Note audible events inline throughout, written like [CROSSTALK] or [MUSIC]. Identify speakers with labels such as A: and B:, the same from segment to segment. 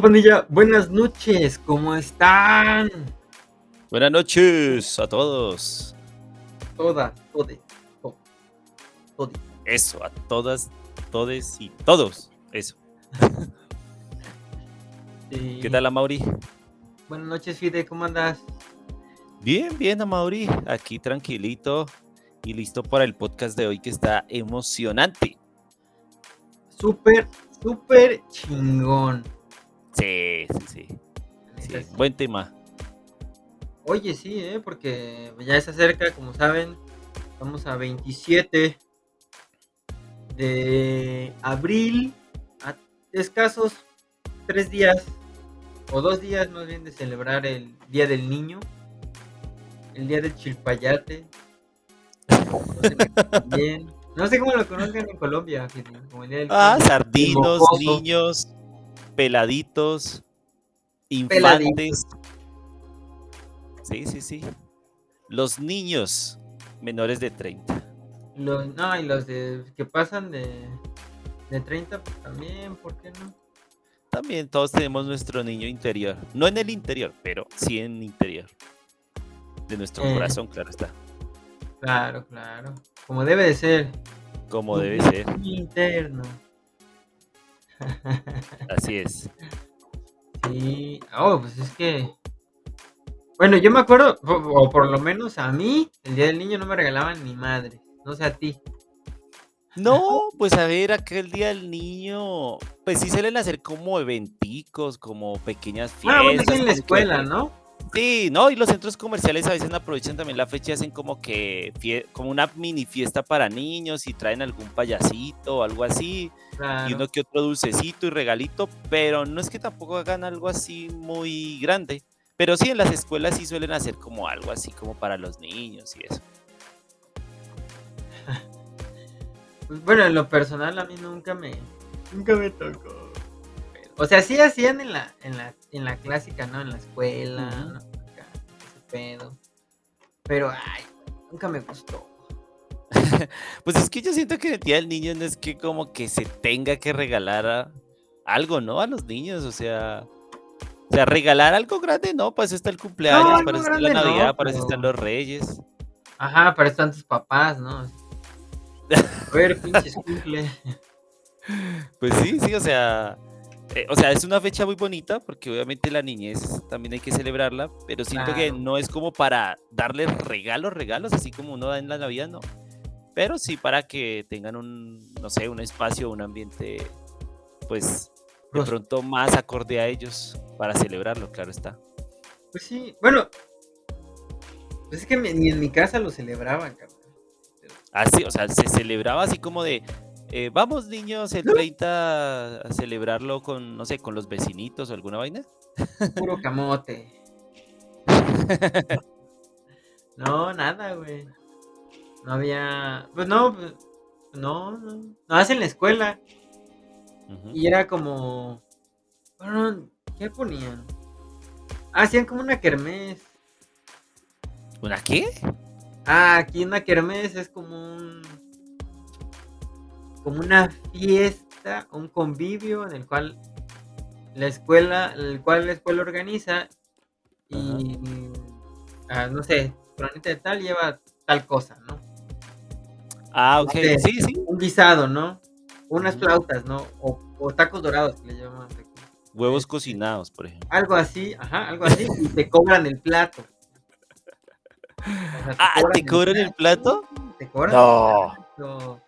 A: ¿Qué pasó, pandilla? Buenas noches, ¿cómo están?
B: Buenas noches a todos.
A: Todas, todes, to- todi.
B: Eso, a todas, todes y todos. Eso. [LAUGHS]
A: Sí.
B: ¿Qué tal, Mauri?
A: Buenas noches, Fide, ¿cómo andas?
B: Bien, bien, Mauri. Aquí tranquilito y listo para el podcast de hoy que está emocionante.
A: Súper, súper chingón.
B: Sí, sí, sí. Buen tema.
A: Oye, sí, ¿eh? porque ya se acerca, como saben, estamos a 27 de abril, a escasos tres días, o dos días más bien, de celebrar el Día del Niño, el Día del Chilpayate. No sé, también. No sé cómo lo conozcan en Colombia, como el Día del
B: Ah, sardinos, niños, peladitos,
A: Peladitos.
B: infantes. Sí, sí, sí. Los niños menores de 30.
A: Los, no, y los de, que pasan de, de 30 pues, también, ¿por qué no?
B: También todos tenemos nuestro niño interior. No en el interior, pero sí en el interior. De nuestro
A: Eh.
B: corazón, claro está.
A: Claro, claro. Como debe de ser.
B: Como debe ser.
A: Interno.
B: Así es.
A: Sí. Oh, pues es que. Bueno, yo me acuerdo, o, por lo menos a mí, el día del niño no me regalaban ni madre. No sé a ti.
B: No, pues a ver, aquel día del niño, pues sí suelen hacer como eventicos, como pequeñas
A: Ah, bueno,
B: fiestas.
A: en la
B: que-
A: escuela, ¿no?
B: Sí, no, y los centros comerciales a veces aprovechan también la fecha y hacen como que como una mini fiesta para niños y traen algún payasito o algo así. y uno que otro dulcecito y regalito, pero no es que tampoco hagan algo así muy grande. Pero sí, en las escuelas sí suelen hacer como algo así como para los niños y eso. [LAUGHS]
A: Bueno, en lo personal a mí nunca me. Nunca me tocó. O sea, sí hacían en la, en la, en la clásica, ¿no? En la escuela. ¿no? Acá, ese pedo. Pero, ay, nunca me gustó. [LAUGHS]
B: Pues es que yo siento que el día del niño no es que como que se tenga que regalar a- algo, ¿no? A los niños, o sea... O sea, regalar algo grande, no, para eso está el cumpleaños,
A: algo
B: para eso está la
A: grande no,
B: Navidad, para eso están los reyes.
A: Ajá, pero están tus papás, ¿no? [LAUGHS] A ver, pinches cumple.
B: Pues sí, sí, o sea, eh, o sea, es una fecha muy bonita porque obviamente la niñez también hay que celebrarla, pero siento que no es como para darle regalos, regalos, así como uno da en la Navidad, no. Pero sí para que tengan un, no sé, un espacio, un ambiente, pues, de
A: Pues-
B: pronto más acorde a ellos para celebrarlo, claro está.
A: Pues sí, bueno. Pues es que ni en mi casa lo celebraban, cabrón.
B: Así, o sea, se celebraba así como de, eh, vamos niños el 30 a celebrarlo con, no sé, con los vecinitos o alguna vaina.
A: Puro camote. [LAUGHS] No, nada, güey. No había. Pues no, pues, no, no. No, hacen en la escuela. Y era como. Bueno, ¿qué ponían? Ah, hacían como una kermés.
B: ¿Una qué?
A: Ah, aquí una kermés es como un. Como una fiesta, un convivio en el cual la escuela, el cual la escuela organiza y ah, no sé, planeta de tal lleva tal cosa, ¿no?
B: Ah, ok, sí, sí.
A: Un guisado, ¿no? Unas flautas, ¿no? O, o tacos dorados que le llaman.
B: Huevos cocinados, por ejemplo.
A: Algo así, ajá, algo así, y te cobran el plato. O sea,
B: Ah, ¿te cobran el plato?
A: Te cobran
B: No.
A: el plato.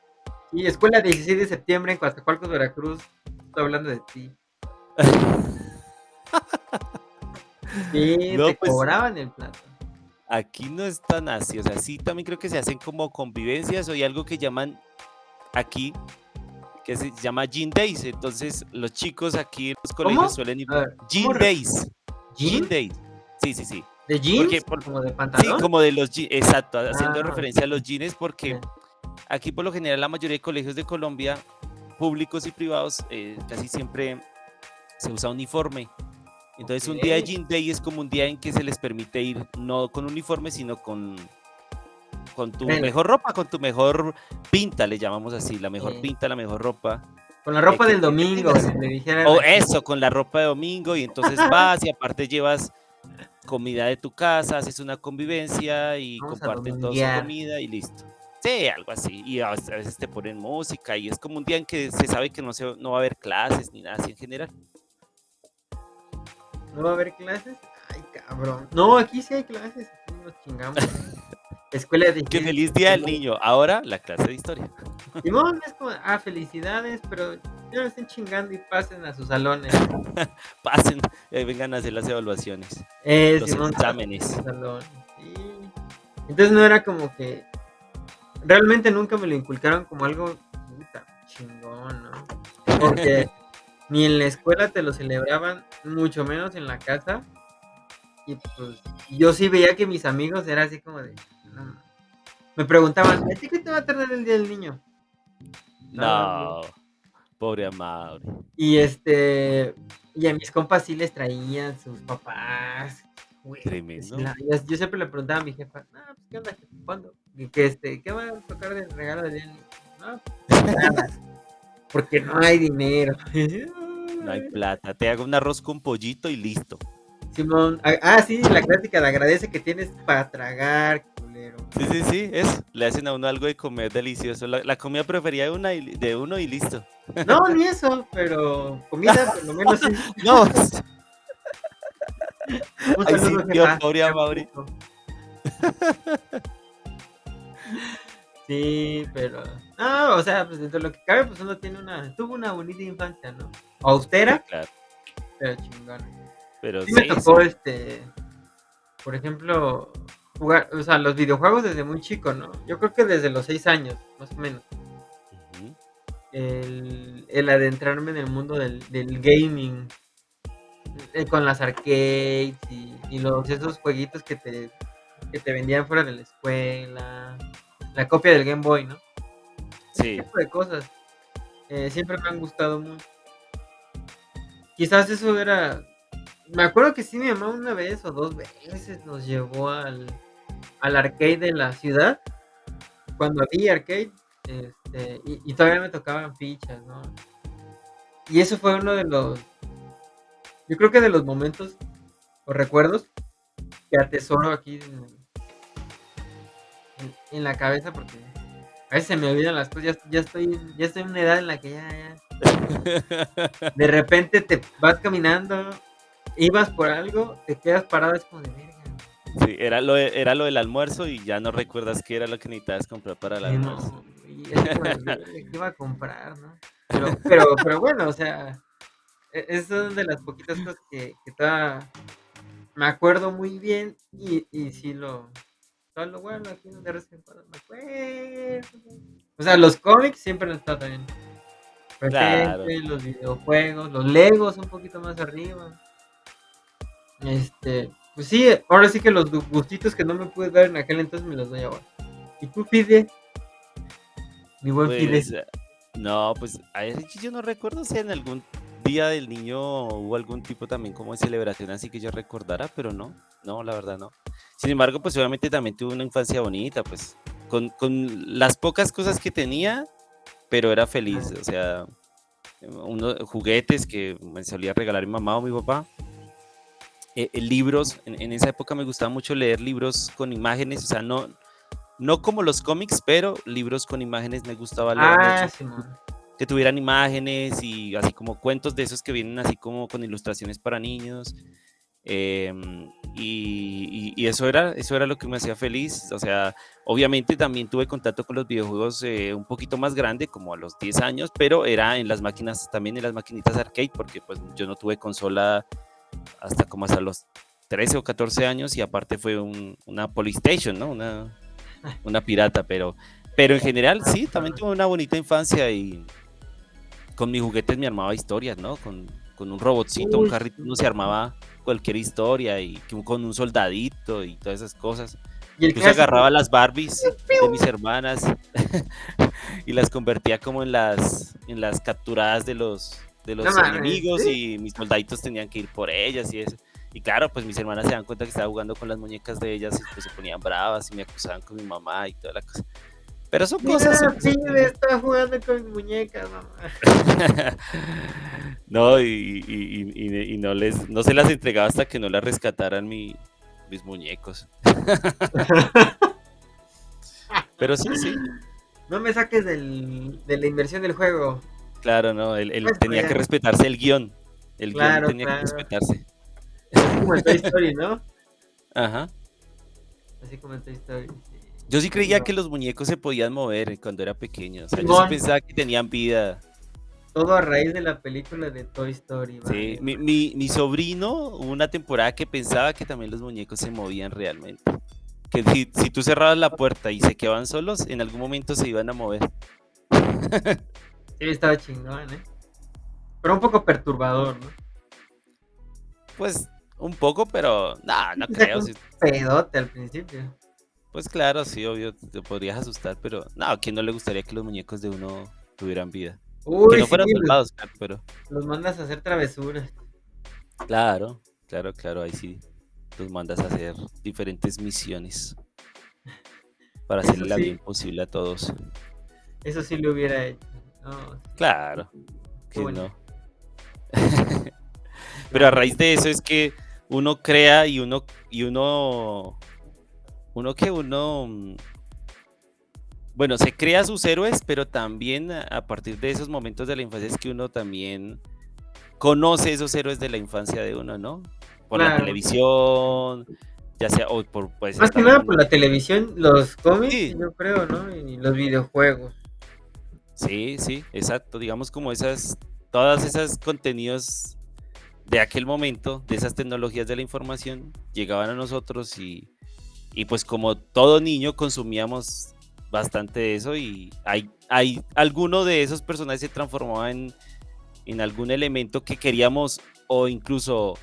A: Y escuela 16 de septiembre en Coatzacoalcos, Veracruz. Estoy hablando de ti. [LAUGHS] Sí,
B: No,
A: te
B: pues-
A: cobraban el plato.
B: Aquí no es tan así, o sea, sí también creo que se hacen como convivencias o hay algo que llaman aquí, que se llama Gin Days. Entonces, los chicos aquí en los colegios suelen ir.
A: Ver,
B: Gin
A: ¿cómo re-
B: Days. Gin
A: ¿Jean?
B: Days. Sí, sí, sí.
A: ¿De jeans?
B: Porque por-
A: ¿Como de
B: Sí,
A: pantalón?
B: como de los jeans, exacto, haciendo
A: Ah,
B: referencia a los jeans, porque
A: Sí.
B: Aquí por lo general la mayoría de colegios de Colombia, públicos y privados, eh, casi siempre se usa uniforme. Entonces un día de. Jean Day es como un día en que se les permite ir no con uniforme, sino con, con tu mejor ropa, con tu mejor pinta, le llamamos así, la mejor pinta, la mejor ropa.
A: Con la ropa
B: que-
A: del domingo, si me dijeran.
B: O eso, con la ropa de domingo y entonces [LAUGHS] vas y aparte llevas comida de tu casa, haces una convivencia y
A: Vamos
B: comparten toda su comida y listo. Sí, algo así. Y a veces te ponen música y es como un día en que se sabe que no, se, no va a haber clases ni nada así en general.
A: ¿No va a haber clases? Ay, cabrón. No, aquí sí hay clases. Aquí nos chingamos. [LAUGHS] Escuela de
B: Qué feliz día del niño. Ahora la clase de historia.
A: Simón es como, ah, felicidades, pero ya no estén chingando y pasen a sus salones. [LAUGHS]
B: Pasen, eh, vengan a hacer las evaluaciones.
A: Eh,
B: Los
A: Simón,
B: exámenes.
A: Entonces no era como que. Realmente nunca me lo inculcaron como algo puta, chingón, ¿no? Porque [LAUGHS] ni en la escuela te lo celebraban, mucho menos en la casa. Y pues yo sí veía que mis amigos era así como de. no me preguntaban, ¿a ti qué te va a tardar el día del niño?
B: No, pobre Amaury.
A: Y este. Y a mis compas sí les traían sus papás. güey,
B: Tremendo.
A: la- yo, siempre le preguntaba a mi jefa, no, pues qué onda, jefa? ¿cuándo? Y que este, ¿qué va a tocar de regalo de día del niño?" No, pues nada. [LAUGHS] Porque no hay dinero. [LAUGHS]
B: No hay plata. Te hago un arroz con pollito y listo.
A: Simón, ah, ah, sí, la clásica de agradece que tienes para tragar, culero.
B: Sí, sí, sí, eso. Le hacen a uno algo de comer delicioso. La, la comida preferida de, una y- de uno y listo.
A: No, ni eso, pero comida [LAUGHS] por lo menos sí.
B: No,
A: Un
B: Ay,
A: saludo,
B: sí, tío,
A: jefa. Sí, pero. No, o sea, pues dentro de lo que cabe, pues uno tiene una. Tuvo una bonita infancia, ¿no? Austera,
B: claro.
A: pero chingona.
B: Pero
A: Sí,
B: sí,
A: me tocó
B: sí.
A: este. Por ejemplo, jugar, o sea, los videojuegos desde muy chico, ¿no? Yo creo que desde los seis años, más o menos. El, el adentrarme en el mundo del, del gaming. eh, con las arcades y, y los esos jueguitos que te, que te vendían fuera de la escuela. La copia del Game Boy, ¿no?
B: Sí,
A: Ese tipo de cosas. eh, siempre me han gustado mucho. Quizás eso era. Me acuerdo que sí, mi mamá una vez o dos veces nos llevó al, al arcade de la ciudad. Cuando había arcade. Este, y, y todavía me tocaban fichas, ¿no? Y eso fue uno de los. Yo creo que de los momentos o recuerdos que atesoro aquí en, en- la cabeza porque a veces se me olvidan las cosas. Ya, ya estoy, ya estoy en una edad en la que ya, ya. [LAUGHS] De repente te vas caminando, ibas por algo, te quedas parado, es como de verga.
B: sí, era lo, de- era lo del almuerzo y ya no recuerdas qué era lo que necesitabas comprar para el
A: no,
B: almuerzo.
A: y es como de, verga, ¿qué [LAUGHS] iba a comprar, no? Pero, pero, pero bueno, o sea, e- es una de las poquitas cosas que, que todavía me acuerdo muy bien y, y sí lo, todo lo bueno aquí de vez en cuando me acuerdo. O sea, los cómics siempre han estado también
B: Claro.
A: los videojuegos, los Legos un poquito más arriba. Este, pues sí, ahora sí que los gu- gustitos que no me pude dar en aquel entonces me los doy ahora. ¿Y tú, Fide? Mi buen.
B: Pues, eh, no, pues a ver, yo no recuerdo si en algún día del niño hubo algún tipo también como de celebración así que yo recordara, pero no, no, la verdad no. Sin embargo, pues obviamente también tuve una infancia bonita, pues con, con las pocas cosas que tenía, pero era feliz, o sea, unos juguetes que me solía regalar mi mamá o mi papá. eh, eh, libros, en, en esa época me gustaba mucho leer libros con imágenes, o sea, no, no como los cómics, pero libros con imágenes me gustaba leer
A: Ah,
B: mucho
A: Simón.
B: Que tuvieran imágenes y así como cuentos de esos que vienen así como con ilustraciones para niños. em, y, y- y eso era, eso era lo que me hacía feliz. O sea, obviamente también tuve contacto con los videojuegos eh, un poquito más grande, como a los 10 años, pero era en las máquinas, también en las maquinitas arcade, porque pues yo no tuve consola hasta como hasta los 13 o 14 años y aparte fue un- una Polystation, ¿no? Una, una pirata, pero, pero en general sí, también tuve una bonita infancia y con mis juguetes me armaba historias, ¿no? Con, con un robotcito, un carrito, uno se armaba cualquier historia y con un soldadito y todas esas cosas.
A: Y
B: Incluso agarraba las Barbies de mis hermanas [LAUGHS] y las convertía como en las, en las capturadas de los, de los
A: No
B: enemigos
A: ¿sí?
B: y mis soldaditos tenían que ir por ellas y eso. Y claro, pues mis hermanas se dan cuenta que estaba jugando con las muñecas de ellas y pues se ponían bravas y me acusaban con mi mamá y toda la cosa. Pero son
A: Mira,
B: cosas.
A: pibe, está jugando con mis muñecas, mamá. [LAUGHS]
B: no, y, y- y- no les no se las entregaba hasta que no las rescataran mi- mis muñecos. [LAUGHS] Pero sí, sí.
A: No me saques del, de la inversión del juego.
B: Claro, no, él, él
A: Pues,
B: tenía que
A: pues.
B: respetarse el guion. El
A: Claro,
B: guion tenía
A: claro.
B: que respetarse.
A: Así como en Toy Story, ¿no? [LAUGHS]
B: Ajá.
A: Así como en Toy Story.
B: Yo sí creía que los muñecos se podían mover cuando era pequeño. O sea, yo sí pensaba que tenían vida.
A: Todo a raíz de la película de Toy Story.
B: Sí, mi, mi, mi sobrino hubo una temporada que pensaba que también los muñecos se movían realmente. Que si, si tú cerrabas la puerta y se quedaban solos, en algún momento se iban a mover.
A: Sí, estaba chingón, ¿eh? Pero un poco perturbador, ¿no?
B: Pues un poco, pero no, [LAUGHS] no creo.
A: un. Pedote al principio.
B: Pues claro, sí, obvio, te podrías asustar, pero no, ¿a quién no le gustaría que los muñecos de uno tuvieran vida? Que
A: Uy,
B: no fueran
A: sí, los,
B: malvados, claro, pero
A: los mandas a hacer travesuras.
B: claro, claro, claro, ahí sí los mandas a hacer diferentes misiones para hacerle la
A: sí.
B: vida imposible a todos.
A: Eso sí lo hubiera hecho. No,
B: Claro, que
A: bueno.
B: no. [LAUGHS] Pero a raíz de eso es que uno crea y uno, y uno, uno que uno, mm, bueno, se crea sus héroes, pero también a- partir de esos momentos de la infancia es que uno también conoce esos héroes de la infancia de uno, ¿no? Por la televisión, ya sea, o por, pues,
A: Más que nada por la televisión, los cómics,
B: Sí.
A: yo creo, ¿no? Y los videojuegos.
B: Sí, sí, exacto. Digamos como esas, todas esas contenidos de aquel momento, de esas tecnologías de la información, llegaban a nosotros y, y pues como todo niño consumíamos bastante de eso y hay, hay alguno de esos personajes se transformaba en, en algún elemento que queríamos o incluso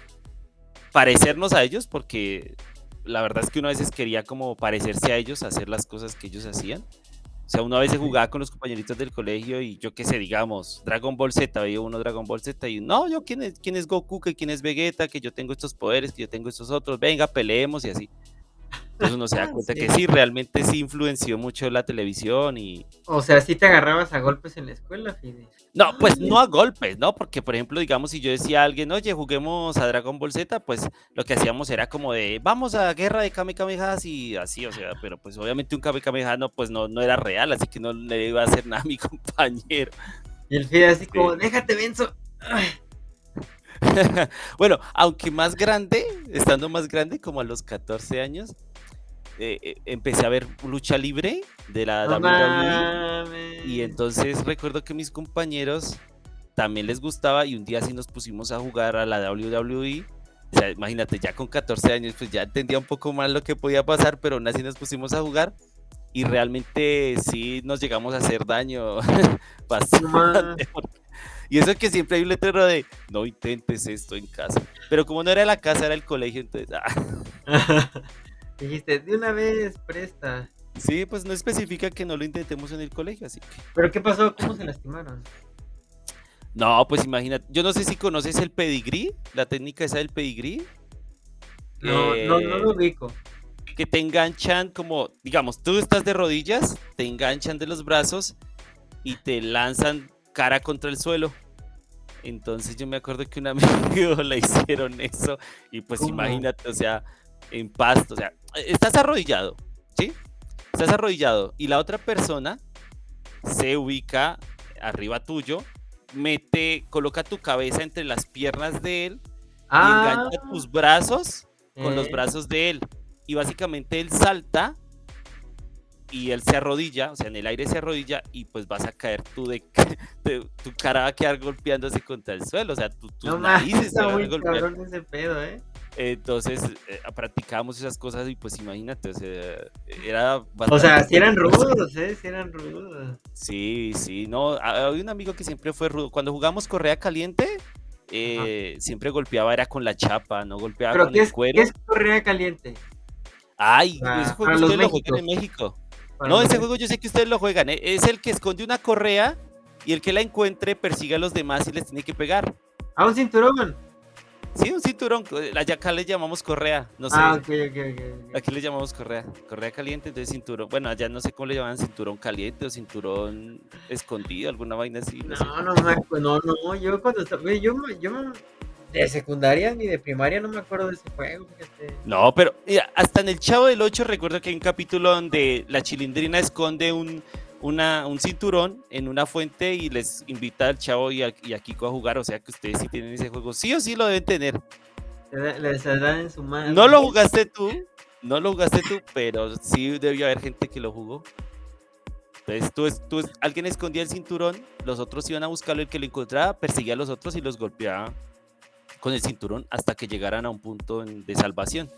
B: parecernos a ellos porque la verdad es que uno a veces quería como parecerse a ellos, hacer las cosas que ellos hacían. O sea, uno a veces jugaba con los compañeritos del colegio y yo qué sé, digamos, Dragon Ball Z, veía uno Dragon Ball Z y no, yo quién es, quién es Goku, que quién es Vegeta, que yo tengo estos poderes, que yo tengo estos otros, venga, peleemos y así. Entonces uno se da cuenta que
A: Sí.
B: sí, realmente sí influenció mucho la televisión y...
A: O sea, si te agarrabas a golpes en la escuela, Fide.
B: No, pues no a golpes, ¿no? Porque, por ejemplo, digamos, si yo decía a alguien, oye, juguemos a Dragon Ball Z, pues lo que hacíamos era como de, vamos a guerra de Kame Kamejas y así, o sea, pero pues obviamente un Kame Kameha no, pues no, no era real, así que no le iba a hacer nada a mi [LAUGHS] compañero.
A: Y el Fide así
B: Sí.
A: como, déjate, venzo. Ay, [LAUGHS]
B: bueno, aunque más grande, estando más grande, como a los 14 años, eh, eh, empecé a ver lucha libre de la
A: no
B: WWE.
A: mames.
B: Y entonces recuerdo que mis compañeros también les gustaba y un día sí nos pusimos a jugar a la WWE. O sea, imagínate, ya con 14 años, pues ya entendía un poco más lo que podía pasar, pero aún así nos pusimos a jugar y realmente sí nos llegamos a hacer daño [LAUGHS] bastante. Y eso que siempre hay un letrero de no intentes esto en casa. Pero como no era la casa, era el colegio, entonces, ah, [LAUGHS]
A: Dijiste, de una vez, presta.
B: sí, pues no especifica que no lo intentemos en el colegio, así que.
A: ¿Pero qué pasó? ¿Cómo se lastimaron?
B: No, pues imagínate, yo no sé si conoces el pedigrí, la técnica esa del pedigrí.
A: No, no, no lo ubico.
B: que te enganchan como, digamos, tú estás de rodillas, te enganchan de los brazos y te lanzan cara contra el suelo. Entonces yo me acuerdo que un [LAUGHS] amigo le hicieron eso y pues
A: ¿Cómo?
B: imagínate, o sea, en pasto, o sea, estás arrodillado, ¿sí? Estás arrodillado y la otra persona se ubica arriba tuyo, mete, coloca tu cabeza entre las piernas de él y engancha tus brazos con los
A: eh,
B: brazos de él. Y básicamente él salta y él se arrodilla, o sea, en el aire se arrodilla y pues vas a caer tú de, [LAUGHS] de- tu cara va a quedar golpeándose contra el suelo, o sea, tu- tus
A: No
B: narices
A: está
B: van a golpear.
A: cabrón ese pedo, ¿eh?
B: Entonces eh, practicábamos esas cosas y pues imagínate, o sea, era bastante
A: O sea, si eran rudos, ¿eh? Si eran rudos.
B: Sí, sí, no, ha- había un amigo que siempre fue rudo. Cuando jugamos correa caliente, eh, siempre golpeaba, era con la chapa, no golpeaba
A: ¿Pero
B: con
A: qué
B: el
A: es,
B: cuero.
A: qué es correa caliente?
B: Ay,
A: Para-
B: ese juego ustedes lo juegan en. México.
A: Para
B: No, ese juego yo sé que ustedes lo juegan. ¿eh? Es el que esconde una correa y el que la encuentre persigue a los demás y les tiene que pegar.
A: A un cinturón.
B: Sí, un cinturón. Allá acá le llamamos correa. No sé.
A: Ah, ok, ok, ok. ok.
B: Aquí le llamamos correa. Correa caliente, entonces cinturón. Bueno, allá no sé cómo le llaman cinturón caliente o cinturón escondido, alguna vaina así. No, sé.
A: No, no me no, no, yo cuando estaba, yo, yo de secundaria ni de primaria no me acuerdo de ese juego, fíjate.
B: No, pero mira, hasta en el Chavo del 8 recuerdo que hay un capítulo donde la chilindrina esconde un, una, un cinturón en una fuente y les invita al Chavo y a, y a Kiko a jugar. O sea que ustedes sí tienen ese juego. Sí o sí lo deben tener.
A: Les en su mano.
B: No lo jugaste tú, no lo jugaste tú, pero sí debió haber gente que lo jugó. Entonces, tú, es- tú es- alguien escondía el cinturón, los otros iban a buscarlo, el que lo encontraba perseguía a los otros y los golpeaba con el cinturón hasta que llegaran a un punto de salvación.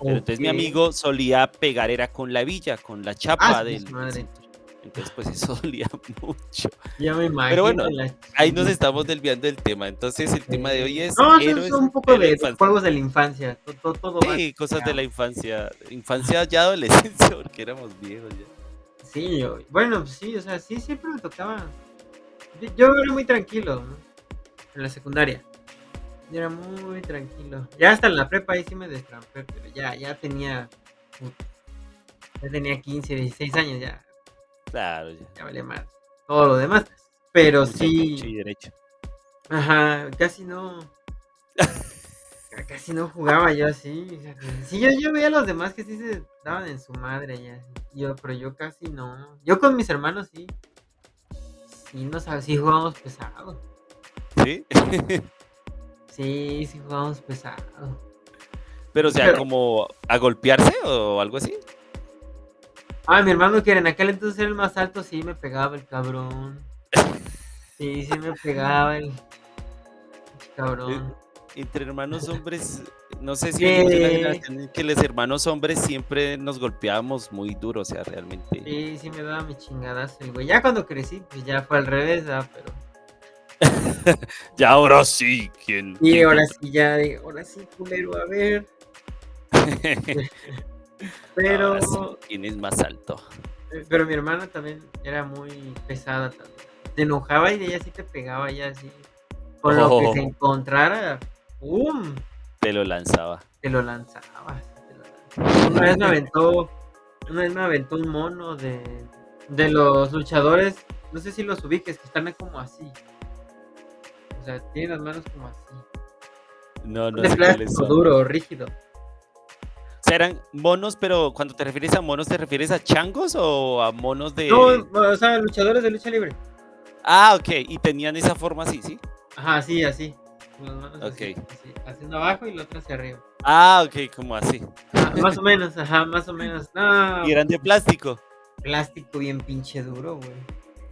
B: Pero entonces mi amigo solía pegar, era con la hebilla, con la chapa
A: Ah,
B: del,
A: su
B: del
A: madre.
B: Entonces, pues eso [LAUGHS] dolía mucho.
A: Ya me imagino.
B: bueno,
A: la-
B: Ahí nos estamos desviando del tema. Entonces, el tema de hoy es.
A: No,
B: héroes
A: son un poco de
B: infancia.
A: juegos de la infancia. to- to- Todo, va-
B: Sí, cosas de la infancia. Infancia ya adolescencia, [LAUGHS] porque éramos viejos ya.
A: Sí, yo- bueno, pues sí, o sea, sí, siempre me tocaba. Yo, yo era muy tranquilo, ¿no? En la secundaria. Yo era muy tranquilo. Ya hasta en la prepa ahí sí me destrampé, pero ya, ya tenía. Ya tenía 15, 16 años, ya,
B: Claro, ya.
A: ya vale más. Todo lo demás. Pero
B: Mucho
A: sí.
B: derecho y derecho.
A: Ajá, casi no. ca- casi no jugaba yo así. Sí, yo, yo veía a los demás que sí se daban en su madre ya. Yo, pero yo casi no. Yo con mis hermanos sí. Sí, no sabes, sí jugábamos pesado.
B: ¿Sí? [LAUGHS]
A: Sí, sí jugábamos pesado.
B: Pero, o sea,
A: Pero-
B: como a golpearse o algo así.
A: Ah, mi hermano que en aquel entonces era el más alto, sí me pegaba el cabrón. Sí, sí me pegaba el cabrón.
B: Entre hermanos hombres, no sé si
A: Sí.
B: en que los hermanos hombres siempre nos golpeábamos muy duro, o sea, realmente.
A: Sí, sí me daba mi chingadas el güey. Ya cuando crecí, pues ya fue al revés, ¿verdad? Pero. [LAUGHS]
B: Ya ahora sí, ¿quién?
A: Y
B: quién
A: ahora sí, ya, ahora sí, culero, a ver. [LAUGHS] Pero,
B: sí, ¿quién es más alto?
A: eh, pero mi hermana también era muy pesada también. Te enojaba y ella sí te pegaba ya así. Con lo que
B: Oh.
A: se encontrara, ¡pum!
B: Te lo lanzaba.
A: Te lo lanzaba. te lo lanzaba. Una vez me aventó, una vez me aventó un mono de, de los luchadores, no sé si los ubiques, que están como así. O sea, tienen las manos como así.
B: No, no
A: de
B: sé
A: plástico duro, rígido.
B: O sea, eran monos, pero cuando te refieres a monos, ¿te refieres a changos o a monos de...?
A: No, o sea, luchadores de lucha libre.
B: Ah, ok, y tenían esa forma así, ¿sí?
A: Ajá, así, así. Manos así,
B: Ok.
A: así, haciendo abajo y la otra hacia arriba.
B: Ah, ok, como así.
A: Ah, más o menos, ajá, más o menos. No,
B: Y eran de plástico.
A: plástico bien pinche duro, güey.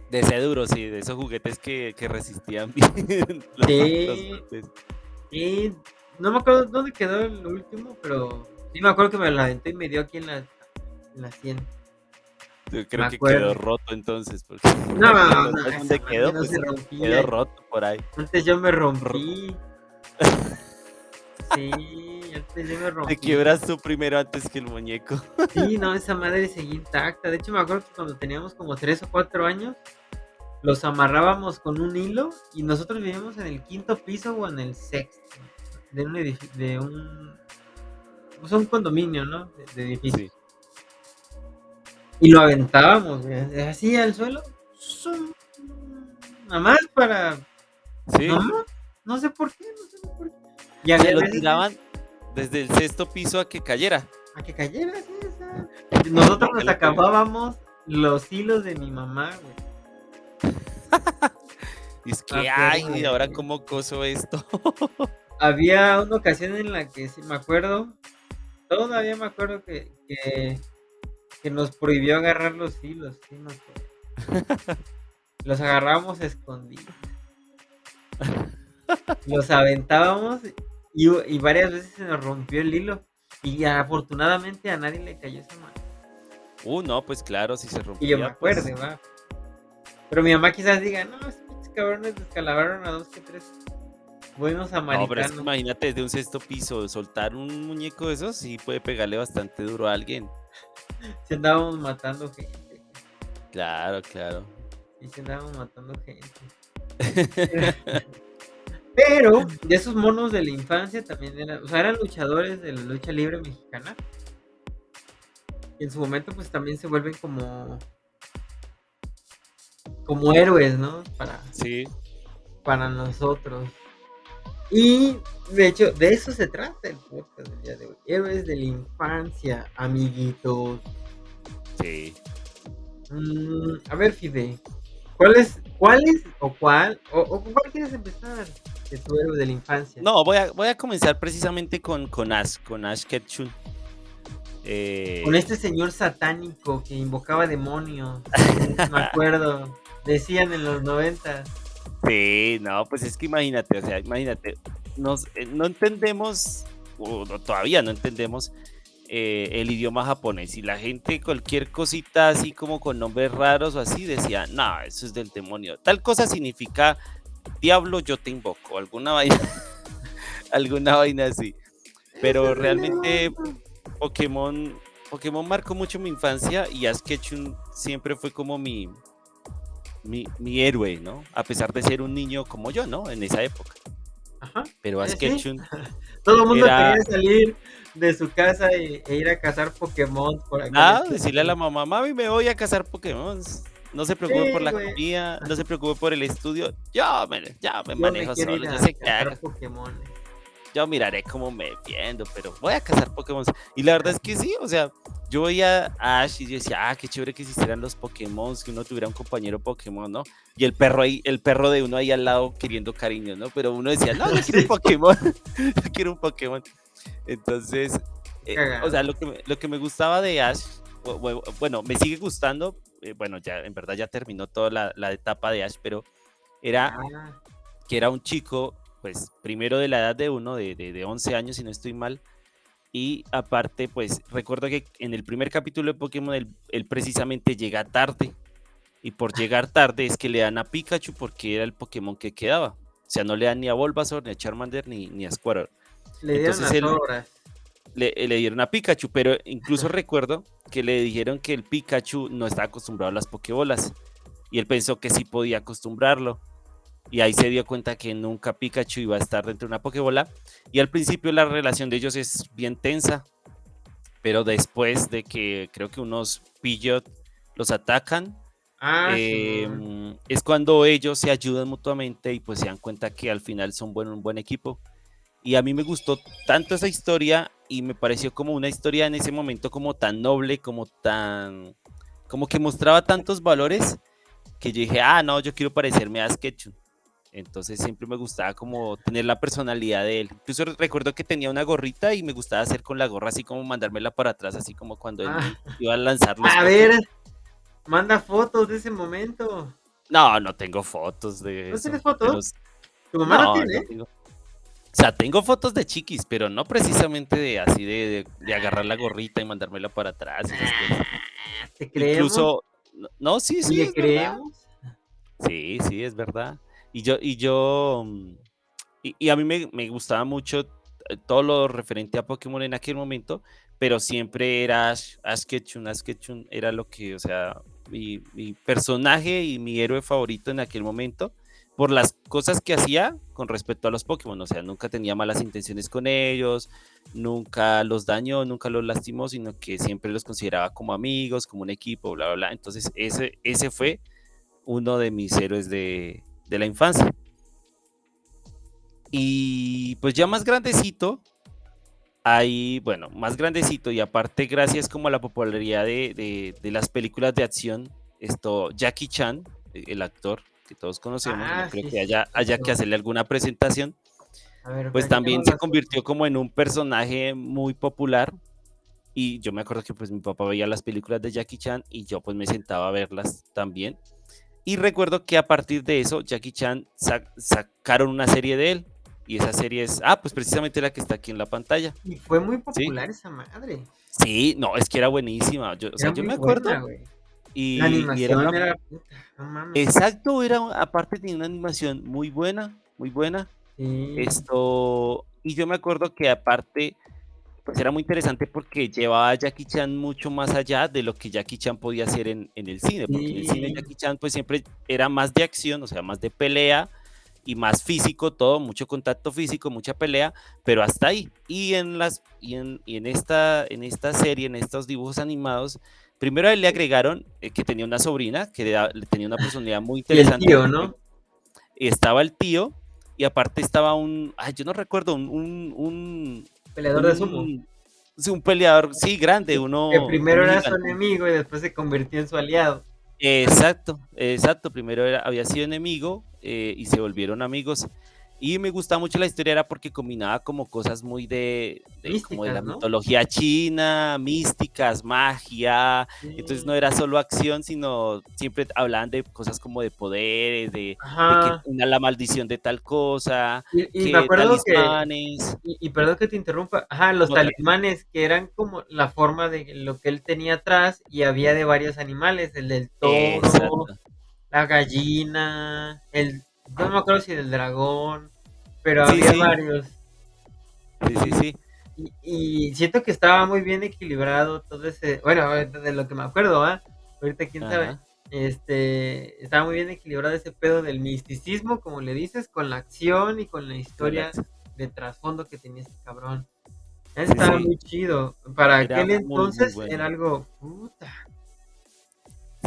B: De ese duro, sí, de esos juguetes que, que resistían [LAUGHS] bien. los-
A: Sí.
B: los.
A: Y no me acuerdo dónde quedó el último, pero sí me acuerdo que me la aventé y me dio aquí en la, en la 100.
B: Yo creo
A: Me
B: que
A: acuerdo.
B: quedó roto entonces. Porque
A: No, [LAUGHS]
B: no,
A: no,
B: ¿sabes
A: esa
B: dónde
A: madre
B: quedó?
A: no
B: Pues
A: se rompía.
B: quedó roto por ahí.
A: Antes yo me rompí. [LAUGHS] Sí, antes yo me rompí.
B: Te quiebras tú primero antes que el muñeco.
A: Sí, no, esa madre seguía intacta. De hecho, me acuerdo que cuando teníamos como 3 o 4 años, los amarrábamos con un hilo y nosotros vivíamos en el quinto piso o en el sexto de un edificio, de un, pues un condominio, ¿no? De, de edificio.
B: Sí.
A: Y lo aventábamos, güey, así al suelo. Nada más para.
B: Sí.
A: No sé por qué, no sé por qué. Y había
B: lo tiraban desde el sexto piso a que cayera.
A: A que cayera, sí, o sea, Nosotros nos acabábamos los hilos de mi mamá, güey.
B: Y [LAUGHS] es que, ay,
A: acuerdo,
B: ahora cómo coso esto. [LAUGHS]
A: Había una ocasión en la que sí me acuerdo, todavía me acuerdo que, que, que nos prohibió agarrar los hilos, sí me acuerdo. [LAUGHS] Los agarrábamos escondidos. Los aventábamos y, y varias veces se nos rompió el hilo. Y afortunadamente a nadie le cayó esa mano.
B: Uh, no, pues claro, si se rompía.
A: Y yo me
B: pues,
A: acuerdo, va. Pero mi mamá quizás diga, no, pinches cabrones descalabraron a dos que tres buenos
B: No, pero es que
A: americanos.
B: imagínate desde un sexto piso soltar un muñeco de esos, sí puede pegarle bastante duro a alguien. [LAUGHS]
A: Si andábamos matando gente.
B: Claro, claro.
A: Sí, si andábamos matando gente. [LAUGHS] Pero de esos monos de la infancia también eran, o sea, eran luchadores de la lucha libre mexicana. Y en su momento pues también se vuelven como como héroes, ¿no? Para,
B: Sí,
A: para nosotros. Y de hecho, de eso se trata el podcast del día de hoy. Héroes de la infancia, amiguitos.
B: sí.
A: Mm, a ver, Fide, ¿cuál es, cuál es o cuál, o, cuál quieres empezar de tu héroe de la infancia?
B: No, voy a, voy a comenzar precisamente con, con Ash, con Ash Ketchum. Eh,
A: Con este señor satánico que invocaba demonios. [LAUGHS] Me acuerdo. Decían en los 90.
B: Sí, no, pues es que imagínate, o sea, imagínate, nos, eh, no entendemos, o no, todavía no entendemos eh, el idioma japonés y la gente cualquier cosita así como con nombres raros o así decía, no, eso es del demonio. Tal cosa significa diablo, yo te invoco, alguna [LAUGHS] vaina, alguna vaina así. Pero realmente Pokémon, Pokémon marcó mucho mi infancia y Ash Ketchum siempre fue como mi, mi, mi héroe, ¿no? A pesar de ser un niño como yo, ¿no? En esa época.
A: Ajá.
B: Pero
A: Eh, sí. [LAUGHS] Todo el mundo
B: Era-
A: quería salir de su casa y- e ir a cazar Pokémon por aquí.
B: nada, decirle a la mamá, mami, me voy a cazar Pokémon. No se preocupe
A: Sí,
B: por la
A: güey.
B: comida, no se preocupe por el estudio. Yo me, ya me
A: Yo
B: manejo solo, yo
A: a
B: sé qué hago.
A: Pokémon.
B: yo miraré cómo me defiendo, pero voy a cazar Pokémon. Y la verdad es que sí, o sea, yo veía a Ash y yo decía, ah, qué chévere que existieran los Pokémon, que uno tuviera un compañero Pokémon, ¿no? Y el perro ahí, el perro de uno ahí al lado queriendo cariño, ¿no? Pero uno decía, no, yo quiero un [LAUGHS] Pokémon, [LAUGHS] yo quiero un Pokémon. Entonces, eh, o sea, lo que, me, lo que me gustaba de Ash, bu- bu- bueno, me sigue gustando, eh, bueno, ya en verdad ya terminó toda la, la etapa de Ash, pero era
A: Ah,
B: que era un chico, pues primero de la edad de uno, de, de, de 11 años, si no estoy mal. Y aparte, pues recuerdo que en el primer capítulo de Pokémon él, él precisamente llega tarde. Y por llegar tarde es que le dan a Pikachu porque era el Pokémon que quedaba. O sea, no le dan ni a Bulbasaur, ni a Charmander, ni, ni a Squirtle.
A: le dieron
B: Entonces
A: las
B: él-
A: obras.
B: Le, le dieron a Pikachu, pero incluso [LAUGHS] recuerdo que le dijeron que el Pikachu no estaba acostumbrado a las Pokébolas. Y él pensó que sí podía acostumbrarlo. Y ahí se dio cuenta que nunca Pikachu iba a estar dentro de una Pokébola. Y al principio la relación de ellos es bien tensa. Pero después de que creo que unos Pidgeot los atacan,
A: Ah,
B: eh,
A: Simón.
B: es cuando ellos se ayudan mutuamente y pues se dan cuenta que al final son buen, un buen equipo. Y a mí me gustó tanto esa historia y me pareció como una historia en ese momento como tan noble, como tan... como que mostraba tantos valores que yo dije, ah, no, yo quiero parecerme a Ash Ketchum. Entonces siempre me gustaba como tener la personalidad de él. Incluso recuerdo que tenía una gorrita y me gustaba hacer con la gorra así como mandármela para atrás, así como cuando él
A: Ah.
B: iba a lanzar los [LAUGHS]
A: A ver, manda fotos de ese momento.
B: No, no tengo fotos de
A: ¿No
B: eso.
A: tienes fotos?
B: pero
A: Tu mamá no,
B: no,
A: tiene.
B: no tengo. O sea, tengo fotos de chiquis, pero no precisamente de así de, de- de agarrar la gorrita y mandármela para atrás. esas cosas.
A: ¿Te creemos?
B: Incluso, no, sí, sí.
A: ¿Le
B: es verdad.
A: creemos?
B: Sí, sí, es verdad. Y yo, y yo, mm, y, a mí me, me gustaba mucho eh, todo lo referente a Pokémon en aquel momento, pero siempre era Ash, Ash Ketchum, Ash Ketchum era lo que, o sea, mi, mi personaje y mi héroe favorito en aquel momento, por las cosas que hacía con respecto a los Pokémon, o sea, nunca tenía malas intenciones con ellos, nunca los dañó, nunca los lastimó, sino que siempre los consideraba como amigos, como un equipo, bla, bla, bla. Entonces, ese, ese fue uno de mis héroes de, de la infancia. Y pues ya más grandecito, ahí, bueno, más grandecito y aparte gracias como a la popularidad de, de- de las películas de acción, esto, Jackie Chan, eh, el actor que todos conocemos,
A: Ah,
B: no creo
A: sí,
B: que haya, haya que hacerle alguna presentación,
A: ver,
B: pues también se convirtió como en un personaje muy popular. Y yo me acuerdo que pues mi papá veía las películas de Jackie Chan y yo pues me sentaba a verlas también. Y recuerdo que a partir de eso Jackie Chan sa- sacaron una serie de él. Y esa serie es, ah, pues precisamente la que está aquí en la pantalla.
A: Y fue muy popular esa madre.
B: Sí, no, es que era buenísima. Yo, o sea, yo me acuerdo.
A: buena,
B: y,
A: La animación
B: era
A: era,
B: una-
A: puta, no mames.
B: Exacto, era, aparte tenía una animación muy buena, muy buena.
A: Sí.
B: Esto, y yo me acuerdo que aparte, pues era muy interesante porque llevaba a Jackie Chan mucho más allá de lo que Jackie Chan podía hacer en, en el cine, porque en el cine. Jackie Chan pues siempre era más de acción, o sea, más de pelea y más físico todo, mucho contacto físico, mucha pelea, pero hasta ahí. Y en, las, y en, y en, esta, en esta serie, en estos dibujos animados, primero a él le agregaron eh, que tenía una sobrina, que le, tenía una personalidad muy interesante.
A: Y el tío, ¿no?
B: Estaba el tío, y aparte estaba un, ay, yo no recuerdo, un... un, un
A: Peleador de sumo.
B: Sí, un peleador, sí, grande, uno...
A: Que primero era su enemigo y después se convirtió en su aliado.
B: Exacto, exacto. Primero era, había sido enemigo eh, y se volvieron amigos. Y me gustaba mucho la historia era porque combinaba como cosas muy de, como de la mitología china, místicas, magia. Entonces no era solo acción, sino siempre hablaban de cosas como de poderes, de, que una, la maldición de tal cosa.
A: Y, me acuerdo talismanes. que. Y, perdón que te interrumpa. Ajá, los talismanes que eran como la forma de lo que él tenía atrás y había de varios animales: el del toro, la gallina, el no me acuerdo si del dragón, pero había varios.
B: Sí, sí, sí.
A: Y, siento que estaba muy bien equilibrado todo ese, bueno, de lo que me acuerdo, ¿ah? Ahorita quién sabe. Este, estaba muy bien equilibrado ese pedo del misticismo, como le dices, con la acción y con la historia de trasfondo que tenía este cabrón. Estaba muy chido. Para aquel entonces era algo puta.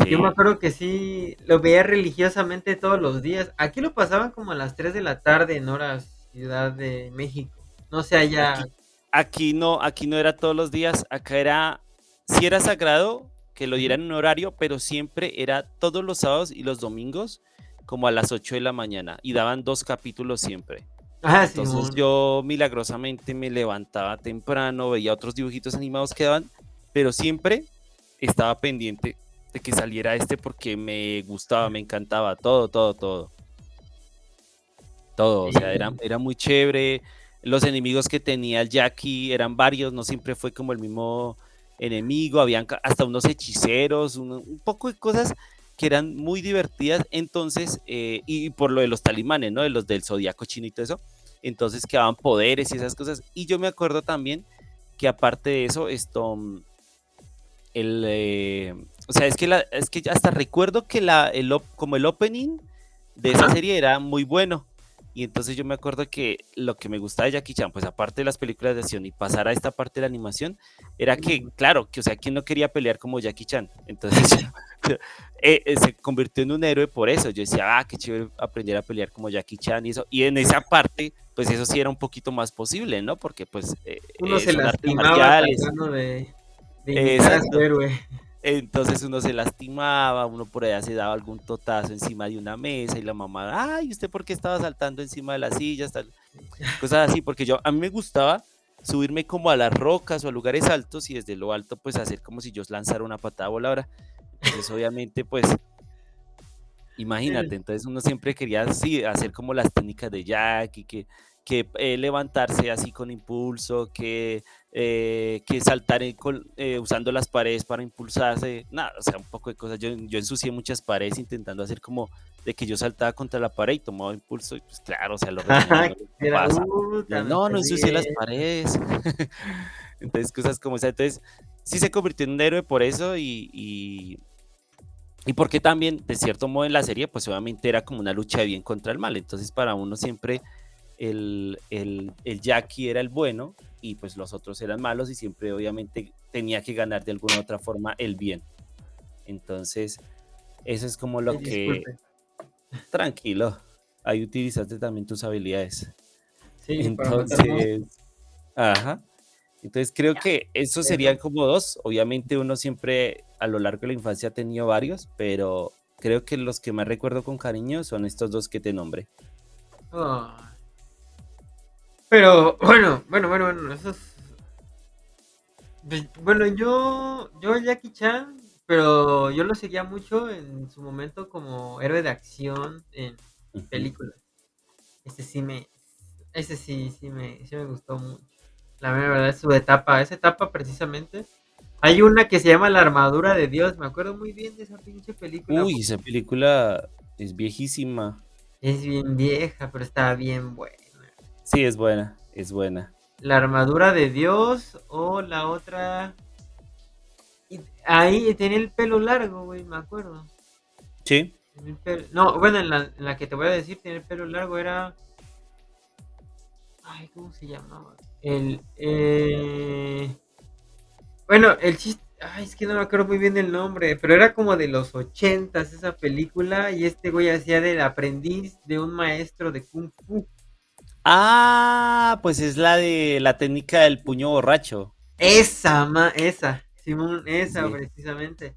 A: Yo me acuerdo que sí, lo veía religiosamente todos los días. Aquí lo pasaban como a las 3 de la tarde en horas Ciudad de México. No sé allá.
B: Aquí, no, aquí no era todos los días. Acá era, sí era sagrado que lo dieran en un horario, pero siempre era todos los sábados y los domingos como a las 8 de la mañana y daban dos capítulos siempre.
A: Ah,
B: Entonces yo milagrosamente me levantaba temprano, veía otros dibujitos animados que daban, pero siempre estaba pendiente que saliera este porque me gustaba, me encantaba, todo, todo, todo. Todo, o sea, era, era muy chévere. Los enemigos que tenía el Jackie eran varios, no siempre fue como el mismo enemigo, habían hasta unos hechiceros, un, poco de cosas que eran muy divertidas, entonces, eh, y por lo de los talimanes, ¿no? De los del zodiaco chino y todo eso, entonces quedaban poderes y esas cosas. Y yo me acuerdo también que aparte de eso, esto, el, eh, o sea, es que, la, es que hasta recuerdo que la, el, como el opening de esa serie era muy bueno. Y entonces yo me acuerdo que lo que me gustaba de Jackie Chan, pues aparte de las películas de acción y pasar a esta parte de la animación, era que, claro, que o sea, ¿quién no quería pelear como Jackie Chan? Entonces [LAUGHS] eh, eh, se convirtió en un héroe por eso. Yo decía, ah, qué chévere aprender a pelear como Jackie Chan y eso. Y en esa parte, pues eso sí era un poquito más posible, ¿no? Porque pues...
A: Eh, Uno se lastimaba de, de a su héroe.
B: Entonces uno se lastimaba, uno por allá se daba algún totazo encima de una mesa y la mamá, ay, ¿usted por qué estaba saltando encima de las sillas? Cosas así, porque yo a mí me gustaba subirme como a las rocas o a lugares altos y desde lo alto pues hacer como si yo lanzara una patada voladora. Entonces obviamente pues imagínate, entonces uno siempre quería así, hacer como las técnicas de Jack y que que eh, levantarse así con impulso, que, eh, que saltar eh, usando las paredes para impulsarse, nada, o sea, un poco de cosas. Yo, yo ensucié muchas paredes intentando hacer como de que yo saltaba contra la pared y tomaba impulso, y pues claro, o sea, lo [LAUGHS] no, no, no ensucié las paredes. [LAUGHS] Entonces, cosas como esa. Entonces, sí se convirtió en un héroe por eso y, y, y porque también, de cierto modo, en la serie, pues obviamente era como una lucha de bien contra el mal. Entonces, para uno siempre el, el, el Jackie era el bueno y pues los otros eran malos y siempre obviamente tenía que ganar de alguna otra forma el bien. Entonces, eso es como lo que... Tranquilo, ahí utilizaste también tus habilidades.
A: Sí,
B: Entonces, ajá. Entonces creo que eso serían como dos. Obviamente uno siempre a lo largo de la infancia ha tenido varios, pero creo que los que más recuerdo con cariño son estos dos que te nombré.
A: Ah. Pero bueno, bueno, bueno, bueno, eso es... Bueno, yo, yo Jackie Chan, pero yo lo seguía mucho en su momento como héroe de acción en películas. Ese sí me, ese sí, sí me, sí me gustó mucho. La verdad es su etapa, esa etapa precisamente. Hay una que se llama La armadura de Dios, me acuerdo muy bien de esa pinche película.
B: Uy, esa película es viejísima.
A: Es bien vieja, pero está bien buena.
B: Sí, es buena, es buena.
A: La armadura de Dios o la otra. Ahí tenía el pelo largo, güey, me acuerdo.
B: Sí,
A: Tenía pelo- No, bueno, en la, en la que te voy a decir, tener el pelo largo era. Ay, ¿cómo se llamaba? El. Eh... Bueno, el chiste. Ay, es que no me acuerdo muy bien el nombre, pero era como de los ochentas esa película y este güey hacía del aprendiz de un maestro de kung fu.
B: Ah, pues es la de la técnica del puño borracho.
A: Esa, ma, esa, Simón, esa
B: Sí.
A: precisamente.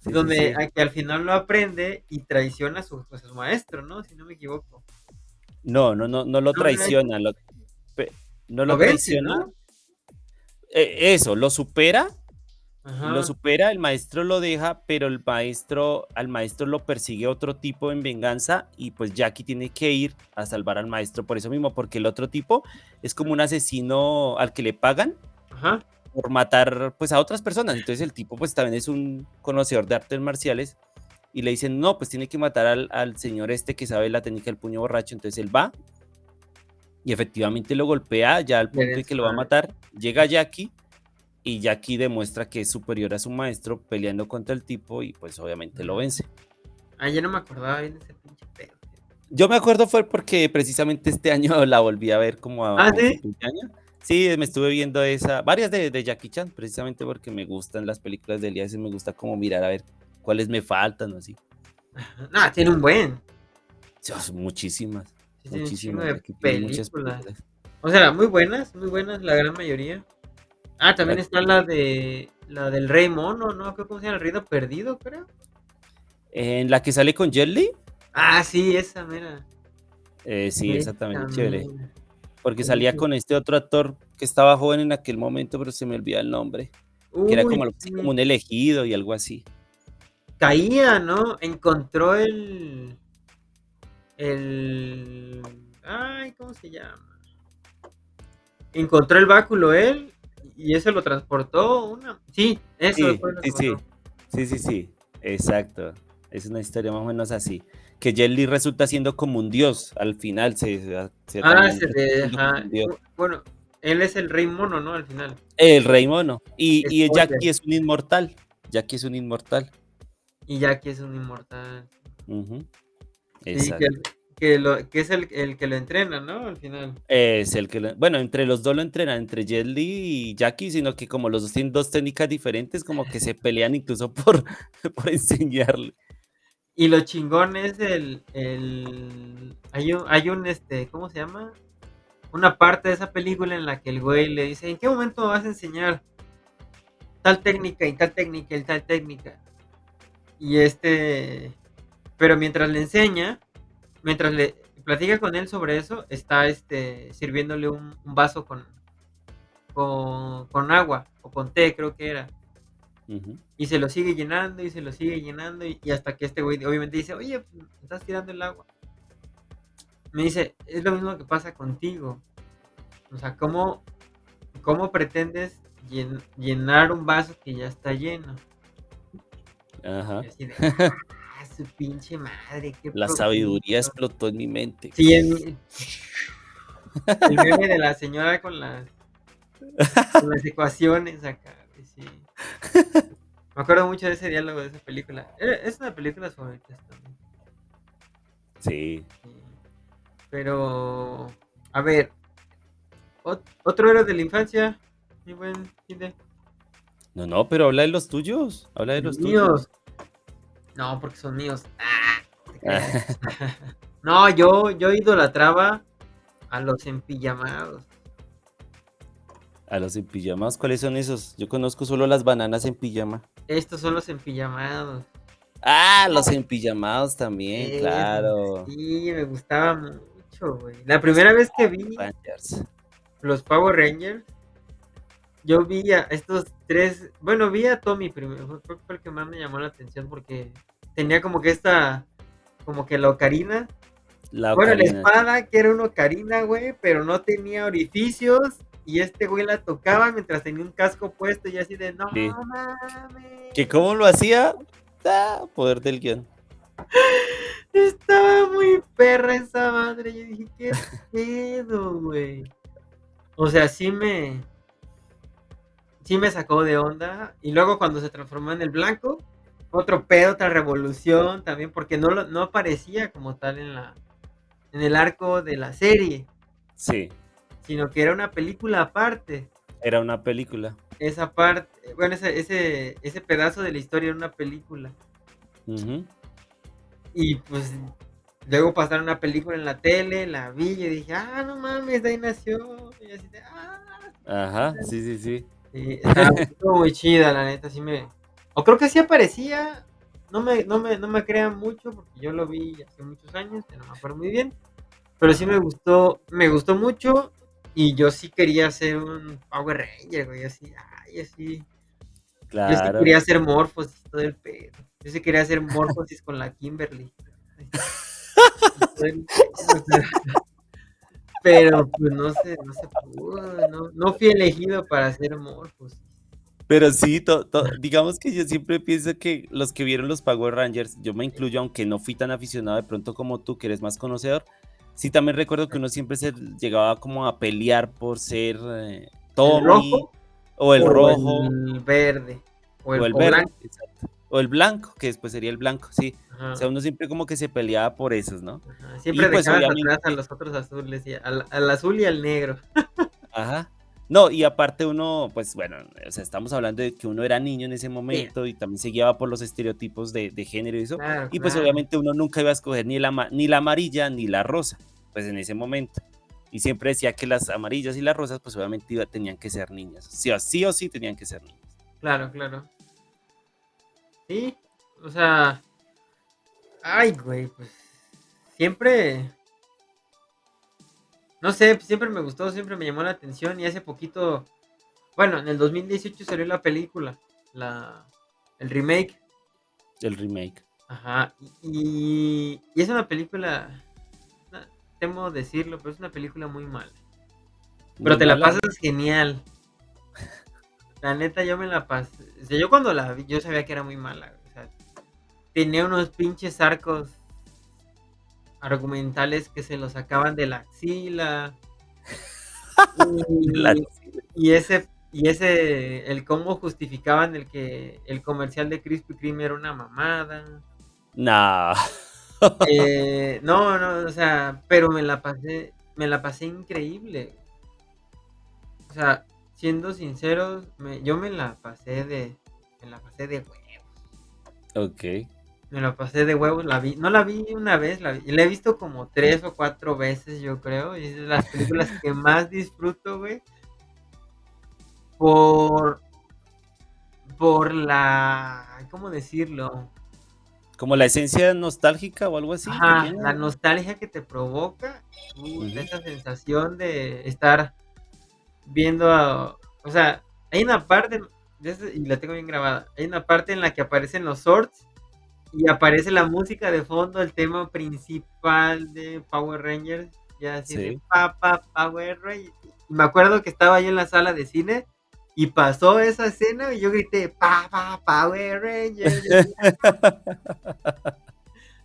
B: Sí,
A: donde
B: sí.
A: a que al final lo aprende y traiciona a su, pues, a su maestro, ¿no? Si no me equivoco.
B: No, no, no, no lo
A: No,
B: traiciona, lo, no lo
A: Lo vence,
B: traiciona.
A: ¿no?
B: Eh, eso, lo supera,
A: Ajá.
B: lo supera, el maestro lo deja, pero el maestro, al maestro lo persigue otro tipo en venganza y pues Jackie tiene que ir a salvar al maestro por eso mismo, porque el otro tipo es como un asesino al que le pagan
A: Ajá.
B: por matar pues a otras personas. Entonces el tipo pues también es un conocedor de artes marciales y le dicen, no, pues tiene que matar al, al señor este que sabe la técnica del puño borracho. Entonces él va y efectivamente lo golpea ya al punto de que lo va a matar. Llega Jackie y Jackie demuestra que es superior a su maestro peleando contra el tipo y pues obviamente lo vence.
A: Ah, ya no me acordaba bien de ese pinche pedo.
B: Yo me acuerdo fue porque precisamente este año [LAUGHS] la volví a ver como a
A: ¿Ah, sí?
B: año. Sí, me estuve viendo esa, varias de, de Jackie Chan, precisamente porque me gustan las películas de él y me gusta como mirar a ver cuáles me faltan o así.
A: No, tiene un buen.
B: Dios, muchísimas,
A: Sí,
B: muchísimas.
A: de películas.
B: películas.
A: O sea, muy buenas, muy buenas, la gran mayoría. Ah, también está la de la del Rey Mono, ¿no? Creo que se llama el Reino Perdido, creo.
B: En la que sale con Jet Li,
A: Ah, sí, esa, mira.
B: eh, sí, esa también es chévere. Porque salía con este otro actor que estaba joven en aquel momento, pero se me olvida el nombre. Que era
A: sí.
B: como un elegido y algo así.
A: caía, ¿no? Encontró el. El. Ay, ¿cómo se llama? Encontró el báculo él y eso lo transportó. Una... Sí, eso
B: Sí, sí, sí, sí, sí, sí, exacto. Es una historia más o menos así. Que Jet Li resulta siendo como un dios al final. Se, se
A: Ah, se ajá.
B: un dios.
A: Bueno, él es el rey mono, ¿no? Al final.
B: El rey mono. Y, y. Jackie es un inmortal. Jackie es un inmortal.
A: Y Jackie es un inmortal.
B: Exacto.
A: Que, lo, que es el, el que lo entrena, ¿no? Al final.
B: Es el que lo- bueno, entre los dos lo entrenan, entre Jet Li y Jackie, sino que como los dos tienen dos técnicas diferentes, como que se pelean incluso por, [LAUGHS] por enseñarle.
A: Y lo chingón es el, el hay un, hay un este, ¿cómo se llama? Una parte de esa película en la que el güey le dice, ¿en qué momento me vas a enseñar tal técnica y tal técnica y tal técnica? Y este, pero mientras le enseña, mientras le platica con él sobre eso, está este sirviéndole un, un vaso con, con con agua o con té, creo que era. Y se lo sigue llenando y se lo sigue llenando y, y hasta que este güey obviamente dice, oye, pues, me estás tirando el agua. Me dice, es lo mismo que pasa contigo. O sea, ¿cómo, cómo pretendes llen- llenar un vaso que ya está lleno?
B: Ajá. [LAUGHS]
A: su pinche madre, qué
B: La sabiduría
A: profundo".
B: explotó en mi mente.
A: Sí, en mi- [LAUGHS] el meme de la señora con las, con las ecuaciones acá, sí. Me acuerdo mucho de ese diálogo de esa película. Eh, Es una película favoritas también.
B: Sí.
A: sí. Pero, a ver, ot- otro héroe de la infancia, mi buen.
B: No, no, pero habla de los tuyos. Habla de los tuyos.
A: No, porque son míos. Ah, [LAUGHS] [LAUGHS] no, yo, yo idolatraba a los empillamados.
B: A los en pijamas, ¿cuáles son esos? Yo conozco solo las bananas en pijama.
A: Estos son los empillamados.
B: Ah, los en pijamados también, claro.
A: Sí, me gustaba mucho, güey. La primera vez que vi
B: Rangers.
A: los Power Rangers, yo vi a estos tres, bueno, vi a Tommy primero, fue- fue el que más me llamó la atención porque tenía como que esta, como que la ocarina,
B: La
A: bueno, la espada que era una ocarina, güey, pero no tenía orificios y este güey la tocaba mientras tenía un casco puesto y así de, no
B: Sí.
A: mames,
B: ¿Que cómo lo hacía? Ah, poder del guion.
A: estaba muy perra esa madre, yo dije, qué pedo, güey. O sea, sí me, sí me sacó de onda y luego cuando se transformó en el blanco, otro pedo, otra revolución también, porque no, no aparecía como tal en la en el arco de la serie.
B: Sí.
A: Sino que era una película aparte.
B: Era una película.
A: Esa parte, bueno, ese, ese, ese pedazo de la historia era una película. Y pues luego pasaron una película en la tele, la vi y dije, ah, no mames, de ahí nació. Y así de, ah.
B: Ajá, sí, sí, sí. [LAUGHS]
A: Estuvo muy chida, la neta, sí me... O creo que sí aparecía, no me, no me, no me crean mucho porque yo lo vi hace muchos años, no me acuerdo muy bien. Pero sí me gustó, me gustó mucho y yo sí quería ser un Power Ranger, güey, así, ay, así. Claro. Yo sí quería hacer Morphosis todo el pedo. Yo sí quería hacer Morphosis con la Kimberly. [LAUGHS] Pero pues no se, no se pudo, no, no fui elegido para hacer Morphosis.
B: Pero sí, digamos que yo siempre pienso que los que vieron los Power Rangers, yo me incluyo, aunque no fui tan aficionado de pronto como tú, que eres más conocedor, sí también recuerdo que uno siempre se llegaba como a pelear por ser eh, Tommy, o el rojo,
A: o el verde,
B: o el, verde, o el blanco, que después sería el blanco, sí. O sea, uno siempre como que se peleaba por esos, ¿no?
A: Siempre pues, atrás a los otros azules, al, al azul y al negro.
B: Ajá. No, y aparte uno, pues bueno, o sea, estamos hablando de que uno era niño en ese momento y también se guiaba por los estereotipos de, género y eso. y pues obviamente uno nunca iba a escoger ni la, ni la amarilla ni la rosa, pues en ese momento. Y siempre decía que las amarillas y las rosas, pues obviamente tenían que ser niñas. Sí o, sí o sí tenían que ser niñas.
A: Claro, claro. Sí, o sea, ay, güey, pues siempre no sé, siempre me gustó, siempre me llamó la atención y hace poquito, bueno, en el 2018 salió la película, la, el remake.
B: El remake.
A: Ajá, y, es una película, temo decirlo, pero es una película muy mala. Pero te la pasas genial. La neta, yo me la pasé. O sea, yo cuando la vi, yo sabía que era muy mala. O sea, tenía unos pinches arcos argumentales que se los sacaban de la axila. [LAUGHS] Y, ese y ese el cómo justificaban el que el comercial de Krispy Kreme era una mamada. Eh, no, no, o sea, pero me la pasé me la pasé increíble. O sea, siendo sinceros, yo me la pasé de me la pasé de huevos.
B: Ok.
A: Me la pasé de huevos, la vi, no la vi una vez, la, vi, la he visto como tres o cuatro veces, yo creo, y es de las películas que más disfruto, güey. Por, por la, ¿cómo decirlo?
B: Como la esencia nostálgica o algo así.
A: Ajá, la nostalgia que te provoca, esa sensación de estar viendo, a, o sea, hay una parte, y la tengo bien grabada, hay una parte en la que aparecen los swords y aparece la música de fondo, el tema principal de Power Rangers, ya así de Papa Power Rangers. me acuerdo que estaba yo en la sala de cine y pasó esa escena y yo grité Papa Power Rangers.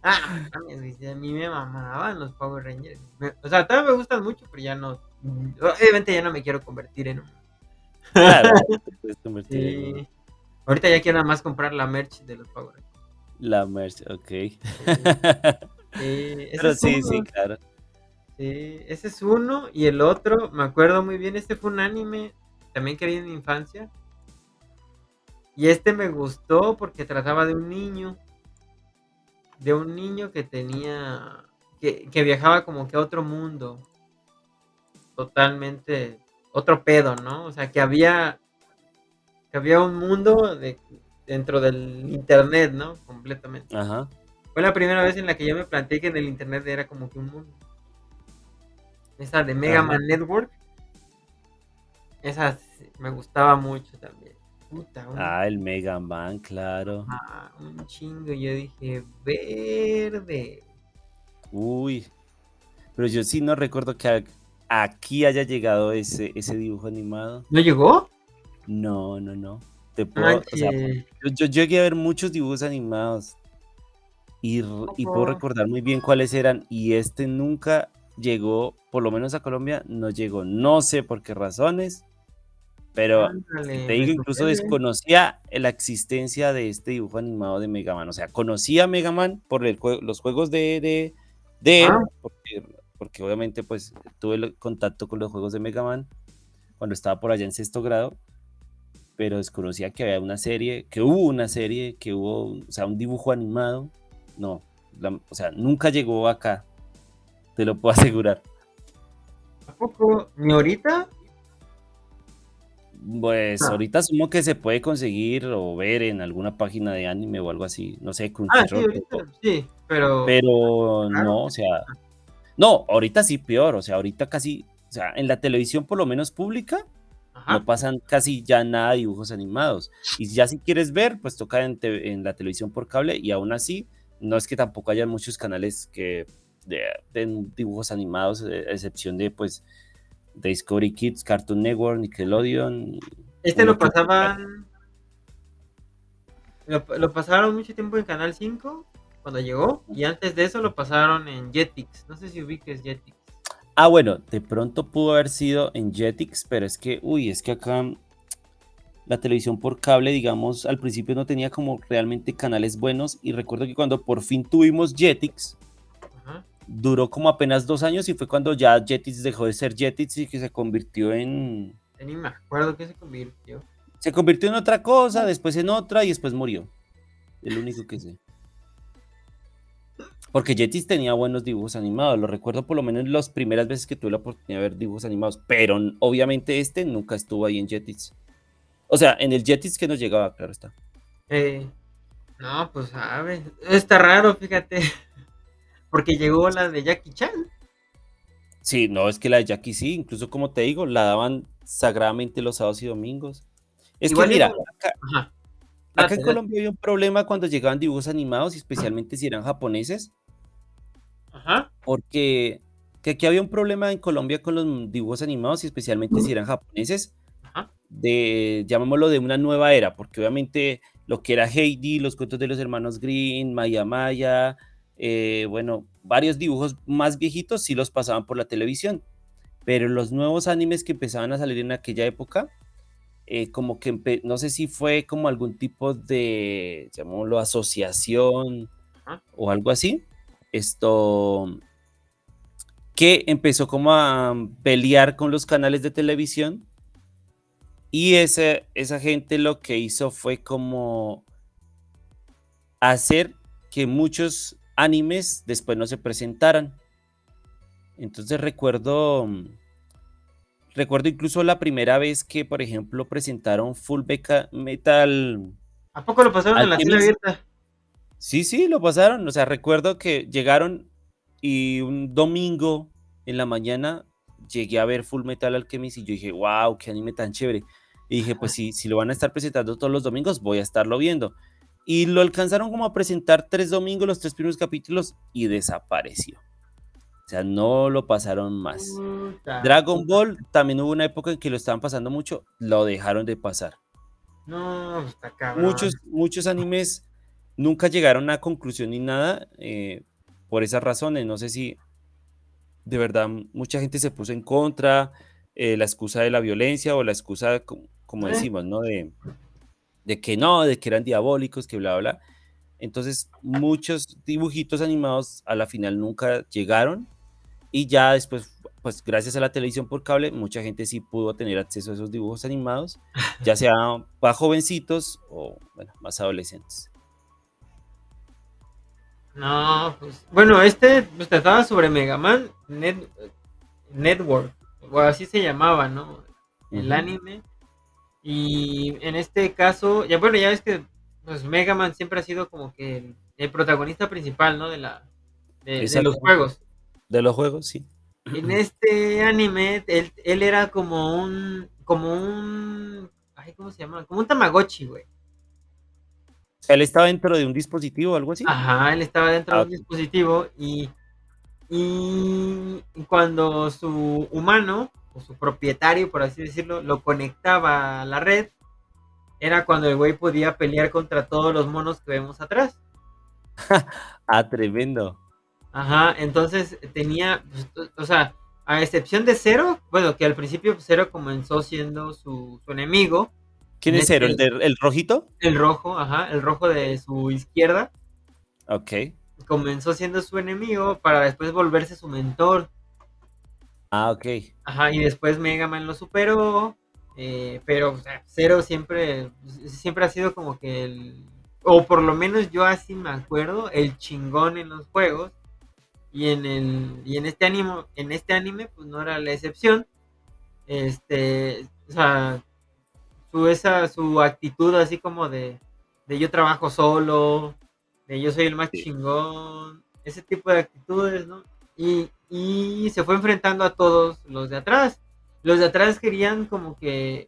A: ah, a mí me mamaban los Power Rangers. o sea, todavía me gustan mucho, pero ya no. Obviamente ya no me quiero convertir en uno. Claro, [LAUGHS] Ahorita ya quiero nada más comprar la merch de los Power Rangers.
B: La Mercy, ok. Pero sí, sí, claro.
A: Sí, ese es uno. Y el otro, me acuerdo muy bien, este fue un anime también que vi en mi infancia. Y este me gustó porque trataba de un niño. De un niño que tenía. Que, que viajaba como que a otro mundo. Totalmente. Otro pedo, ¿no? O sea, que había. Que había un mundo de, dentro del internet, ¿no? Completamente. Ajá. Fue la primera vez en la que yo me planteé que en el internet era como que un mundo. Esa de Mega Man Network. Esa me gustaba mucho también.
B: Puta, Ah, el Mega Man, claro.
A: Ah, un chingo. Yo dije, verde.
B: Uy. Pero yo sí no recuerdo que aquí haya llegado ese, ese dibujo animado.
A: ¿No llegó?
B: No, no, no yo, llegué a ver muchos dibujos animados y, puedo recordar muy bien cuáles eran y este nunca llegó, por lo menos a Colombia, no llegó. No sé por qué razones, Pero
A: Ándale,
B: te digo, incluso desconocía la existencia de este dibujo animado de Mega Man. O sea, conocía a Mega Man por el los juegos de, de, de él, porque, porque obviamente pues tuve el contacto con los juegos de Mega Man cuando estaba por allá en sexto grado, pero desconocía que había una serie, que hubo una serie, que hubo, o sea, un dibujo animado. No, la- o sea, nunca llegó acá, te lo puedo [LAUGHS] asegurar.
A: ¿A poco? ¿Ni ahorita?
B: Pues
A: Ah.
B: ahorita asumo que se puede conseguir o ver en alguna página de anime o algo así, no sé,
A: Ah, sí, ahorita sí, pero.
B: pero
A: claro.
B: no, o sea, no, ahorita sí peor, o sea, ahorita casi, o sea, en la televisión por lo menos pública
A: Ajá.
B: no pasan casi ya nada de dibujos animados. Y ya si quieres ver, pues toca en, te- en la televisión por cable y aún así, no es que tampoco haya muchos canales que de- den dibujos animados, eh, a excepción de pues de Discovery Kids, Cartoon Network, Nickelodeon.
A: Este lo
B: que
A: pasaban. Lo, lo pasaron mucho tiempo en Canal 5 cuando llegó. Y antes de eso lo pasaron en Jetix. No sé si ubiques Jetix.
B: Ah, bueno, de pronto pudo haber sido en Jetix, pero es que, uy, es que acá la televisión por cable, digamos, al principio no tenía como realmente canales buenos y recuerdo que cuando por fin tuvimos Jetix,
A: Ajá.
B: duró como apenas dos años y fue cuando ya Jetix dejó de ser Jetix y que se convirtió en...
A: Ni me acuerdo que se convirtió.
B: Se convirtió en otra cosa, después en otra y después murió. Es lo único que sé. Porque Jetix tenía buenos dibujos animados, lo recuerdo por lo menos las primeras veces que tuve la oportunidad de ver dibujos animados, pero obviamente este nunca estuvo ahí en Jetix. O sea, en el Jetix que nos llegaba, claro está.
A: Eh, no, pues sabe. Está raro, fíjate. [LAUGHS] Porque llegó la de Jackie Chan.
B: Sí, no, es que la de Jackie sí, incluso como te digo, la daban sagradamente los sábados y domingos. Es
A: Igual
B: que mira, acá,
A: Ajá.
B: Acá
A: Date,
B: en. Colombia había un problema cuando llegaban dibujos animados, especialmente si eran japoneses,
A: Ajá.
B: porque que aquí había un problema en Colombia con los dibujos animados, especialmente si eran japoneses,
A: Ajá.
B: de, llamémoslo, de una nueva era, porque obviamente lo que era Heidi, los cuentos de los hermanos Green, Maya Maya, eh, bueno, varios dibujos más viejitos sí los pasaban por la televisión, pero los nuevos animes que empezaban a salir en aquella época, eh, como que no sé si fue como algún tipo de, llamémoslo, asociación o algo así, esto que empezó como a pelear con los canales de televisión y ese, esa gente lo que hizo fue como hacer que muchos animes después no se presentaran. Entonces recuerdo, mm, recuerdo incluso la primera vez que, por ejemplo, presentaron Full Beca- Metal.
A: ¿A poco lo pasaron en la tele abierta?
B: Sí, sí, lo pasaron. O sea, recuerdo que llegaron y un domingo en la mañana llegué a ver Full Metal Alchemist y yo dije, wow, qué anime tan chévere. Y dije, pues si, si lo van a estar presentando todos los domingos, voy a estarlo viendo. Y lo alcanzaron como a presentar tres domingos, los tres primeros capítulos, y desapareció. O sea, no lo pasaron más.
A: Puta.
B: Dragon Ball, también hubo una época en que lo estaban pasando mucho, lo dejaron de pasar.
A: No, está cabrón.
B: Muchos, muchos animes nunca llegaron a conclusión ni nada eh, por esas razones. No sé si de verdad mucha gente se puso en contra, eh, la excusa de la violencia o la excusa, co- como
A: Eh.
B: decimos, ¿no? De, de que no, de que eran diabólicos, que bla, bla. Entonces, muchos dibujitos animados a la final nunca llegaron y ya después, pues gracias a la televisión por cable, mucha gente sí pudo tener acceso a esos dibujos animados, [LAUGHS] ya sea para jovencitos o, bueno, más adolescentes.
A: No, pues. Bueno, este pues, trataba sobre Mega Man Net- Network. O así se llamaba, ¿no? El anime. Y en este caso, ya bueno, ya ves que pues Mega Man siempre ha sido como que el, el protagonista principal, ¿no? De la de, de los juegos.
B: De los juegos, sí.
A: En este anime, él, él era como un, como un, ay, ¿cómo se llama? Como un Tamagotchi, güey.
B: Él estaba dentro de un dispositivo o algo así.
A: Ajá, él estaba dentro
B: Ah,
A: de un
B: ok.
A: dispositivo y, y cuando su humano, o su propietario, por así decirlo, lo conectaba a la red, era cuando el güey podía pelear contra todos los monos que vemos atrás. [LAUGHS]
B: Ah, tremendo.
A: Ajá, entonces tenía, pues, o sea, A excepción de Zero, bueno, que al principio Zero comenzó siendo su, su enemigo.
B: ¿Quién es Zero? ¿El, de, ¿El rojito?
A: El rojo, ajá, el rojo de su izquierda.
B: Ok.
A: Comenzó siendo su enemigo para después volverse su mentor.
B: Ah, ok.
A: Ajá, y después Mega Man lo superó. Eh, pero o sea, Zero siempre, siempre ha sido como que el, o por lo menos yo así me acuerdo, el chingón en los juegos. Y en el, y en este anime, en este anime, pues no era la excepción. Este, o sea, su esa, su actitud así como de, de yo trabajo solo, de yo soy el más chingón, ese tipo de actitudes, ¿no? Y, y se fue enfrentando a todos los de atrás. Los de atrás querían como que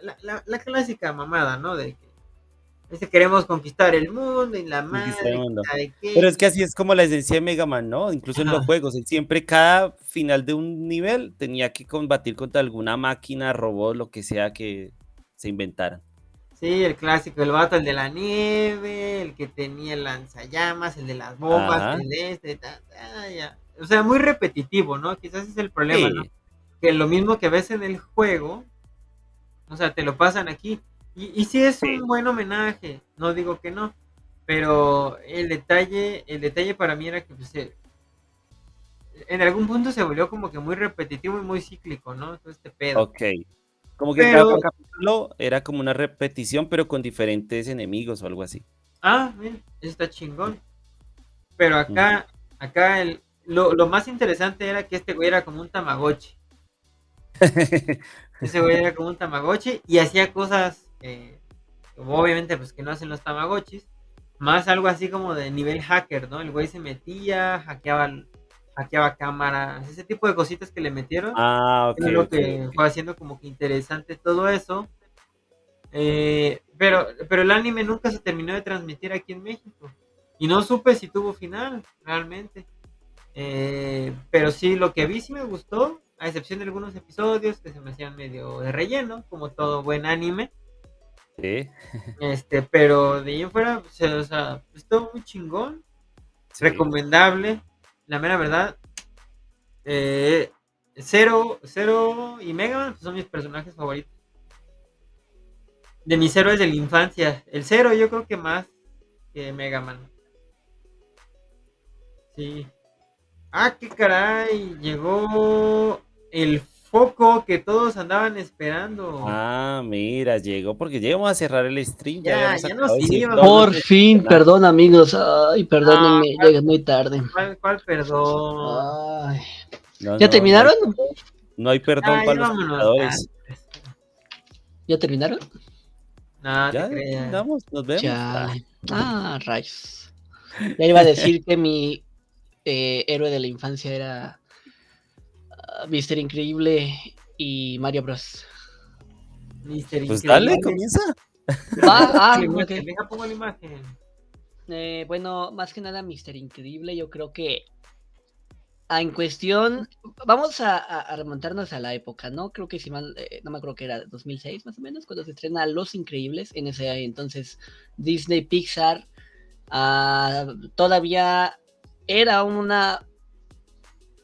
A: la, la, la clásica mamada, ¿no? De que este, queremos conquistar el mundo y la madre.
B: Pero es que así es como la esencia de Mega Man, ¿no? Incluso en los juegos, él siempre cada final de un nivel tenía que combatir contra alguna máquina, robot, lo que sea que se inventaran.
A: Sí, el clásico, el vato, el de la nieve, el que tenía el lanzallamas, el de las bombas, el de este, o sea, muy repetitivo, ¿no? Quizás es el problema, ¿no? Que lo mismo que ves en el juego, o sea, te lo pasan aquí. Y, y sí es un buen homenaje, no digo que no, pero el detalle, el detalle para mí era que pues, eh, en algún punto se volvió como que muy repetitivo y muy cíclico, ¿no? Todo este pedo.
B: Ok. Como que cada capítulo era como una repetición, pero con diferentes enemigos o algo así.
A: Ah, mira, eso está chingón. Pero acá, acá el, lo, lo más interesante era que este güey era como un Tamagotchi. [LAUGHS] Ese güey era como un Tamagotchi y hacía cosas eh, obviamente pues que no hacen los tamagotchis, más algo así como de nivel hacker, ¿no? El güey se metía, hackeaba, hackeaba cámaras, ese tipo de cositas que le metieron.
B: Ah, ok.
A: lo que fue haciendo como que interesante todo eso. Eh, pero, pero el anime nunca se terminó de transmitir aquí en México. Y no supe si tuvo final, realmente. Eh, pero sí, lo que vi sí me gustó, a excepción de algunos episodios que se me hacían medio de relleno, como todo buen anime. Este, pero de ahí fuera, o sea, estuvo muy chingón. Recomendable. La mera verdad. Eh, Zero, Zero y Mega Man son mis personajes favoritos. De mis héroes de la infancia. El Zero yo creo que más que Mega Man. Sí. Ah, qué caray. Llegó el foco que todos andaban esperando.
B: Ah, mira, llegó porque llegamos a cerrar el stream.
A: Ya, ya, nos íbamos.
C: Por fin, perdón amigos. Ay, perdónenme, ah, llegué muy tarde.
A: ¿Cuál, cuál perdón?
C: Ay. ¿Ya terminaron?
B: No hay, perdón Ay, para los jugadores.
C: ¿Ya terminaron?
B: Ya terminamos, nos vemos.
C: Ya. Ah, rayos. Ya iba a [LAUGHS] decir que mi eh, héroe de la infancia era Mister Increíble y Mario Bros.
A: Mister
B: pues dale, comienza. [LAUGHS]
C: Ah, ah
A: Venga, pongo la imagen.
C: Eh, bueno, más que nada Mister Increíble, yo creo que ah, en cuestión, vamos a, remontarnos a la época, ¿no? Creo que si mal, eh, no me acuerdo que era 2006 más o menos, cuando se estrena Los Increíbles, en ese entonces Disney Pixar ah, todavía era una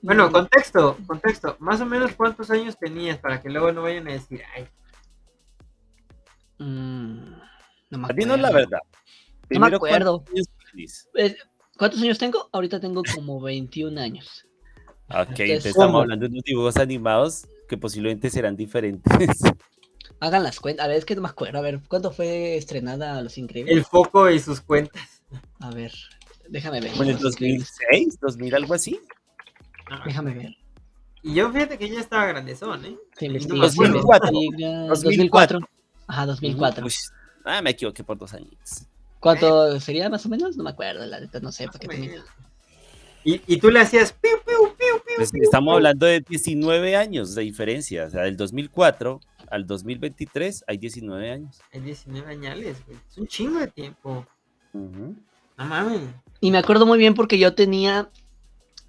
A: bueno, contexto, contexto. Más o menos cuántos años tenías para que luego no vayan a decir, ay.
C: Mm, no me
B: acuerdo. la verdad.
C: no me acuerdo. Eh, ¿Cuántos años tengo? Ahorita tengo como 21 años.
B: Ok, entonces, estamos hablando de unos dibujos animados que posiblemente serán diferentes. [LAUGHS]
C: Hagan las cuentas. A ver, es que no me acuerdo. A ver, ¿cuándo fue estrenada Los Increíbles?
A: El foco y sus cuentas.
C: A ver, déjame ver.
B: Bueno, 2006, 2000, algo así.
C: Déjame ver.
A: Y yo fíjate que ya estaba grandezón, ¿eh?
C: Sí,
B: 2004.
C: 2004. Ajá, 2004.
B: ah, me equivoqué por dos años.
C: ¿Cuánto sería más o menos? No me acuerdo, la neta, no sé. ¿para qué
A: y, y tú le hacías piu, piu, piu, piu,
B: pues Estamos hablando de 19 años de diferencia. O sea, del 2004 al 2023 hay 19 años.
A: Hay 19 años, güey. Es un chingo de tiempo. No mames.
C: Y me acuerdo muy bien porque yo tenía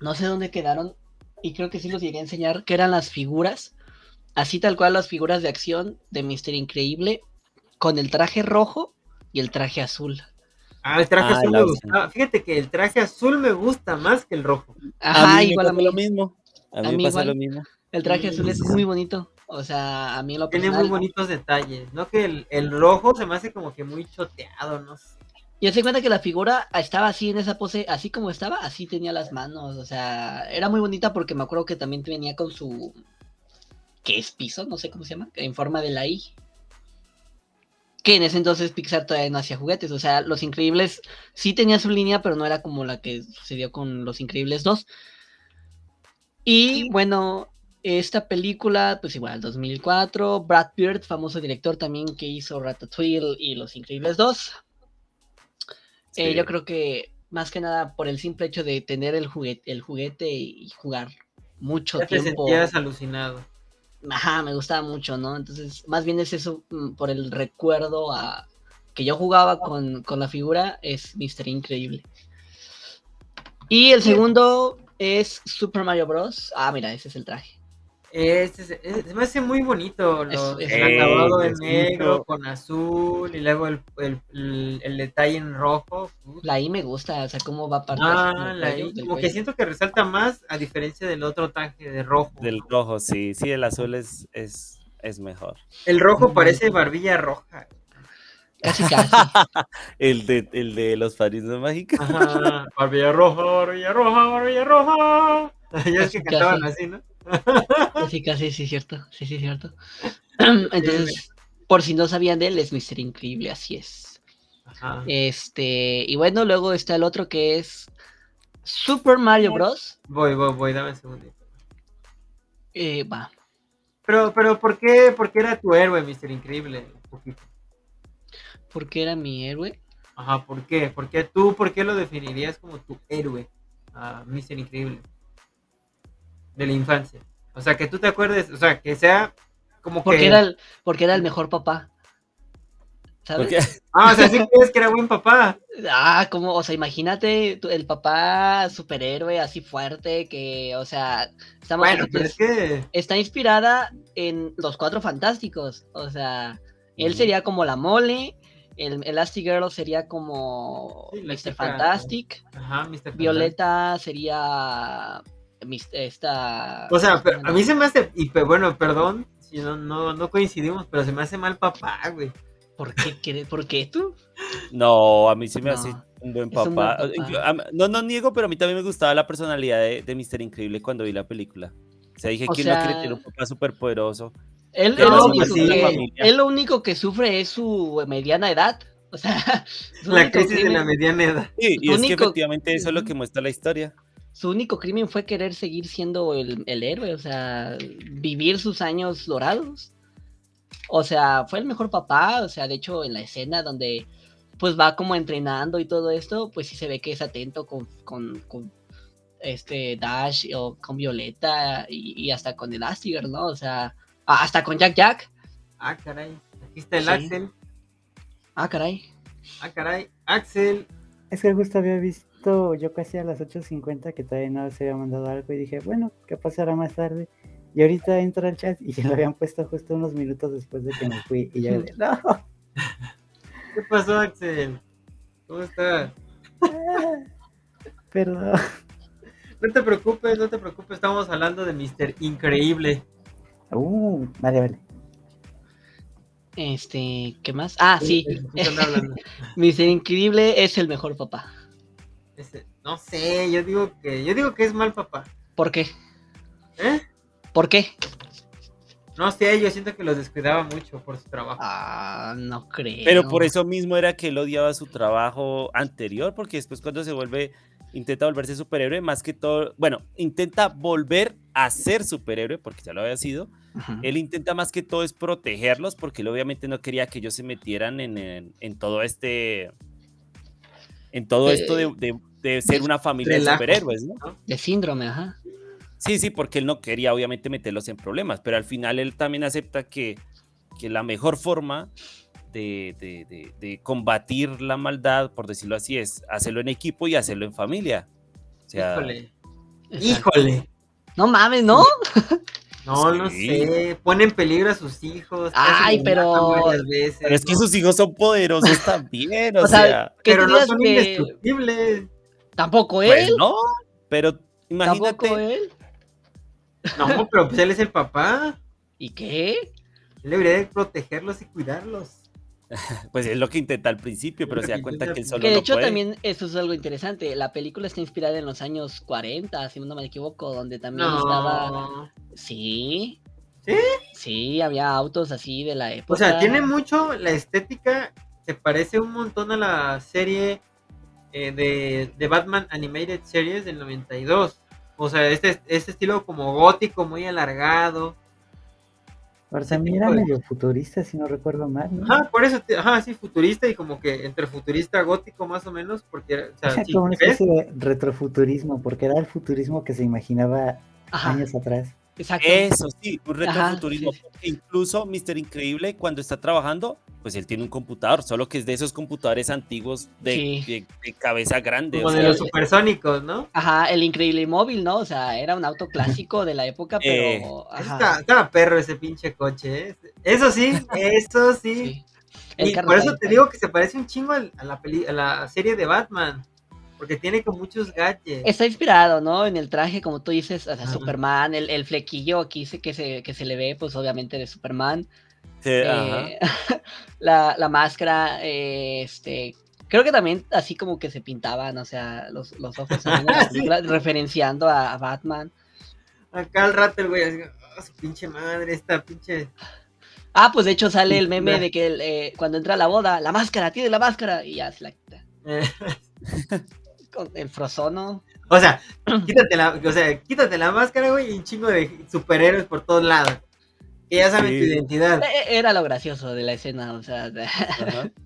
C: no sé dónde quedaron, y creo que sí los llegué a enseñar, que eran las figuras, así tal cual las figuras de acción de Mister Increíble, con el traje rojo y el traje azul.
A: Ah, el traje azul me gusta. Fíjate que el traje azul me gusta más que el rojo.
C: Ajá, igual a mí
B: lo mismo. A mí
C: A
B: me
C: mí
B: pasa
C: igual.
B: lo mismo.
C: El traje azul es
A: sí,
C: muy bonito. O sea, a mí lo
A: Tiene
C: personal.
A: muy bonitos detalles, ¿no? Que el, el rojo se me hace como que muy choteado, no sé.
C: Yo se cuenta que la figura estaba así en esa pose, así como estaba, así tenía las manos. O sea, era muy bonita porque me acuerdo que también venía con su. ¿Qué es piso? No sé cómo se llama. En forma de la I. Que en ese entonces Pixar todavía no hacía juguetes. O sea, Los Increíbles sí tenía su línea, pero no era como la que sucedió con Los Increíbles 2. Y bueno, esta película, pues igual, 2004. Brad Pitt, famoso director también que hizo Ratatouille y Los Increíbles 2. Eh,
B: Sí.
C: yo creo que más que nada por el simple hecho de tener el juguete, el juguete y jugar mucho
A: Ya te
C: tiempo.
A: sentías alucinado.
C: Ajá, me gustaba mucho, ¿no? Entonces, más bien es eso mm, por el recuerdo a que yo jugaba con, con la figura, es Mr. Increíble. Y el segundo es Super Mario Bros. Ah, mira, ese es el traje.
A: Este se, eh, se me hace muy bonito. Lo,
C: Es-
A: el
B: es-
A: acabado en
B: es
A: negro con azul y luego el, el, el- el detalle en rojo. Uf.
C: La I me gusta, o sea, cómo va parte
A: Ah,
C: del
A: la I, como que
C: cuello.
A: siento que resalta más a diferencia del otro traje de rojo.
B: Del rojo, sí. Sí, el azul es, es, es mejor.
A: El rojo parece barbilla roja.
C: Casi, [LAUGHS] casi.
B: El de, el de los padrinos mágicos.
A: Ajá, barbilla roja, barbilla roja, barbilla roja. [LAUGHS] Ya es que cantaban
C: casi.
A: así, ¿no? [LAUGHS]
C: Casi, casi, sí, cierto. Sí, sí, cierto. [CLEARS THROAT] Entonces, por si no sabían de él, es Mr. Increíble, así es.
A: Ajá.
C: Este, y bueno, luego está el otro que es Super Mario Bros.
A: Voy, voy, voy, dame un segundito.
C: Eh, va.
A: Pero, pero, ¿por qué, por qué era tu héroe, Mr. Increíble? Poquito.
C: Porque era mi héroe.
A: Ajá, ¿por qué? ¿Por qué tú, por qué lo definirías como tu héroe a Mr. Increíble? De la infancia. O sea, que tú te acuerdes, o sea, que sea como
C: Porque
A: que...
C: era el, porque era el mejor papá. ¿Sabes?
A: Ah, o sea, sí crees que era buen papá.
C: Ah, como, o sea, imagínate tu- el papá superhéroe así fuerte que, o sea, estamos
A: Bueno, pero es que...
C: está inspirada en los cuatro fantásticos. O sea, él sería como la mole, el Elastigirl sería como
A: Sí,
C: Mr. Fantastic,
A: Ajá, Mr.
C: Violeta sería esta.
A: O sea, pero a mí se me hace... Y bueno, perdón si no, no, no coincidimos, pero se me hace mal papá, güey.
C: ¿Por qué, quiere- ¿Por qué tú?
B: no, a mí sí me
C: No,
B: hace un buen
C: es un buen
B: papá. No, no niego, pero a mí también me gustaba la personalidad de, de Mr. Increíble cuando vi la película. O sea, dije, ¿quién no quiere tener un papá súper poderoso?
C: Él, lo único
A: sí,
C: que,
B: familia.
C: él lo único que sufre es su mediana edad. O sea, [LAUGHS]
A: La crisis de la mediana edad.
B: Sí, y es que efectivamente eso es lo que muestra la historia.
C: Su único crimen fue querer seguir siendo el, el héroe, o sea, vivir sus años dorados. O sea, fue el mejor papá, o sea, de hecho en la escena donde pues va como entrenando y todo esto, pues sí se ve que es atento con, con, con, este Dash o con Violeta y, y hasta con Elastigirl, ¿no? O sea, hasta con Jack Jack.
A: Ah, caray. Aquí está el
C: Sí.
A: Axel.
C: Ah, caray.
A: Ah, caray. Axel.
D: Es que justo había visto yo casi a las 8.50 que todavía no se había mandado algo y dije, bueno, ¿qué pasará más tarde? Y ahorita entro al chat y ya [LAUGHS] lo habían puesto justo unos minutos después de que me fui y yo de, [LAUGHS] no,
A: ¿Qué pasó, Axel? ¿Cómo estás? [LAUGHS]
D: perdón.
A: No te preocupes, no te preocupes. Estamos hablando de Mr. Increíble.
D: Uh, vale, vale.
C: Este, ¿qué más? Ah, sí.
A: Justo.
C: Mr. Increíble es el mejor papá.
A: Ese- no sé, yo digo que yo digo que es mal papá.
C: ¿Por qué?
A: ¿Eh?
C: ¿Por qué?
A: No sé, yo siento que los descuidaba mucho por su trabajo.
C: Ah, no creo.
B: Pero por eso mismo era que él odiaba su trabajo anterior, porque después cuando se vuelve, intenta volverse superhéroe, más que todo, bueno, intenta volver a ser superhéroe, porque ya lo había sido, él intenta más que todo es protegerlos, porque él obviamente no quería que ellos se metieran en, en- en todo este, en todo
C: Eh,
B: esto de, de- de ser una familia de superhéroes, ¿no?
C: De síndrome, ajá.
B: Sí, sí, porque él no quería obviamente meterlos en problemas, pero al final él también acepta que, que la mejor forma de, de- de- de combatir la maldad, por decirlo así, es hacerlo en equipo y hacerlo en familia. O sea,
A: Híjole.
C: Exacto.
A: Híjole.
C: No mames, ¿no? [LAUGHS]
A: No, no sé. Pone en peligro a sus hijos.
C: Ay, pero-
A: veces,
B: pero es que sus hijos son poderosos también, o,
C: O sea,
B: sea,
C: que
A: Pero no son
C: que
A: indestructibles.
C: Tampoco
B: pues
C: él,
B: no, pero
C: tampoco
B: imagínate,
C: él.
A: No, pero pues él es el papá.
C: ¿Y qué?
A: Él debería de protegerlos y cuidarlos. [LAUGHS]
B: Pues es lo que intenta al principio, pero se da cuenta que él solo
C: Que de
B: no
C: hecho
B: puede.
C: también eso es algo interesante. La película está inspirada en los años 40, si no me equivoco, donde también estaba... Sí.
A: ¿Sí?
C: Sí, había autos así de la época.
A: O sea, tiene mucho la estética, se parece un montón a la serie eh, de, de Batman Animated Series del 92. O sea, este, este estilo como gótico, muy alargado.
D: Era
A: de-
D: medio futurista, si no recuerdo mal, ¿no?
A: Ajá, por eso, te- ajá, sí, futurista y como que entre futurista gótico más o menos, porque, o sea,
D: Era
A: si
D: como una
A: ves,
D: especie de retrofuturismo, porque era el futurismo que se imaginaba
C: Ajá,
D: años atrás.
C: Exacto.
B: Eso sí, un
C: Ajá,
B: retrofuturismo.
C: sí,
B: Incluso Mr. Increíble, cuando está trabajando, pues él tiene un computador, solo que es de esos computadores antiguos de,
C: Sí.
B: de- de cabeza grande.
A: como
B: o
A: de
B: sea,
A: los supersónicos, ¿no?
C: Ajá, el increíble móvil, ¿no? O sea, era un auto clásico de la época, [LAUGHS]
B: Eh,
C: pero. ajá,
A: Está, estaba perro ese pinche coche, ¿eh? Eso sí, [LAUGHS] eso sí. Y por eso
C: está
A: te digo que se parece un chingo a la, peli- a la serie de Batman. Porque tiene con muchos gadgets.
C: Está inspirado, ¿no? En el traje, como tú dices, o sea. Superman, el, el flequillo aquí se- que se, que se le ve, pues obviamente de Superman.
B: sí, ajá.
C: Eh, [LAUGHS] la, la máscara, eh, este. Creo que también así como que se pintaban, o sea, los, los ojos en la [LAUGHS]
A: Sí.
C: película, referenciando a, a Batman.
A: Acá al rato el güey así, "Ah, su pinche madre, esta pinche.
C: Ah, pues de hecho sale el meme de que el, eh, cuando entra a la boda, la máscara, tiene la máscara, y ya se la quita. [LAUGHS]
A: eh,
C: Con el frozono.
A: O sea, quítate la, o sea, quítate la máscara, güey, y un chingo de superhéroes por todos lados. Que ya saben
B: Sí.
A: tu identidad.
C: Eh, Era lo gracioso de la escena, o sea. de-
B: ajá. [LAUGHS]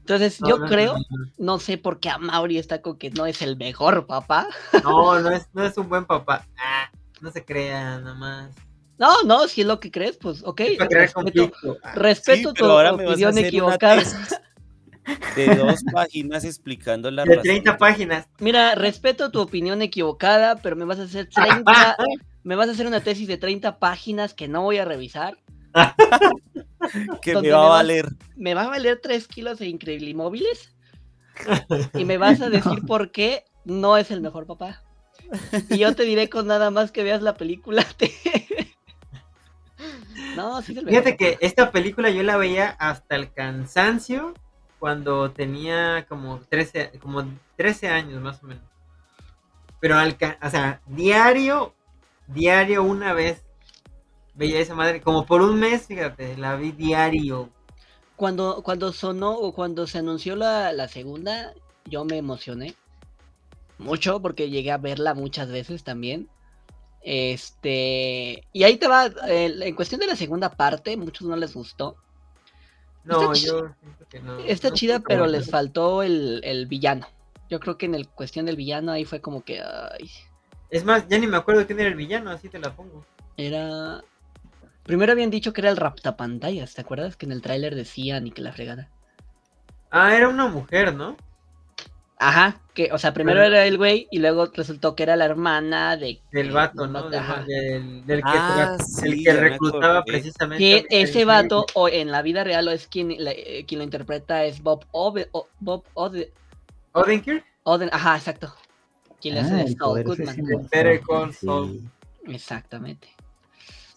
C: Entonces,
A: No,
C: yo
A: no,
C: creo,
A: no,
C: no sé por qué a Mauri está con que no es el mejor papá.
A: No, no es, no es un buen papá. Ah, no se crea, nada más.
C: No, no, si es lo que crees, pues ok. Respeto.
A: Ah,
C: respeto
B: Sí,
C: tu opinión equivocada. [LAUGHS]
B: de dos páginas explicando la
A: de
B: razón.
A: 30 páginas.
C: Mira, respeto tu opinión equivocada, pero me vas a hacer 30, [LAUGHS] me vas a hacer una tesis de 30 páginas que no voy a revisar. [LAUGHS]
B: que me va a
C: vas-
B: valer.
C: Me va a valer 3 kilos de increíble inmóviles. [LAUGHS] Y me vas a decir por qué no es el mejor papá. Y yo te diré con nada más que veas la película. te- No, sí es el mejor
A: Fíjate que esta película yo la veía hasta el cansancio cuando tenía como 13, como 13 años más o menos. Pero al, o sea, diario, diario una vez veía esa madre, como por un mes, fíjate, la vi diario.
C: Cuando, cuando sonó o cuando se anunció la, la segunda, yo me emocioné mucho porque llegué a verla muchas veces también. Este, y ahí te va, en cuestión de la segunda parte, muchos no les gustó.
A: No,
C: Está
A: yo siento que no.
C: Está
A: no
C: chida, pero les faltó el, el villano. Yo creo que en el cuestión del villano ahí fue como que ay,
A: Es más, ya ni me acuerdo quién era el villano, así te la pongo.
C: era. Primero habían dicho que era el raptapantallas, ¿te acuerdas? Que en el tráiler decían y que la fregada.
A: Ah, era una mujer, ¿no?
C: Ajá, que, o sea, primero era el güey y luego resultó que era la hermana de.
A: Del vato, ¿no? Del,
C: ajá.
A: del, del que,
B: Ah,
A: el
B: sí,
A: que reclutaba precisamente.
C: Que ese vato, o en la vida real, o es quien, la- eh, quien lo interpreta es Bob Ove, o- Bob Ode-
A: Odenkirk.
C: Oden, ajá, exacto. Quien le hace
D: Ah,
C: de Saul Goodman.
D: Sí.
A: Saul.
C: Exactamente.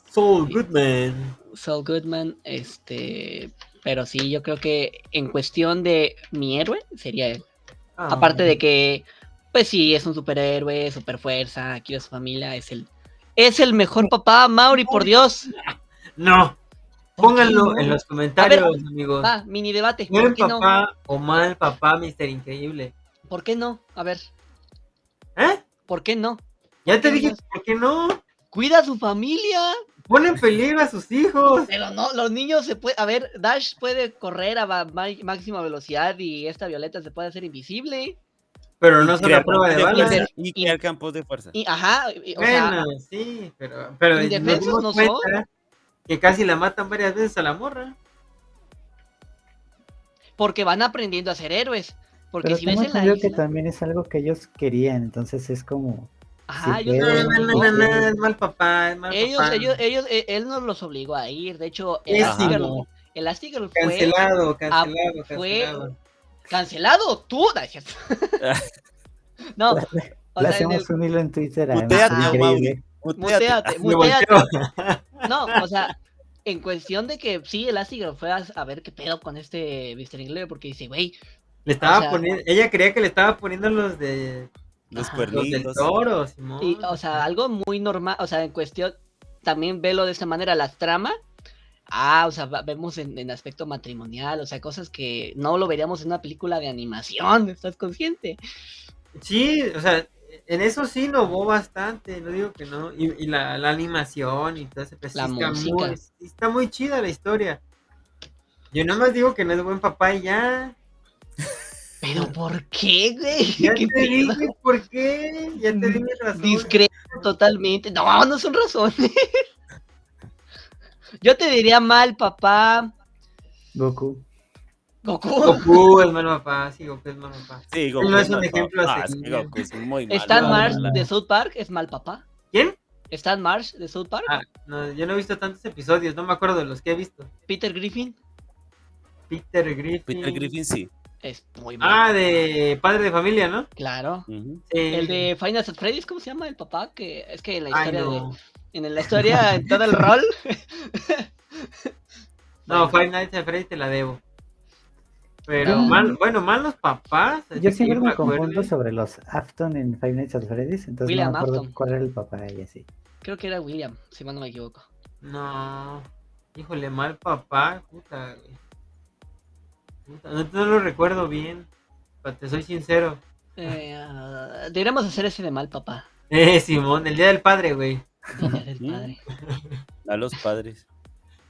A: Saul Goodman.
C: Saul Goodman, este, pero sí, yo creo que en cuestión de mi héroe sería él.
A: Ah,
C: Aparte de que, pues sí, es un superhéroe, super fuerza, quiere a su familia, es el, es el mejor papá, Mauri, por Dios.
A: No. Pónganlo en los comentarios,
C: A
A: amigos.
C: Va, mini debate.
A: ¿Buen
C: ¿Por qué no?
A: papá o mal papá, Mr. Increíble?
C: ¿Por qué no? A ver,
A: ¿Eh?
C: ¿por qué no?
A: Ya te dije? ¿por qué no?
C: Cuida a su familia.
A: Pone en peligro a sus hijos.
C: Pero no, los niños se puede, a ver, Dash puede correr a ma- ma- máxima velocidad y esta Violeta se puede hacer invisible.
A: Pero no
B: crear
A: la prueba de balas.
C: Y-
B: crear campos de fuerza.
C: Y ajá, y- o sea,
A: Bueno, sí, pero, pero
C: indefensos no son.
A: que casi la matan varias veces a la morra.
C: porque van aprendiendo a ser héroes. Porque
D: Pero
C: si ves en la
D: entendido que
C: isla,
D: también es algo que ellos querían, entonces es como...
C: ajá,
D: sí
C: ellos,
A: No, no, no,
C: obligó.
A: no, no, es mal papá, es mal
C: ellos,
A: papá.
C: ellos, ellos, eh, él nos los obligó a ir. De hecho,
A: Pésimo.
C: Elastigirl, Elastigirl fue
A: Cancelado, cancelado,
C: fue-
A: cancelado.
C: cancelado. Tú, no, [LAUGHS] [LAUGHS] o
D: Le
C: sea,
D: hacemos
C: el-
D: un hilo en Twitter a
B: Muteate.
C: Muteate, [LAUGHS] muteate. No, o sea, en cuestión de que sí, Elastigirl fue a, a ver qué pedo con este Mr. Inglés, porque dice, güey,
A: Le estaba
C: O sea-
A: poniendo, ella creía que le estaba poniendo los de
B: Los
C: Ajá.
A: los del
B: cuernitos.
A: toro, Simón.
C: y, o sea, algo muy normal, o sea, en cuestión, también velo de esta manera, la trama. Ah, o sea, vemos en, en aspecto matrimonial, o sea, cosas que no lo veríamos en una película de animación, [LAUGHS] ¿estás consciente?
A: Sí, o sea, en eso sí innovó bastante, no digo que no. Y, y la, la animación y todo ese pues, sí
C: La
A: está
C: música.
A: muy, sí está muy chida la historia. Yo nada más digo que no es buen papá y ya. [LAUGHS]
C: Pero ¿por qué, güey?
A: Ya
C: ¿Qué
A: te
C: pedo?
A: dije por qué. Ya te di mi razón.
C: Discreto totalmente. No, no son razones. [LAUGHS] Yo te diría mal, papá.
D: Goku.
C: Goku.
A: Goku [LAUGHS] es mal papá, sí, Goku es mal papá.
B: Sí,
A: Él no es un
B: mal
A: ejemplo a
B: papá. Ah. Goku es muy malo.
C: Stan Marsh de South Park es mal papá.
A: ¿Quién?
C: Stan Marsh de South Park.
A: Ah, no, yo no he visto tantos episodios, no me acuerdo de los que he visto.
C: Peter Griffin
A: Peter Griffin.
B: Peter Griffin sí.
C: Es muy malo.
A: Ah, de Padre de Familia, ¿no?
C: Claro. El de Final Fantasy Freddy's, ¿cómo se llama el papá? Que es que en la
A: Ay,
C: historia
A: no.
C: de. En la historia, en todo el rol. [LAUGHS]
A: No,
C: Bueno,
A: Five Nights at Freddy's te la debo. Pero, mal, bueno, mal los papás.
D: Yo siempre me confundo sobre los Afton en Five Nights at Freddy's, entonces
C: William
D: no me acuerdo
C: Afton.
D: cuál era el papá y así.
C: Creo que era William, si mal no me equivoco.
A: No, híjole, mal papá, puta, güey. No, no lo recuerdo bien, te soy sincero.
C: Eh, deberíamos hacer ese de mal papá. [LAUGHS]
A: Eh, Simón, el día del padre, güey.
C: El día del padre. [LAUGHS]
B: A los padres.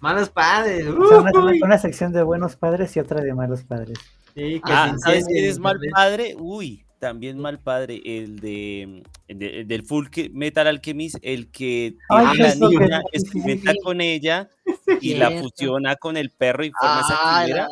A: Malos padres.
D: O sea, una, sección de buenos padres y otra de malos padres.
A: Sí, que
B: Ah, ¿sabes quién es mal padre? Uy, también mal padre. El de el de- el del Full Metal Alchemist, el que
D: Ay,
B: tiene la
D: que-
B: niña, experimenta
C: sí.
B: con ella y la fusiona con el perro y forma esa quimera.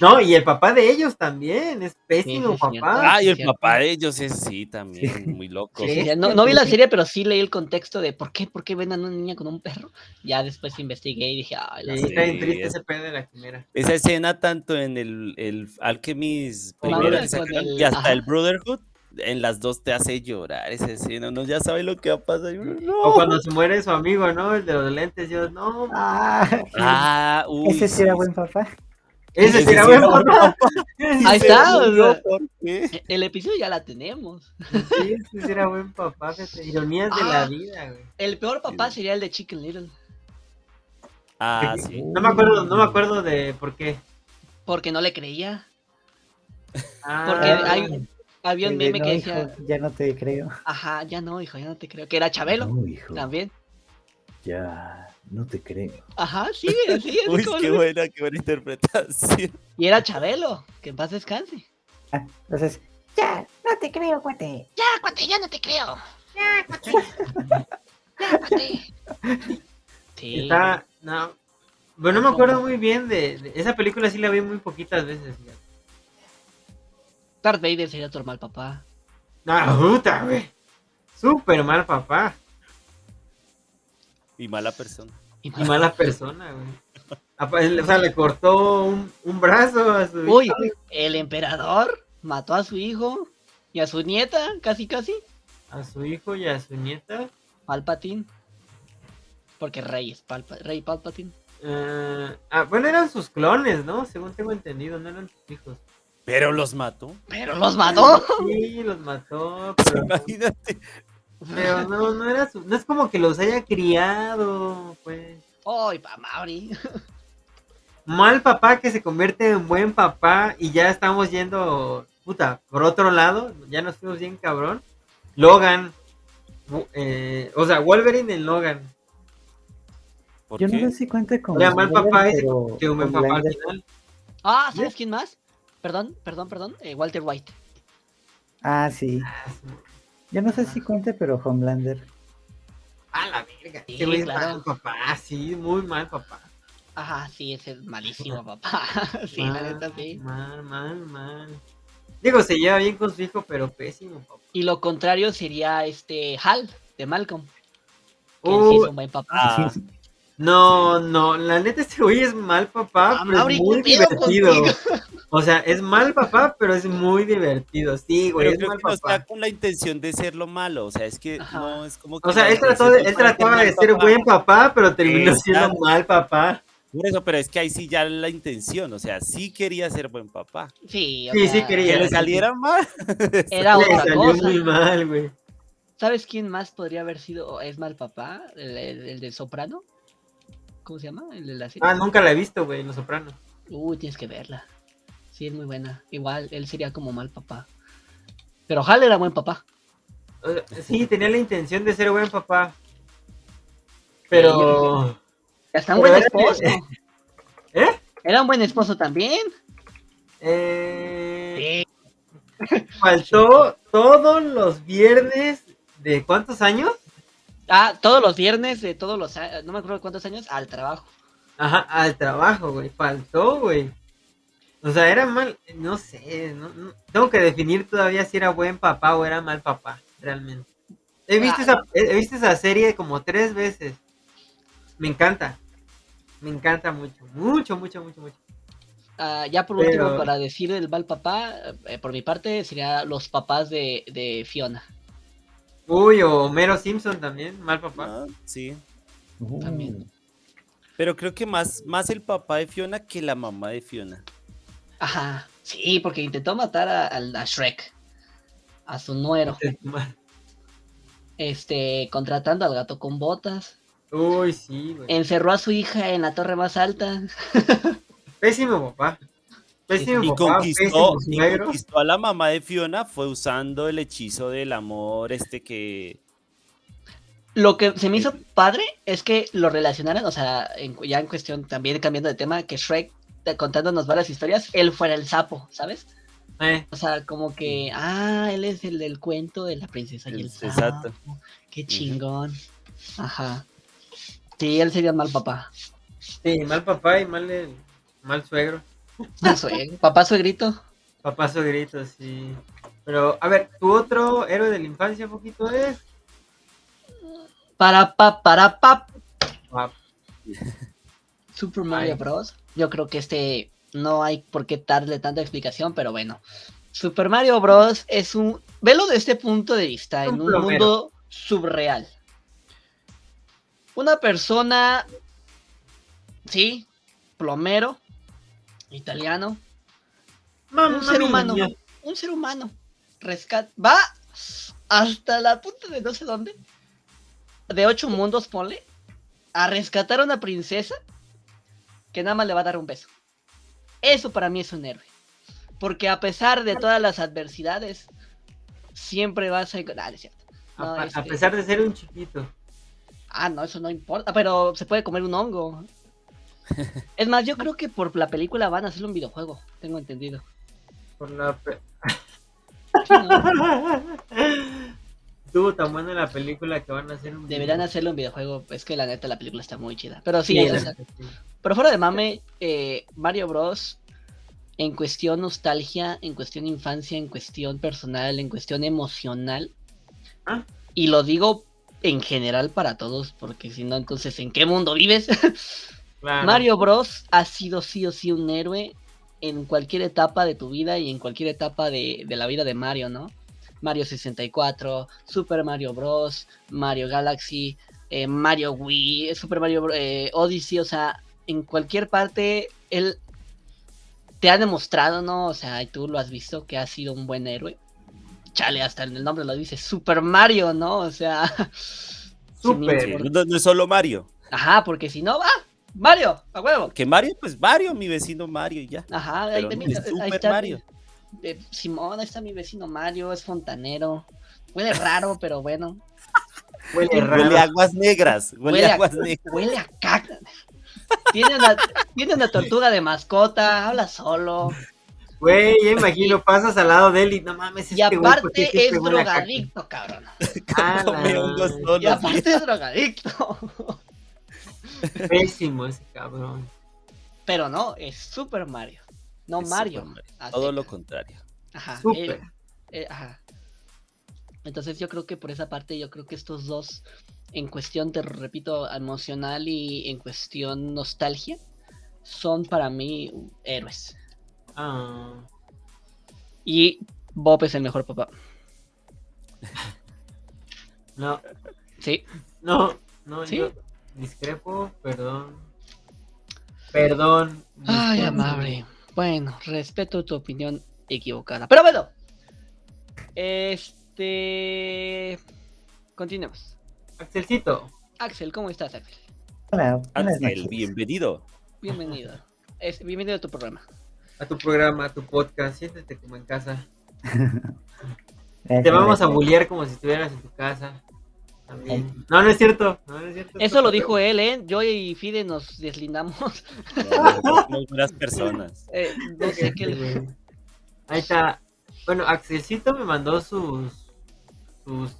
A: No, y el papá de ellos también, es pésimo
C: sí, es cierto.
A: papá.
B: Ah, y el
C: cierto.
B: papá de ellos es sí también, muy loco.
C: No, vi la serie, pero sí leí el contexto de por qué, por qué ven a una niña con un perro. Ya después investigué y dije, ay, la
A: Sí,
C: serie.
A: está bien triste
B: es-
A: ese pedo de la quimera.
B: Esa escena tanto en el, el Alchemist sacaron,
C: el-
B: y hasta
C: ajá.
B: el Brotherhood, en las dos te hace llorar esa escena, uno ya sabe lo que va a pasar. y uno,
A: O
B: no.
A: cuando se muere su amigo, ¿no? El de los lentes, yo, no,
D: Ah,
B: Ah, uy,
D: ese sí era buen papá.
A: ese
B: ese
A: sí era buen papá. [LAUGHS]
C: Ahí está, o sea,
B: ¿por qué?
C: e- El episodio ya la tenemos.
A: Sí, ese sí era buen papá, fíjate, ironías de la
C: Ah.
A: vida, güey.
C: El peor papá
B: Sí.
C: sería el de Chicken Little.
B: Ah, sí.
A: No me acuerdo, no me acuerdo de por qué.
C: Porque no le creía.
A: Ah,
C: Porque hay- Había un meme
D: "No,
C: que
D: hijo,
C: decía,
D: ya no te creo.
C: ajá, ya no, hijo, ya no te creo. Que era Chabelo
D: No, hijo,
C: también.
D: ya no te creo.
C: Ajá, sí, así es.
B: Uy,
C: como
B: qué buena, qué buena interpretación.
C: Y era Chabelo, que en paz descanse.
D: Ah, entonces, ya, no te creo, cuate.
C: Ya, cuate, ya no te creo. Ya, cuate. Ya, cuate. Sí.
A: Está, no. Bueno, no me acuerdo muy bien de, de- esa película, sí la vi muy poquitas veces.
C: Darth Vader sería tu mal papá.
A: No, puta, güey. Súper mal papá.
B: Y mala persona.
C: Y
A: Y
C: mal-
A: mala persona, güey. O sea, le cortó un, un brazo a su
C: Uy,
A: hijo.
C: el emperador mató a su hijo y a su nieta, casi casi.
A: A su hijo y a su nieta.
C: Palpatine. Porque Rey es Palpa Rey Palpatine.
A: Eh, ah, bueno, eran sus clones, ¿no? Según tengo entendido, no eran sus hijos.
B: Pero los mató.
C: Pero los mató.
A: Sí, los mató, [LAUGHS] pero,
B: Imagínate.
A: pero no, no era su, no es como que los haya criado, pues.
C: Ay, pa Mauri.
A: Mal papá que se convierte en buen papá y ya estamos yendo, puta, por otro lado, ya nos fuimos bien cabrón. Logan, eh, o sea, Wolverine en Logan.
B: ¿Por
D: Yo
B: qué?
D: no sé si cuenta con.
A: Era mal
D: spoiler,
A: papá ese
D: pero
A: que un buen papá al final.
C: Ah, ¿sabes quién más? Perdón, perdón, perdón. eh, Walter White.
D: Ah, sí. Yo no sé si cuenta, pero Homelander.
A: A la verga.
C: Sí, claro.
A: mal papá, sí, muy mal papá.
C: Ajá, sí, ese es malísimo, [LAUGHS] papá. [LAUGHS] sí, la
A: mal,
C: neta, sí.
A: Mal, mal, mal. Digo, se lleva bien con su hijo, pero pésimo, papá.
C: Y lo contrario sería este Hal de Malcolm. Que sí
A: Uh,
C: es un buen papá.
B: Ah,
A: No, no, la neta este güey es mal papá,
C: Ah,
A: pero
C: Mauri,
A: es muy
C: ¿qué pedo
A: divertido. [LAUGHS] O sea, es mal papá, pero es muy divertido. Sí, güey,
B: Pero
A: es
B: creo
A: mal
B: que no está
A: papá.
B: con la intención de ser lo malo. O sea, es que
C: Ajá.
B: no es como que.
A: O sea, él trató de, él trataba de ser
B: papá.
A: buen papá, pero terminó siendo mal papá.
B: Por eso, pero es que ahí sí ya la intención. O sea, sí quería ser buen papá.
C: Sí, o
A: Sí, sí
C: sea,
A: quería.
B: Que le
A: sí.
B: saliera mal. [LAUGHS]
C: Era
A: Le
C: otra
A: salió
C: cosa.
A: muy mal, güey.
C: ¿Sabes quién más podría haber sido o es mal papá? El, el, el de Soprano. ¿Cómo se llama? El de la serie.
A: Ah, nunca la he visto, güey, Los Sopranos.
C: Uy, tienes que verla. Sí, es muy buena. Igual, él sería como mal papá. Pero Hal era buen papá.
A: Sí, tenía la intención de ser buen papá. Pero.
C: Hasta un buen esposo. [LAUGHS]
A: ¿Eh?
C: Era un buen esposo también.
A: Eh,
C: Sí.
A: faltó todos los viernes de cuántos años?
C: Ah, todos los viernes de todos los no me acuerdo cuántos años, al trabajo.
A: Ajá, al trabajo, güey. Faltó, güey. O sea, era mal, no sé, no- no- tengo que definir todavía si era buen papá o era mal papá, realmente. He visto,
C: Ah.
A: esa, he visto esa serie como tres veces. Me encanta. Me encanta mucho, mucho, mucho, mucho, mucho.
C: Ah, ya por último, para decir el mal papá, eh, por mi parte, sería los papás de, de Fiona.
A: Uy, o Homero Simpson también, mal papá.
B: Ah, sí.
C: También.
B: Pero creo que más, más el papá de Fiona que la mamá de Fiona.
C: Ajá, sí, porque intentó matar a, al- a Shrek, a su nuero, este, contratando al gato con botas,
A: Uy, sí, güey.
C: encerró a su hija en la torre más alta. [LAUGHS]
A: Pésimo papá. Pésimo
B: Y
A: papá,
B: conquistó,
A: pésimo
B: y conquistó a la mamá de Fiona fue usando el hechizo del amor este que...
C: Lo que se me hizo padre es que lo relacionaran, o sea, en ya en cuestión, también cambiando de tema, que Shrek, contándonos varias historias, él fuera el sapo, ¿sabes?
A: Eh,
C: O sea, como que, ah, él es el del cuento de la princesa y el sapo.
B: Exacto.
C: Qué chingón. Ajá. Sí, él sería mal papá.
A: sí, mal papá y mal, el- mal suegro. [LAUGHS]
C: Mal suegro. Papá suegrito.
A: Papá suegrito, sí. Pero, a ver, tu otro héroe de la infancia, poquito es.
C: Para pa, para pa.
A: Ah,
C: Super Mario. Bros. Yo creo que este no hay por qué darle tanta explicación, pero bueno. Super Mario Bros. es un. Velo de este punto de vista,
A: Un
C: en un
A: plomero.
C: mundo subreal. Una persona. Sí, plomero, italiano,
A: mamma
C: un ser humano. Un ser humano. Rescat. Va hasta la punta de no sé dónde. De ocho mundos, ponle. A rescatar a una princesa. Que nada más le va a dar un beso. Eso para mí es un héroe. Porque a pesar de todas las adversidades. Siempre vas a encontrar. Ah, no es cierto.
A: A,
C: No,
A: pa- a
C: este-
A: pesar de ser un chiquito.
C: Ah, no, eso no importa. Pero se puede comer un hongo. [LAUGHS] Es más, yo creo que por la película van a hacer un videojuego. Tengo entendido.
A: Por la pe-
C: Sí, ¿no? [LAUGHS]
A: Estuvo tan buena la película que van a hacer un
C: Deberían
A: video.
C: hacerle un videojuego. Es que la neta la película está muy chida. Pero sí,
A: Sí,
C: o
A: la
C: sea,
A: neta, sí.
C: pero fuera de mame, eh, Mario Bros. En cuestión nostalgia, en cuestión infancia, en cuestión personal, en cuestión emocional.
A: Ah.
C: Y lo digo en general para todos, porque si no, entonces, ¿en qué mundo vives? [LAUGHS]
A: Claro.
C: Mario Bros. ha sido sí o sí un héroe en cualquier etapa de tu vida y en cualquier etapa de, de la vida de Mario, ¿no? Mario 64, Super Mario Bros., Mario Galaxy, eh, Mario Wii, Super Mario eh, Odyssey, o sea, en cualquier parte él te ha demostrado, ¿no? O sea, y tú lo has visto que ha sido un buen héroe. Chale, hasta en el nombre lo dice, Super Mario, ¿no? O sea, [LAUGHS] import-
B: no, no es solo Mario.
C: Ajá, porque si no, va, Mario, a huevo.
B: Que Mario, pues Mario, mi vecino Mario y ya.
C: Ajá, ahí,
B: Pero Super
C: está
B: Mario.
C: Eh, Simón, ahí está mi vecino Mario, es fontanero. Huele raro, pero bueno. [LAUGHS]
A: Huele raro.
B: Huele a aguas negras. Huele,
C: Huele
B: a
C: a-
B: aguas [LAUGHS] negras.
C: Huele a caca. Tiene una, tiene una tortuga de mascota, habla solo.
A: Güey, ya imagino, pasas al lado de él y no mames,
C: Y
A: este güey, ¿por qué
C: aparte es drogadicto, cabrón. [LAUGHS]
A: Ah,
C: Y aparte es drogadicto.
A: Pésimo ese cabrón.
C: Pero no, es Super Mario. No
B: Es
C: Mario.
B: Super Mario.
C: a
B: Todo lo contrario.
C: Ajá. Eh, ajá. Entonces yo creo que por esa parte, yo creo que estos dos, en cuestión, te repito, emocional y en cuestión nostalgia, son para mí héroes.
A: Ah,
C: Y Bob es el mejor papá. [LAUGHS]
A: no,
C: Sí.
A: no, no,
C: ¿Sí?
A: yo discrepo, perdón. Perdón.
C: Ay,
A: discrepo.
C: amable. Bueno, respeto tu opinión equivocada. Pero bueno. Este. Continuemos.
A: Axelcito,
C: Axel, ¿cómo estás, Axel?
D: Hola,
B: Axel, bienvenido.
C: Bienvenido. Es, bienvenido a tu programa.
A: a tu programa, a tu podcast, siéntete como en casa. [LAUGHS] Te vamos a bullear como si estuvieras en tu casa. También. No, no es cierto. No, no es cierto.
C: Eso lo dijo él, ¿eh? Yo y Fide nos deslindamos. [LAUGHS]
B: Somos buenas personas.
C: Eh, no sé qué. le-
A: Ahí está. Bueno, Axelcito me mandó sus. sus.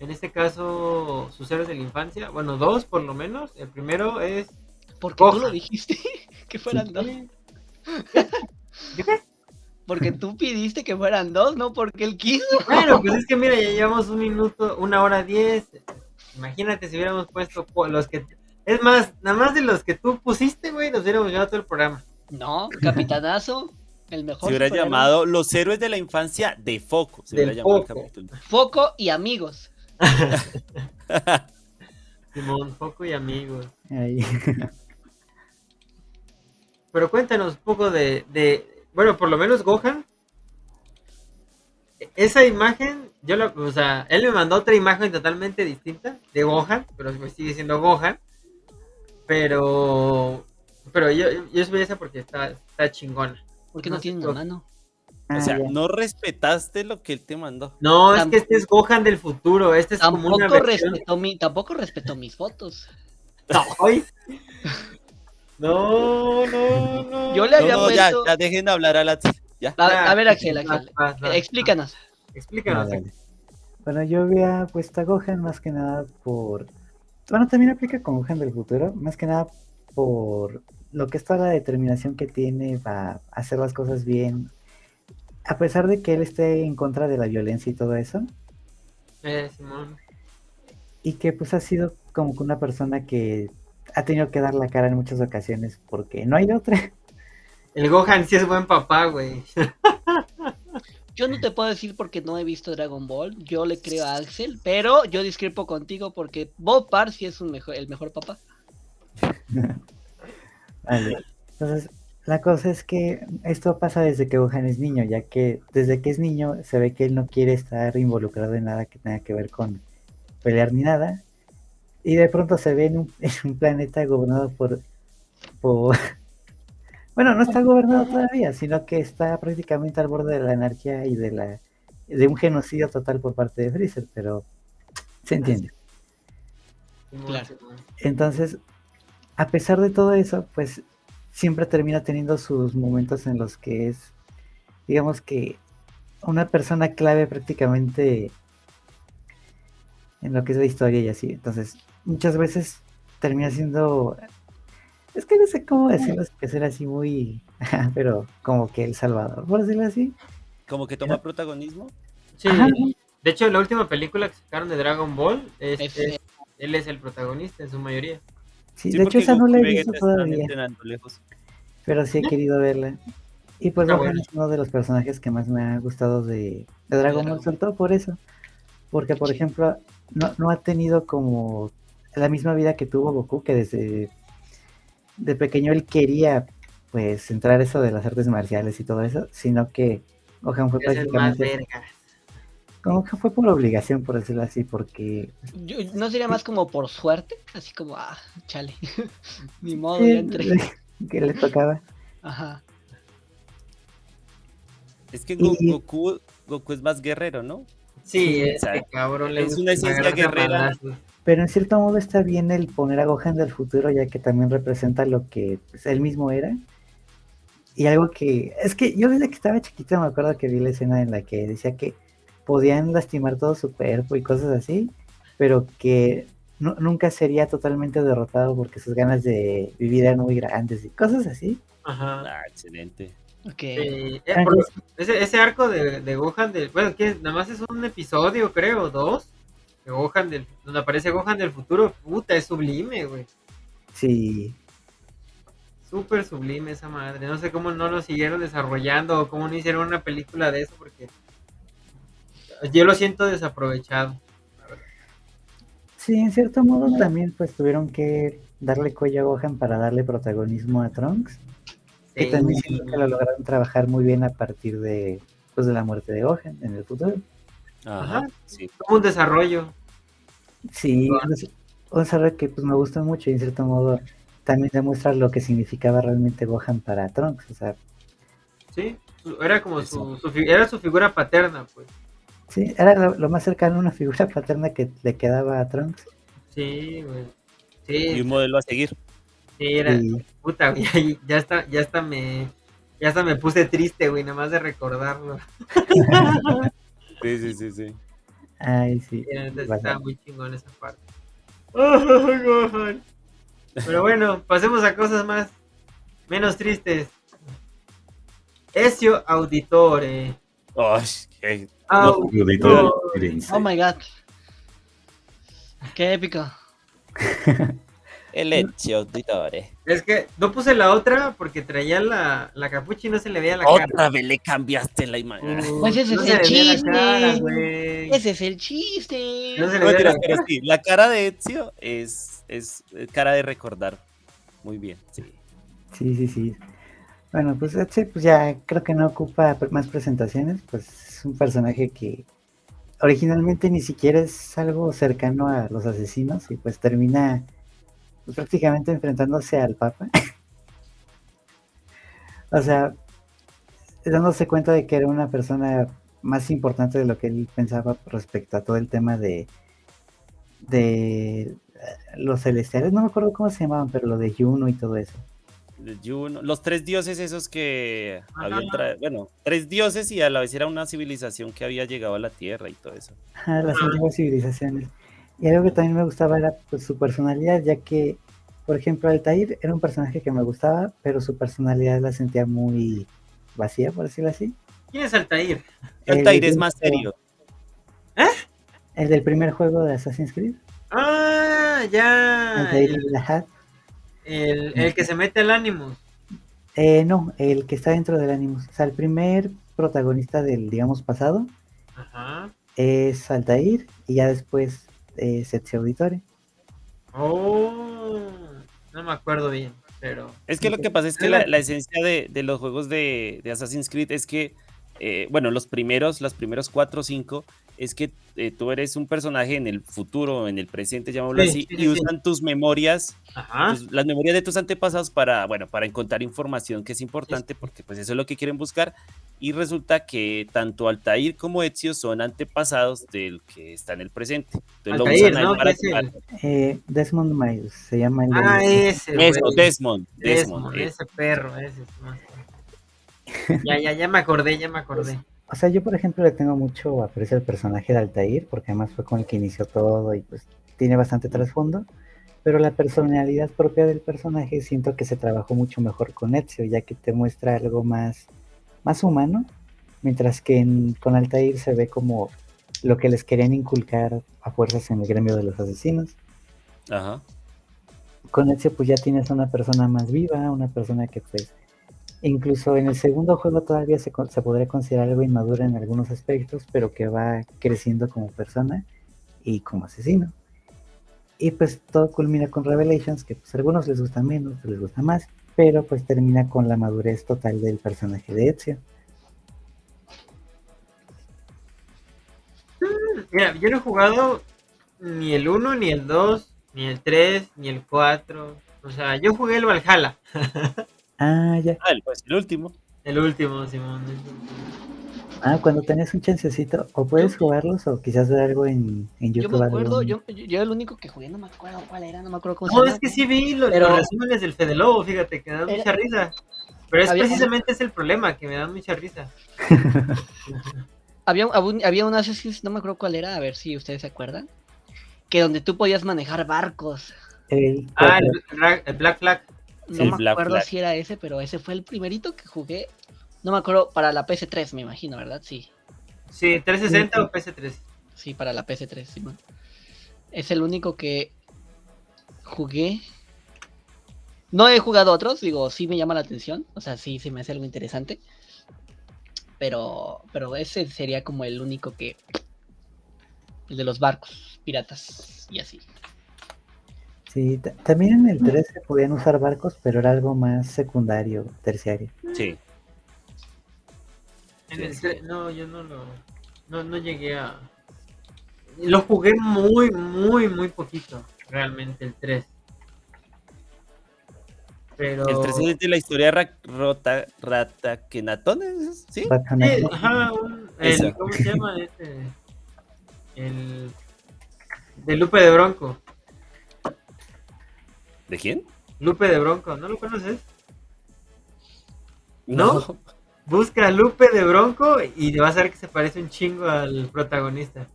A: En este caso, sus héroes de la infancia. Bueno, dos por lo menos. El primero es.
C: Tú
A: Gohan.
C: lo dijiste. [LAUGHS] que fueran dos.
A: ¿Yo qué?
C: Porque tú pidiste que fueran dos, no porque él quiso.
A: Bueno, pues es que mira, ya llevamos un minuto, una hora diez. Imagínate si hubiéramos puesto los que. Es más, nada más de los que tú pusiste, güey, nos hubiéramos llevado todo el programa.
C: No, capitanazo. El
B: Se
C: mejor.
B: hubiera
C: superhéroe.
B: llamado Los héroes de la infancia de Foco. Se
A: Del
B: hubiera llamado el
A: Foco.
B: capítulo.
C: Foco y amigos. [LAUGHS]
A: Simón, Foco y amigos.
D: Ahí.
A: Pero cuéntanos un poco de, de- bueno, por lo menos Gohan. Esa imagen, yo la, o sea, él me mandó otra imagen totalmente distinta de Gohan, pero me sigue diciendo Gohan. Pero, pero yo, yo, subí esa porque está, está chingona.
C: Porque no,
A: No sé
C: tiene
A: por-
C: una mano.
B: O
D: Ah,
B: sea,
D: ya.
B: no respetaste lo que él te mandó.
A: No, es que este es Gohan del futuro. Este es como una
C: Tampoco
A: versión.
C: respetó, mi, tampoco respetó mis fotos.
A: Ay. No, no, no.
C: Yo le
B: No,
C: había
B: no, ya,
C: puesto.
B: ya dejen hablar a la Ya.
C: A, a ver, Axel, Axel.
A: vas.
C: eh, Explícanos.
A: Explícanos.
D: Ah. Bueno, yo había puesto a Gohan más que nada por. Bueno, también aplica con Gohan del futuro, más que nada por lo que es toda la determinación que tiene para hacer las cosas bien. A pesar de que él esté en contra de la violencia y todo eso,
A: Eh, Simón.
D: y que pues ha sido como que una persona que ha tenido que dar la cara en muchas ocasiones porque no hay de otra.
A: El Gohan sí es buen papá, güey. [LAUGHS]
C: Yo no te puedo decir porque no he visto Dragon Ball. Yo le creo a Axel, pero yo discrepo contigo porque Bob Parr sí es un mejor, el mejor papá. [LAUGHS]
D: Vale. Entonces, la cosa es que esto pasa desde que Gohan es niño, ya que desde que es niño se ve que él no quiere estar involucrado en nada que tenga que ver con pelear ni nada. Y de pronto se ve en un, [LAUGHS] en un planeta gobernado por, por... [LAUGHS] Bueno, no está gobernado todavía, sino que está prácticamente al borde de la anarquía y de la de un genocidio total por parte de Freezer, pero se entiende.
C: Claro.
D: Entonces, a pesar de todo eso, pues siempre termina teniendo sus momentos en los que es, digamos que, una persona clave prácticamente en lo que es la historia y así. Entonces, muchas veces termina siendo, es que no sé cómo decirlo, que ser así muy, [LAUGHS] pero como que el salvador, por decirlo así.
B: Como que toma protagonismo.
A: Sí.
D: Ajá.
A: De hecho, la última película que sacaron de Dragon Ball, es,
C: Es-
A: es- él es el protagonista en su mayoría.
D: Sí,
B: Sí,
D: de hecho esa no la he visto todavía.
B: lejos.
D: pero sí he querido verla. Y pues
A: buena.
D: es uno de los personajes que más me ha gustado de, de Dragon Ball, sobre todo por eso. Porque, por ejemplo, no, no ha tenido como la misma vida que tuvo Goku, que desde de pequeño él quería pues entrar eso de las artes marciales y todo eso, sino que Gohan fue
A: Es
D: prácticamente
A: verga.
D: como que fue por obligación, por decirlo así, porque
C: Yo- ¿No sería más como por suerte? Así como, ah, chale. [LAUGHS] Ni modo, ya entré.
D: que le tocaba.
C: Ajá.
B: Es que
D: Y-
B: Goku, Goku es más guerrero, ¿no?
A: Sí, [LAUGHS]
B: O
A: este
B: sea,
A: cabrón le
B: es una esencia guerrera.
D: Pero en cierto modo está bien el poner a Gohan del futuro, ya que también representa lo que pues, él mismo era. Y algo que. Es que yo desde que estaba chiquito me acuerdo que vi la escena en la que decía que podían lastimar todo su cuerpo y cosas así, pero que nu- nunca sería totalmente derrotado porque sus ganas de vivir eran muy grandes y cosas así.
A: Ajá.
B: Ah, excelente.
A: Eh, por- ese arco de, de Gohan del. Bueno, que nada más es un episodio, creo, dos. De Gohan del. Donde aparece Gohan del futuro. Puta, es sublime, güey.
D: Sí.
A: súper sublime esa madre. No sé cómo no lo siguieron desarrollando o cómo no hicieron una película de eso porque yo lo siento desaprovechado.
D: Sí, en cierto modo también pues tuvieron que darle cuello a Gohan para darle protagonismo a Trunks. Que
A: Sí.
D: también siento que lo lograron trabajar muy bien a partir de, pues, de la muerte de Gohan en el futuro.
B: Ajá,
A: Ajá.
B: sí.
A: Como un desarrollo.
D: Sí, un desarrollo que pues me gusta mucho y en cierto modo también demuestra lo que significaba realmente Gohan para Trunks. O sea,
A: Sí, era como su, era su figura paterna, pues.
D: sí, era lo, lo más cercano a una figura [LAUGHS] paterna que le quedaba a Trunks.
A: Sí, güey.
B: Y
A: Sí,
B: un modelo a seguir.
A: Sí, era
D: Y
A: puta, güey. ahí Ya está, ya está me ya hasta me puse triste, güey, nada más de recordarlo. [LAUGHS]
B: Sí, sí, sí, sí.
D: ay, sí.
A: Estaba muy chingón esa parte. Gohan. [LAUGHS] Pero bueno, pasemos a cosas más menos tristes. Ezio Auditore.
B: Qué-
A: Auditore.
C: Oh my god. Qué épico. [LAUGHS]
B: El Ezio Auditore.
A: Es que no puse la otra porque traía la, la capucha y no se le veía la cara.
B: Otra vez le cambiaste la imagen.
A: Uh,
C: Pues ese
A: no
C: es el chiste.
A: cara.
C: Ese es el chiste.
A: No se le
B: No,
A: veía
B: mentira,
A: la
B: pero
A: cara.
B: sí, la cara de Ezio es, es cara de recordar. Muy bien, sí.
D: Sí, sí, sí. Bueno, pues Etsy pues ya creo que no ocupa más presentaciones, pues es un personaje que originalmente ni siquiera es algo cercano a los asesinos y pues termina prácticamente enfrentándose al Papa. [LAUGHS] o sea, dándose cuenta de que era una persona más importante de lo que él pensaba respecto a todo el tema de de eh, los celestiales, no me acuerdo cómo se llamaban, pero lo de Juno y todo eso.
B: Juno- los tres dioses esos que
A: Ajá.
B: habían traído, bueno, tres dioses y a la vez era una civilización que había llegado a la Tierra y todo eso.
D: Ajá, las antiguas civilizaciones. Y algo que también me gustaba era pues, su personalidad, ya que, por ejemplo, Altair era un personaje que me gustaba, pero su personalidad la sentía muy vacía, por decirlo así.
A: ¿Quién es Altair?
D: El
B: Altair es más serio.
D: El del primer juego de Assassin's Creed,
A: Ah, ya.
D: Altair
A: El,
D: Galahad.
A: el- el que se mete al ánimo.
D: Eh, no, el que está dentro del Animus. O sea, el primer protagonista del, digamos, pasado
A: Ajá.
D: es Altair y ya después Ezio Auditore.
A: Oh, no me acuerdo bien, pero.
B: Es que lo que pasa es que la, la esencia de, de los juegos de, de Assassin's Creed es que, eh, bueno, los primeros, los primeros cuatro o cinco, es que eh, tú eres un personaje en el futuro, en el presente, llamémoslo
A: Sí,
B: así,
A: sí,
B: y
A: sí,
B: usan tus memorias, tus- las memorias de tus antepasados para, bueno, para encontrar información que es importante, porque pues eso es lo que quieren buscar, y resulta que tanto Altair como Ezio son antepasados del que está en el presente. Entonces lo
A: Altair,
B: usan
A: ¿no?
B: para
A: Que es el-.
D: Eh, Desmond Miles se llama el
A: Ah, ese.
B: Eso, Desmond, Desmond,
A: Desmond,
B: eh.
A: ese perro, ese es más. Ya, ya, ya me acordé, ya me acordé.
D: O sea, yo por ejemplo le tengo mucho aprecio al personaje de Altair, porque además fue con el que inició todo y pues tiene bastante trasfondo, pero la personalidad propia del personaje siento que se trabajó mucho mejor con Ezio, ya que te muestra algo más, más humano, mientras que en- con Altair se ve como lo que les querían inculcar a fuerzas en el gremio de los asesinos.
B: Ajá.
D: Con Ezio pues ya tienes una persona más viva, una persona que pues incluso en el segundo juego todavía se, se podría considerar algo inmadura en algunos aspectos, pero que va creciendo como persona y como asesino. Y pues todo culmina con Revelations, que pues a algunos les gusta menos, otros les gusta más, pero pues termina con la madurez total del personaje de Ezio.
A: Mira, yo no he jugado ni el 1, ni el 2, ni el 3, ni el 4. O sea, yo jugué el Valhalla, [LAUGHS]
D: Ah, ya.
B: Ah, el, pues, el último.
A: el último, Simón.
D: Ah, cuando tenés un chancecito, o puedes jugarlos o quizás ver algo en, en
C: Yo
D: YouTube.
C: me
D: algo
C: acuerdo, yo, yo, yo el único que jugué, no me acuerdo cuál era, no me acuerdo cómo se
A: No, es que sí vi los,
C: Pero-
A: los resúmenes del Fede Lobo, fíjate, que me dan
C: Era-
A: mucha risa. Pero es
C: Había-
A: precisamente es el problema, que me dan mucha risa. [LAUGHS]
C: Había, un- había un Assassin's, no me acuerdo cuál era, a ver si ustedes se acuerdan. Que donde tú podías manejar barcos.
D: el
A: Ah, el, el Black Flag.
C: No
B: Sí,
C: me
B: Black
C: acuerdo
B: Flag.
C: si era ese, pero ese fue el primerito que jugué. No me acuerdo, para la PS3, me imagino, ¿verdad? Sí,
A: Sí, 360 o PS3.
C: sí, para la PS3, Simón. Es el único que jugué. No he jugado otros, digo, sí me llama la atención, o sea, sí se me hace algo interesante. Pero, pero ese sería como el único que. El de los barcos, piratas y así.
D: Sí, ta- también en el 3 se podían usar barcos, pero era algo más secundario, terciario.
B: Sí.
A: En el
B: sí.
A: tre- no, yo no lo. No, no llegué a. Lo jugué muy, muy, muy poquito. Realmente, el 3. Pero.
B: El 3 es de la historia Rota, Ratakenatón, ¿es? ¿sí?
A: Sí,
D: Ratanato.
A: ajá, un- el, ¿Cómo se llama este? El. De Lupe de Bronco.
B: ¿De quién?
A: Lupe de Bronco, ¿no lo conoces? ¿No? Busca a Lupe de Bronco y vas a ver que se parece un chingo al protagonista.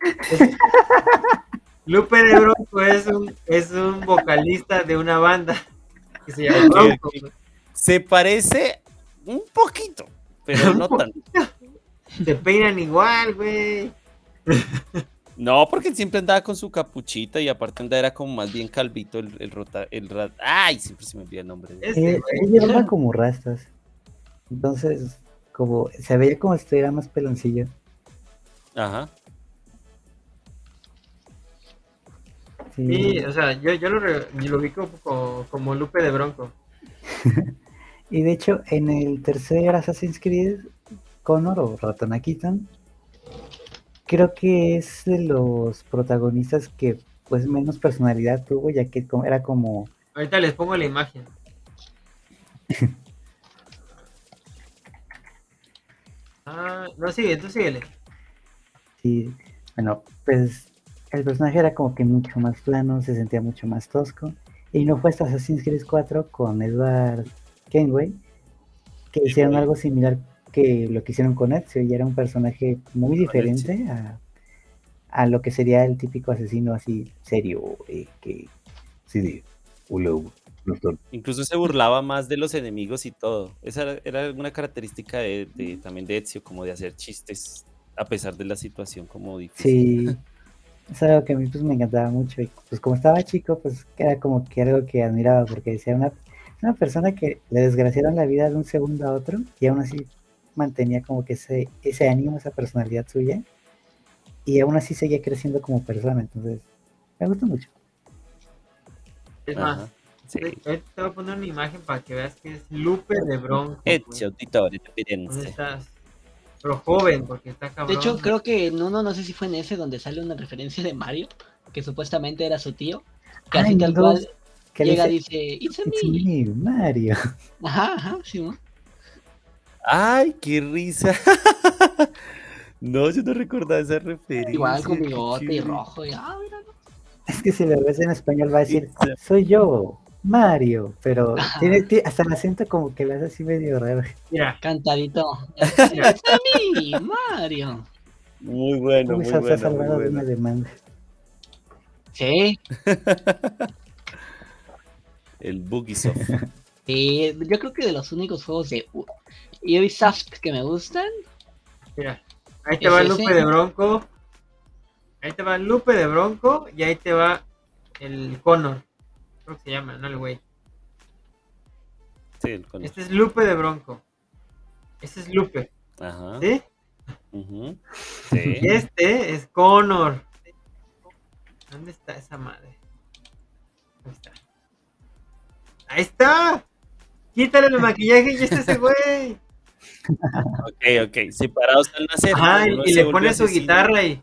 A: [LAUGHS] Lupe de Bronco es un, es un vocalista de una banda que se llama Bronco.
B: Se parece un poquito, pero [LAUGHS] no tanto.
A: Se peinan igual, güey. [LAUGHS]
B: No, porque siempre andaba con su capuchita y aparte andaba era como más bien calvito el, el rota, el rat. Ay, siempre se me olvida el nombre.
D: Eh, llevaba como rastas. Entonces, como se veía como si estuviera más peloncillo.
B: Ajá.
D: Sí,
A: Sí, o sea, yo, yo lo, re- lo ubico como, como Lupe de Bronco. [LAUGHS]
D: Y de hecho, en el tercer Assassin's Creed, Connor o Ratona Keaton, creo que es de los protagonistas que pues menos personalidad tuvo, ya que era como
A: Ahorita les pongo la imagen. [LAUGHS] Ah, no, sigue, tú síguele.
D: Sí, bueno, pues el personaje era como que mucho más plano, se sentía mucho más tosco. Y no fue hasta Assassin's Creed 4 con Edward Kenway que hicieron algo similar que lo que hicieron con Ezio y era un personaje muy diferente a, a lo que sería el típico asesino así serio, eh, que sí, hola, doctor.
B: Incluso se burlaba más de los enemigos y todo. Esa era, era una característica de, de- también de Ezio, como de hacer chistes a pesar de la situación como difícil.
D: Sí, [LAUGHS] es algo que a mí pues me encantaba mucho y pues como estaba chico pues era como que algo que admiraba porque decía una, una persona que le desgraciaron la vida de un segundo a otro y aún así mantenía como que ese, ese ánimo, esa personalidad suya y aún así seguía creciendo como persona, entonces me gusta mucho.
A: Es
B: Ajá,
A: más,
B: sí.
A: te voy a poner una imagen para que veas que es Lupe de Bronco.
B: Ezio Auditore de
A: ¿Dónde estás? Pero joven, porque está
C: De
A: cabrón.
C: hecho, creo que en uno, no sé si fue en ese, donde sale una referencia de Mario, que supuestamente era su tío, que así
D: en
C: tal cual llega y
D: dice,
C: dice, It's a
D: "It's
C: me".
D: me, Mario.
C: Ajá, ajá, sí, ¿no?
B: ¡Ay, qué risa! [LAUGHS] no, yo no recordaba esa referencia.
C: Igual con bigote y rojo. Y, ah, mira,
D: Es que si lo ves en español va a decir, soy yo, Mario, pero [LAUGHS] tiene, ti- hasta el acento como que lo hace así medio raro.
A: Mira,
C: cantadito. [LAUGHS] It's a me, Mario.
B: Muy bueno, muy
D: Ubisoft se ha
B: bueno, muy
D: salvado de una demanda.
C: Sí,
B: El Bugisoft.
C: sí, yo creo que de los únicos juegos de U- Ubisoft que me gustan.
A: Mira, ahí te
C: ¿Es
A: va
C: ese?
A: Lupe de Bronco. Ahí te va Lupe de Bronco y ahí te va el Connor. Creo que se llama, ¿no? El güey.
B: Sí, el con-
A: Este es Lupe de Bronco. Este es Lupe,
B: Ajá.
A: ¿sí? Y
B: Sí.
A: este es Connor. ¿Dónde está esa madre? Ahí está. Ahí está. Quítale el maquillaje y este es ese güey.
B: Ok, ok. Separados al nacer.
A: Ajá, y, y le pone su
B: asesino.
A: guitarra y.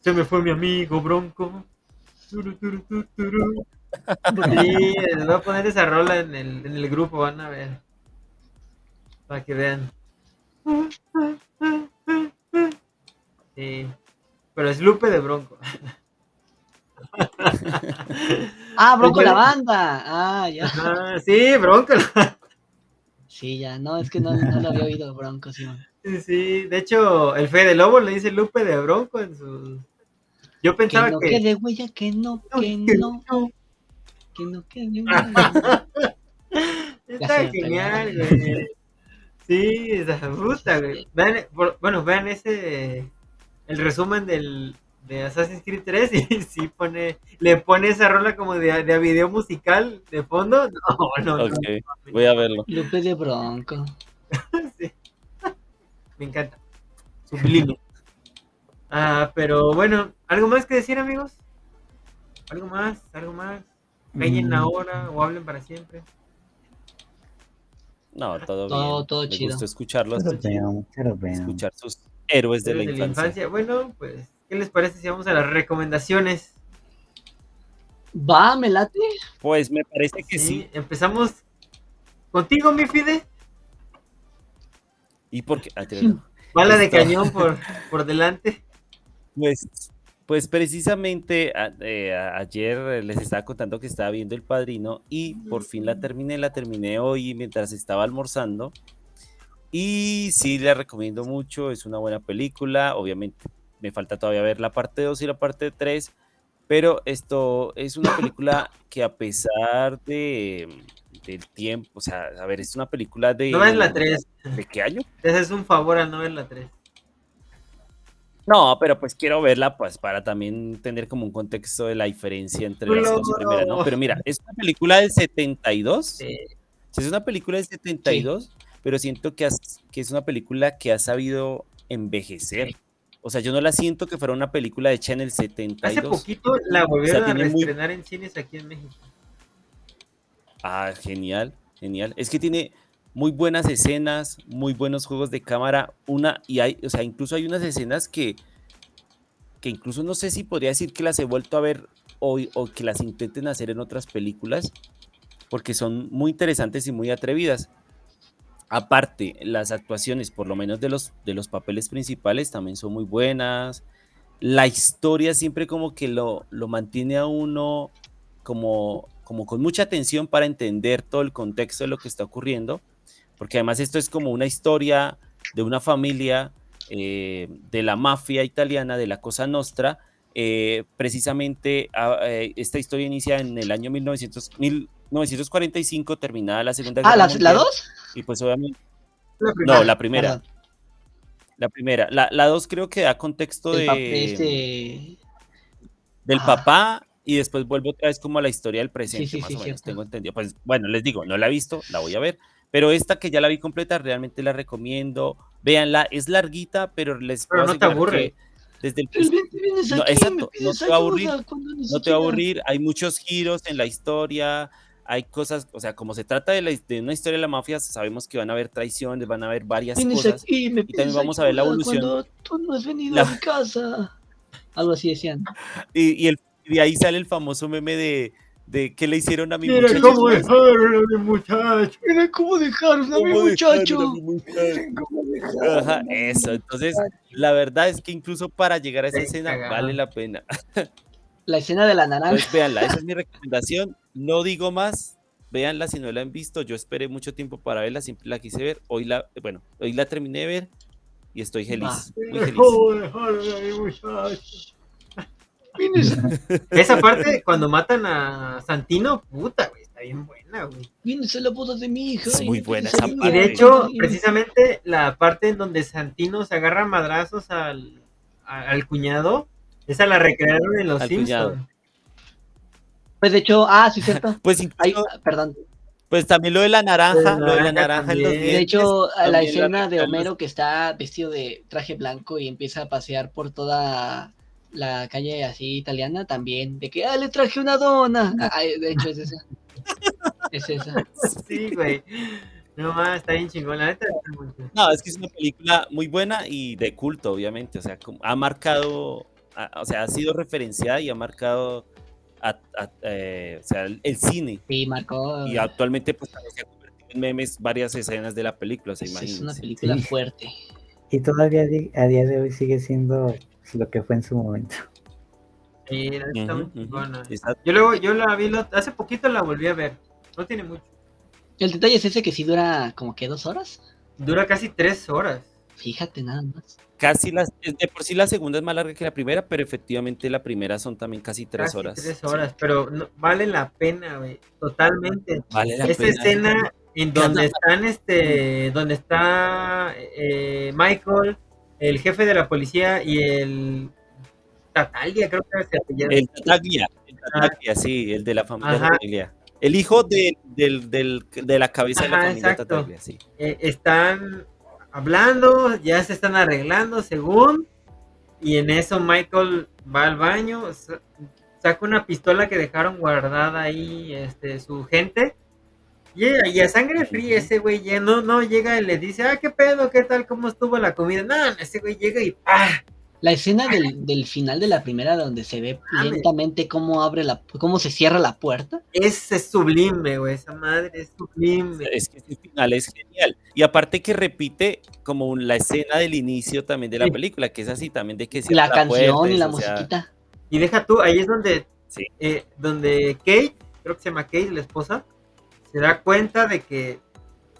A: Se me fue mi amigo Bronco. Turu, turu, tu, turu. Sí, les voy a poner esa rola en el, en el grupo, van a ver. Para que vean. Sí. Pero es Lupe de Bronco.
C: Ah, Bronco la banda. Ah, ya.
A: Ajá, sí, Bronco.
C: Sí, ya. No, es que no, no lo había oído Bronco, sí. [LAUGHS]
A: Sí, sí. De hecho, el Fede Lobo le dice Lupe de Bronco en sus. Yo
C: Que
A: pensaba
C: no
A: que.
C: quede huella, que no, que no, que no quede [LAUGHS] huella. [LAUGHS]
A: Está genial, güey. Sí, esa puta, güey. Vean, por- bueno, vean ese. El resumen del, de Assassin's Creed 3 y [LAUGHS] sí pone, le pone esa rola como de, de video musical de fondo. [LAUGHS] No, no, no,
B: Ok, voy a verlo.
C: Lupe de Bronco. [LAUGHS]
A: Sí. Me encanta. Sublime. Ah, pero bueno, ¿algo más que decir, amigos? ¿Algo más? ¿Algo más? Callen
D: Mm.
A: ahora o hablen para siempre.
B: No, todo,
C: Todo-
B: bien.
C: todo
B: Me
C: chido.
B: gustó escucharlos,
D: Pero
B: escuchar sus héroes de la infancia.
A: Bueno, pues, ¿qué les parece si vamos a las recomendaciones?
C: Va, me late.
B: Pues me parece que sí.
A: Empezamos contigo, mi Fide.
B: ¿Y por qué? Ah, tíralo.
A: Bala de cañón por, [LAUGHS] por delante.
B: Pues, pues precisamente a- eh, a- ayer les estaba contando que estaba viendo El Padrino y por fin la terminé, la terminé hoy mientras estaba almorzando. Y sí, la recomiendo mucho, es una buena película, obviamente me falta todavía ver la parte 2 y la parte 3, pero esto es una película [COUGHS] que a pesar de, del tiempo, o sea, a ver, es una película de...
A: No ves la 3.
B: ¿De qué año?
A: Te haces un favor al no ver la 3.
B: No, pero pues quiero verla pues para también tener como un contexto de la diferencia entre las dos primeras, ¿no? Pero mira, es una película del 72,
A: Sí.
B: sí, es una película del 72, pero siento que, has- que es una película que ha sabido envejecer. O sea, yo no la siento que fuera una película hecha en el
A: Hace
B: 72.
A: poquito la volvieron a
B: muy-
A: reestrenar en cines aquí en México.
B: Ah, genial, genial. Es que tiene muy buenas escenas, muy buenos juegos de cámara, una y hay, o sea, incluso hay unas escenas que que incluso no sé si podría decir que las he vuelto a ver hoy o que las intenten hacer en otras películas, porque son muy interesantes y muy atrevidas. Aparte, las actuaciones, por lo menos de los, de los papeles principales, también son muy buenas. La historia siempre como que lo, lo mantiene a uno como, como con mucha atención para entender todo el contexto de lo que está ocurriendo, porque además esto es como una historia de una familia eh, de la mafia italiana, de la Cosa Nostra. eh, precisamente ah, eh, esta historia inicia en el año 1900 1945, terminada la Segunda
C: Ah,
B: Guerra
C: ¿la, la
B: Mundial,
C: 2?
B: Y pues obviamente...
A: La
B: No, la primera.
C: Perdón.
B: La primera. La, la dos creo que da contexto
C: El
B: de,
C: papel este...
B: del
C: Ah.
B: papá y después vuelvo otra vez como a la historia del presente,
C: sí,
B: más
C: sí,
B: o menos, tengo entendido. Pues bueno, les digo, no la he visto, la voy a ver, pero esta que ya la vi completa, realmente la recomiendo. Véanla, es larguita, pero les
A: Pero no te aburre.
B: Desde el No,
C: aquí
B: exacto, no te va a aburrir, no te va a aburrir, hay muchos giros en la historia, hay cosas, o sea, como se trata de, la, de una historia de la mafia, sabemos que van a haber traiciones, van a haber varias
C: Vienes
B: cosas.
C: aquí y me
B: también
C: pides
B: vamos a ver la evolución.
C: Cuando tú no has venido
B: La-
C: a mi casa. Algo así decían.
B: Y, y el, y de ahí sale el famoso meme de, de qué le hicieron a mi
A: Mira
B: muchacho.
A: cómo dejaron a mi muchacho.
C: Mira cómo dejaron a mi
B: ¿Cómo dejaron
C: muchacho.
B: a mi muchacho? Ajá, eso. Entonces, la verdad es que incluso para llegar a esa escena vale la pena. [LAUGHS]
C: La escena de la naranja.
B: Entonces, véanla, esa es mi [LAUGHS] recomendación. No digo más, véanla si no la han visto. Yo esperé mucho tiempo para verla, siempre la quise ver. Hoy la, bueno, hoy la terminé de ver y estoy feliz, muy feliz. [LAUGHS]
A: Esa parte, cuando matan a Santino, puta, güey, está bien buena, güey.
C: vienes a la boda de mi hija.
B: Es
C: y
B: muy buena esa
C: ayuda.
A: Y de
B: parte.
A: hecho, precisamente la parte en donde Santino se agarra a madrazos al, al cuñado, esa la recrearon en Los Simpsons.
C: Pues de hecho, ah, sí, cierto. [LAUGHS]
B: Pues
C: Ay,
B: incluso,
C: perdón.
B: pues también lo de la naranja,
A: Lo
B: lo
A: de la naranja
B: en los.
C: De hecho, a la escena de Homero que está vestido de traje blanco y empieza a pasear por toda la calle así italiana también, de que, ah, le traje una dona. Ah, ay, de hecho es esa. [LAUGHS] Es esa.
A: Sí, güey. No más, está bien chingón. La neta.
B: No, es que es una película muy buena y de culto, obviamente. O sea, ha marcado, o sea, ha sido referenciada y ha marcado a- a- eh, o sea, el, el cine.
C: Sí, marcó.
B: Y actualmente, pues también se ha convertido en memes varias escenas de la película, o sea,
C: es, es una película
D: Sí.
C: fuerte.
D: Y todavía a día de hoy sigue siendo lo que fue en su momento.
A: Sí, está muy.
B: Está-
A: Yo luego, yo la vi, lo- hace poquito la volví a ver. No tiene mucho.
C: El detalle es ese que sí dura como que dos horas.
A: Dura casi tres horas.
C: Fíjate nada más.
B: Casi las, de por sí la segunda es más larga que la primera, pero efectivamente la primera son también casi tres
A: casi
B: horas.
A: Tres
B: Sí,
A: horas, pero no- vale la pena, güey. Totalmente.
B: vale la
A: Esa
B: pena.
A: escena en donde están, este, donde está eh, Michael, el jefe de la policía y el Tatalia, creo que se apellida.
B: El Tataglia, el Tataglia, sí, el de la familia
A: Ajá.
B: Tataglia. El hijo de, del, del- de la cabeza de la familia
A: exacto.
B: Tataglia, sí.
A: Eh, están hablando, ya se están arreglando según, y en eso Michael va al baño, sa- saca una pistola que dejaron guardada ahí este, su gente, y, y a sangre fría ese güey ya no, no llega y le dice, ah, qué pedo, qué tal, cómo estuvo la comida, no, ese güey llega y ¡ah!
C: La escena del, del final de la primera donde se ve
A: Mames.
C: lentamente cómo abre la cómo se cierra la puerta.
A: Es sublime, güey, esa madre es sublime.
B: Es que ese final es genial. Y aparte que repite como un- la escena del inicio también de la
A: Sí.
B: película, que es así también de que cierra
C: la canción
B: puerta,
C: y la
B: o sea,
C: musiquita.
A: Y deja tú, ahí es donde,
B: Sí.
A: eh, donde Kate, creo que se llama Kate, la esposa, se da cuenta de que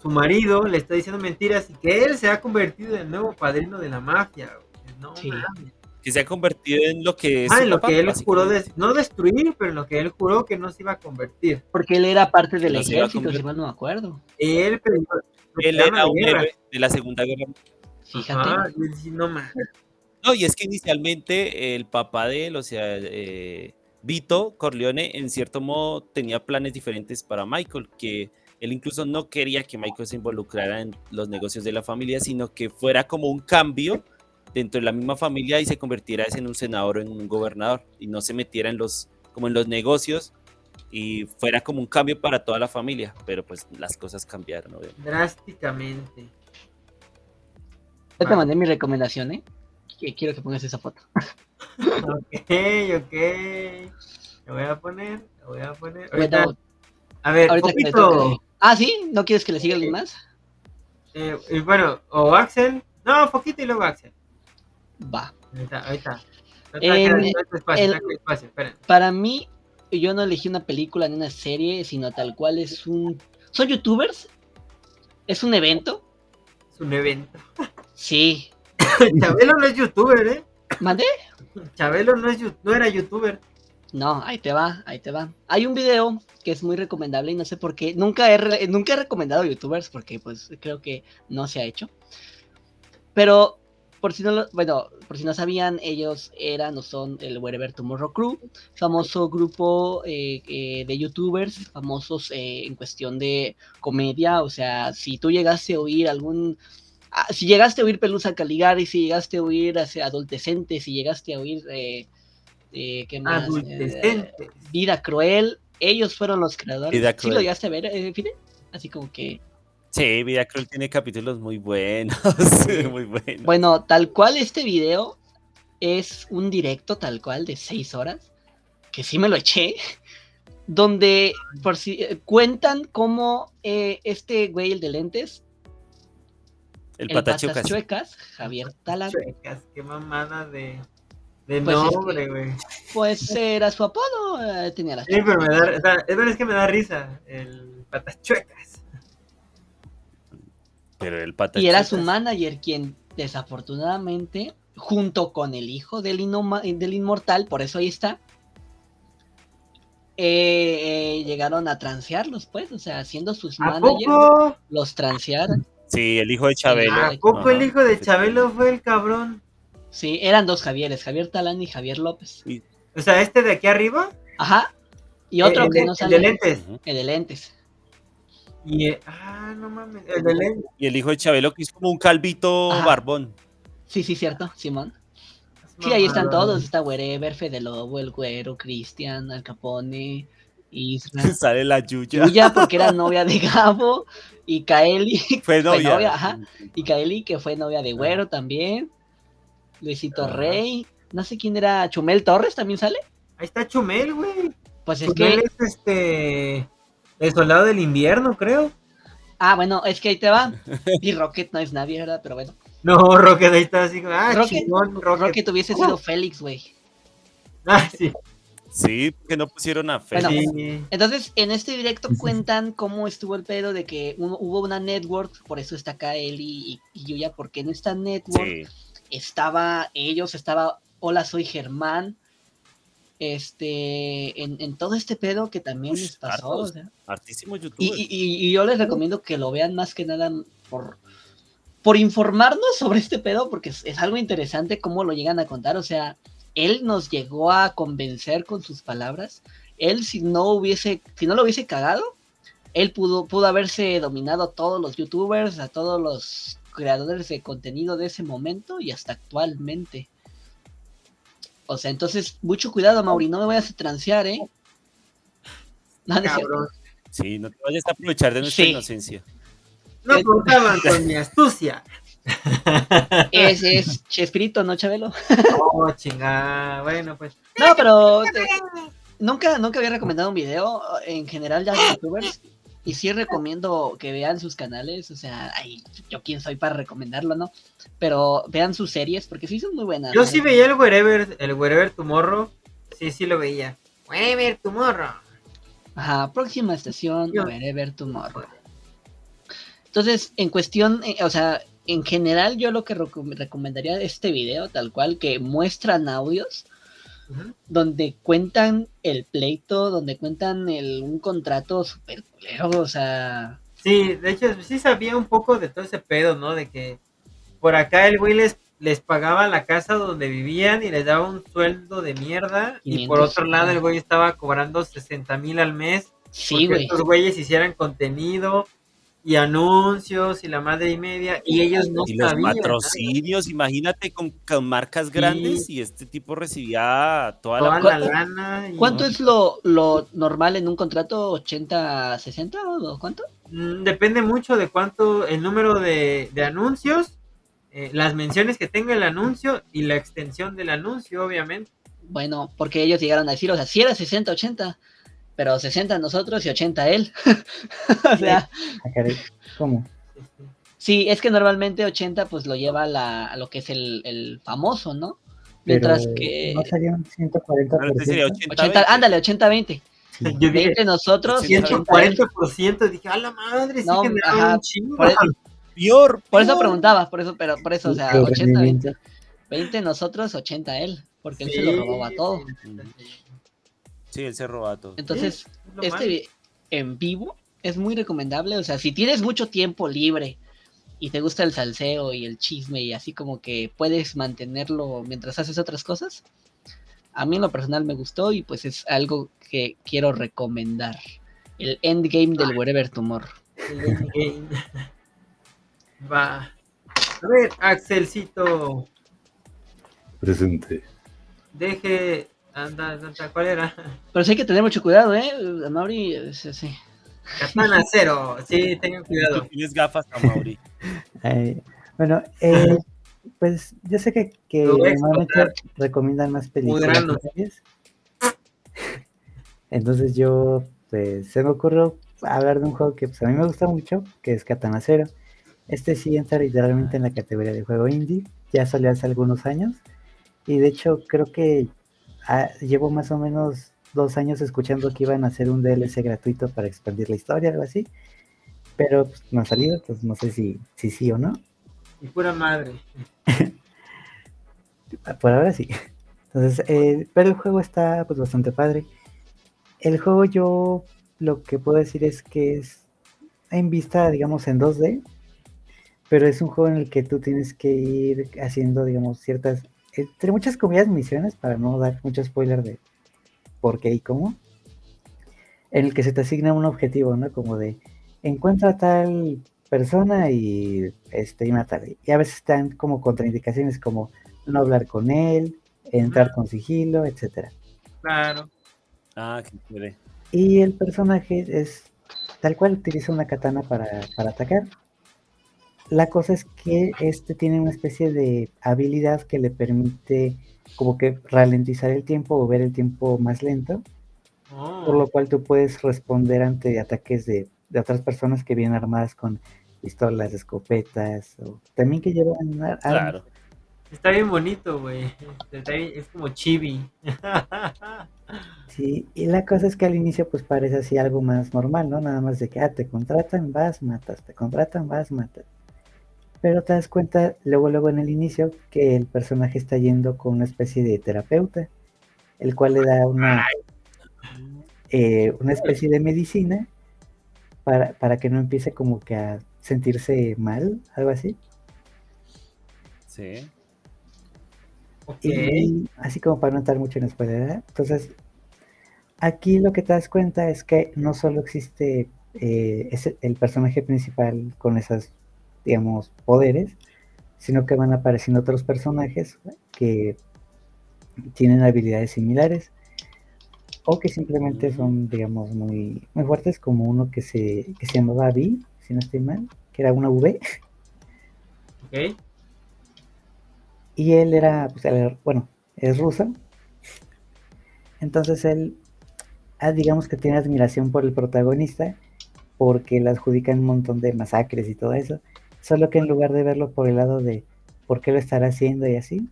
A: su marido le está diciendo mentiras y que él se ha convertido en el nuevo padrino de la mafia. güey. No,
C: Sí.
A: mames.
B: que se ha convertido en lo que es
A: Ah, en lo
B: papá,
A: que él juró, de, no destruir, pero en lo que él juró que no se iba a convertir.
C: Porque él era parte del
B: No
C: ejército, si mal no me acuerdo.
A: Él, pero,
B: Él era un héroe de la Segunda Guerra.
C: Fíjate.
A: Ajá, no mames.
B: No, y es que inicialmente el papá de él, o sea, eh, Vito Corleone, en cierto modo tenía planes diferentes para Michael, que él incluso no quería que Michael se involucrara en los negocios de la familia, sino que fuera como un cambio dentro de la misma familia y se convirtiera ese en un senador o en un gobernador y no se metiera en los como en los negocios y fuera como un cambio para toda la familia, pero pues las cosas cambiaron, obviamente.
A: Drásticamente.
C: Ya te mandé mi recomendación, ¿eh? Que quiero que pongas esa foto.
A: Ok, ok. Lo voy a poner, lo voy a poner.
C: Ahorita,
A: a ver,
C: ahorita. Ah, ¿sí? ¿No quieres que le siga alguien más?
A: eh, y bueno, o Axel. No, Foquito y luego Axel.
C: Va.
A: Ahorita.
C: En-
A: Ahorita, espacio,
C: el-
A: espacio.
C: Para mí, yo no elegí una película ni una serie, sino tal cual es un... ¿Son youtubers? ¿Es un evento?
A: Es un evento. [LAUGHS]
C: Sí.
A: Chabelo no es youtuber, ¿eh?
C: ¿Mandé?
A: Chabelo no, es, no era youtuber.
C: No, ahí te va, ahí te va. Hay un video que es muy recomendable y no sé por qué. Nunca he, nunca he recomendado youtubers porque pues creo que no se ha hecho. Pero por si no lo, bueno, por si no sabían, ellos eran o son el Wherever Tomorrow Crew, famoso grupo eh, eh, de youtubers, famosos eh, en cuestión de comedia. O sea, si tú llegaste a oír algún ah, si llegaste a oír Pelusa Caligari, si llegaste a oír hacia Adolescente, si llegaste a oír eh, eh, ¿qué más? Eh. Vida Cruel, ellos fueron los creadores.
B: Vida
C: ¿Sí
B: Cruel.
C: lo llegaste a ver, eh, Fide? Así como que,
B: Sí, Vida Cruel tiene capítulos muy buenos, [LAUGHS] muy buenos.
C: bueno, tal cual este video es un directo tal cual de seis horas, que sí me lo eché, [LAUGHS] donde por si eh, cuentan cómo eh, este güey, el de lentes,
B: el
C: el
B: Patachucas.
C: patas chuecas, Javier Talán,
A: Chuecas, qué mamada de, de
C: Pues es
A: nombre,
C: que-
A: güey.
C: pues era su apodo, eh, tenía las
A: Sí, pero me da, o sea, es verdad es que me da risa el patas chuecas.
B: Pero el
C: Y era su manager quien desafortunadamente, junto con el hijo del, inoma- del inmortal, por eso ahí está, eh, eh, llegaron a transearlos, pues, o sea, siendo sus
A: ¿A
C: managers,
A: poco?
C: los transearon.
B: Sí, el hijo de Chabelo.
A: ¿A poco el hijo de. Chabelo fue el cabrón?
C: Sí, eran dos Javieres, Javier Talán y Javier López.
A: O sea, este de aquí arriba.
C: Ajá. Y otro
A: el,
C: que no
A: el
C: sale.
A: de lentes.
C: El de lentes.
A: Y, eh, ah, no mames. El de lentes.
B: Y el hijo de Chabelo, que es como un calvito
C: Ajá.
B: barbón.
C: Sí, sí, cierto, Simón. Sí, ahí están todos. Está Wherever, Fede Lobo, El Güero, Cristian, Al Capone, Isra. [LAUGHS]
B: Sale la Yuya.
C: Yuya, porque era novia de Gabo. Y Kaeli, [LAUGHS]
B: Fue
C: Fue
B: novia.
C: novia, ajá. y Kaeli, que fue novia de Güero también. Luisito
B: Ajá.
C: Rey. No sé quién era. Chumel Torres también sale.
A: Ahí está Chumel, güey.
C: Pues es
A: Chumel
C: que.
A: es este. El soldado del invierno, creo.
C: Ah, bueno, es que ahí te va. [LAUGHS] Y Rocket no es nadie, ¿verdad? Pero bueno.
A: No, Rocket ahí está así. Ah,
C: Rocket,
A: chingón, Rocket.
C: Rocket hubiese sido Félix, güey. [LAUGHS]
A: Ah, sí.
B: Sí, que no pusieron a
C: Bueno,
B: Félix.
A: sí.
C: Entonces, en este directo cuentan cómo estuvo el pedo de que hubo una network, por eso está acá Eli y, y Yuya, porque en esta network
B: Sí.
C: estaba ellos, estaba Hola, soy Germán. Este, en, en todo este pedo que también
B: Ush,
C: les pasó.
B: hartos.
C: o sea,
B: Artísimo
C: y,
B: youtuber.
C: y- y- y yo les recomiendo que lo vean más que nada por, por informarnos [LAUGHS] sobre este pedo, porque es, es algo interesante cómo lo llegan a contar. O sea, él nos llegó a convencer con sus palabras. Él si no hubiese, si no lo hubiese cagado, él pudo, pudo haberse dominado a todos los youtubers, a todos los creadores de contenido de ese momento y hasta actualmente. O sea, entonces, mucho cuidado, Mauri, no me vayas a transear, ¿eh? No.
A: Cabrón.
B: Sí, no te vayas a aprovechar de nuestra
C: Sí.
B: inocencia.
A: No contaban con [LAUGHS] mi astucia.
C: Ese es Chespirito, ¿no, Chabelo?
A: Oh, chingada. Bueno, pues.
C: No, pero nunca, nunca había recomendado un video en general ya de youtubers. Y sí recomiendo que vean sus canales. O sea, ay, yo quién soy para recomendarlo, ¿no? Pero vean sus series porque sí son muy buenas.
A: Yo
C: ¿no?
A: sí veía el Wherever, el Wherever Tomorrow. Sí, sí lo veía. Wherever Tomorrow.
C: Ajá, próxima estación,
A: Yo-
C: Wherever Tomorrow. Entonces, en cuestión, eh, o sea, en general yo lo que reco- recomendaría de este video, tal cual, que muestran audios Donde cuentan el pleito, donde cuentan el, un contrato súper culero, o sea,
A: Sí, de hecho, sí sabía un poco de todo ese pedo, ¿no? De que por acá el güey les, les pagaba la casa donde vivían y les daba un sueldo de mierda. Y por
C: 500,
A: otro lado, el güey estaba cobrando 60 mil al mes.
C: sí, güey.
A: estos güeyes hicieran contenido y anuncios y la madre y media. Y ellos no
B: y los
A: sabían. ¿no?
B: patrocinios, imagínate con, con marcas grandes y este tipo recibía toda,
A: Toda
B: la...
A: la lana. y-
C: ¿Cuánto es lo, lo normal en un contrato? ¿80, 60 o cuánto?
A: Mm, Depende mucho de cuánto, el número de, de anuncios, eh, las menciones que tenga el anuncio y la extensión del anuncio, obviamente.
C: Bueno, porque ellos llegaron a decir, o sea, si era 60, 80, pero 60 nosotros y 80 él. [LAUGHS] o sea,
D: Ah, ¿Cómo?
C: sí, es que normalmente 80 pues lo lleva a, la, a lo que es el, el famoso, ¿no? Mientras
D: Pero
C: que
D: ¿No salieron 140%?
B: Claro, este sería 80,
C: 80, ándale, 80-20.
D: Sí.
A: Yo dije
C: 20 nosotros y 80 él.
A: 140%, dije, a la madre, sí
C: No,
A: generaba
C: ajá,
A: un chingo.
C: por,
B: Peor,
C: por eso preguntaba, por eso, pero por eso, o sea,
D: El
C: 80, 20,
D: rendimiento.
C: 20 nosotros, 80 él, porque él se
A: Sí,
C: lo robaba todo.
B: Sí, él se roba todo.
C: Entonces, este en vivo es muy recomendable. O sea, si tienes mucho tiempo libre y te gusta el salseo y el chisme y así como que puedes mantenerlo mientras haces otras cosas, a mí en lo personal me gustó y pues es algo que quiero recomendar. El endgame del Wherever Tomorrow.
A: El endgame. Va. A ver, Axelcito,
D: Presente.
A: deje. Anda, anda, ¿cuál era?
C: Pero sí hay que tener mucho cuidado, ¿eh? Mauri, es- es- sí.
A: Katana cero. Sí, tengan cuidado.
B: tienes gafas, Mauri. [LAUGHS]
D: Bueno, eh, pues yo sé que, que normalmente recomiendan más películas. Entonces yo, pues, se me ocurrió hablar de un juego que pues, a mí me gusta mucho, que es Katana Zero. Este sí entra literalmente en la categoría de juego indie, ya salió hace algunos años, y de hecho creo que ah, llevo más o menos dos años escuchando que iban a hacer un DLC gratuito para expandir la historia, algo así, pero pues, no ha salido, entonces no sé si, si sí o no.
A: Y pura madre. [LAUGHS]
D: Por ahora sí. Entonces, eh, pero el juego está pues bastante padre. El juego yo lo que puedo decir es que es en vista, digamos, en 2D, pero es un juego en el que tú tienes que ir haciendo, digamos, ciertas, entre muchas comillas, misiones, para no dar mucho spoiler de por qué y cómo, en el que se te asigna un objetivo, ¿no? Como de, encuentra a tal persona y, este, y mátale. Y a veces están como contraindicaciones como no hablar con él, entrar con sigilo, etcétera.
A: Claro.
B: Ah, qué chévere.
D: Y el personaje es tal cual utiliza una katana para, para atacar. La cosa es que este tiene una especie de habilidad que le permite como que ralentizar el tiempo o ver el tiempo más lento, por lo cual tú puedes responder ante ataques de, de otras personas que vienen armadas con pistolas, escopetas, o también que llevan ar- armas.
B: Claro.
A: Está bien bonito, güey. Es como chibi.
D: Sí, y la cosa es que al inicio pues parece así algo más normal, ¿no? Nada más de que ah, te contratan, vas, matas, te contratan, vas, matas. Pero te das cuenta luego, luego en el inicio que el personaje está yendo con una especie de terapeuta, el cual le da una, eh, una especie de medicina para, para que no empiece como que a sentirse mal, algo así.
B: Sí.
D: Y así como para no estar mucho en spoiler, ¿eh? entonces aquí lo que te das cuenta es que no solo existe eh, el personaje principal con esos, digamos, poderes, sino que van apareciendo otros personajes que tienen habilidades similares o que simplemente son, digamos, muy, muy fuertes, como uno que se, que se llamaba Vi, si no estoy mal, que era una V,
A: Ok.
D: y él era, pues, él bueno, es ruso. Entonces él, ah, digamos que tiene admiración por el protagonista, porque le adjudican un montón de masacres y todo eso. Solo que en lugar de verlo por el lado de por qué lo estará haciendo y así,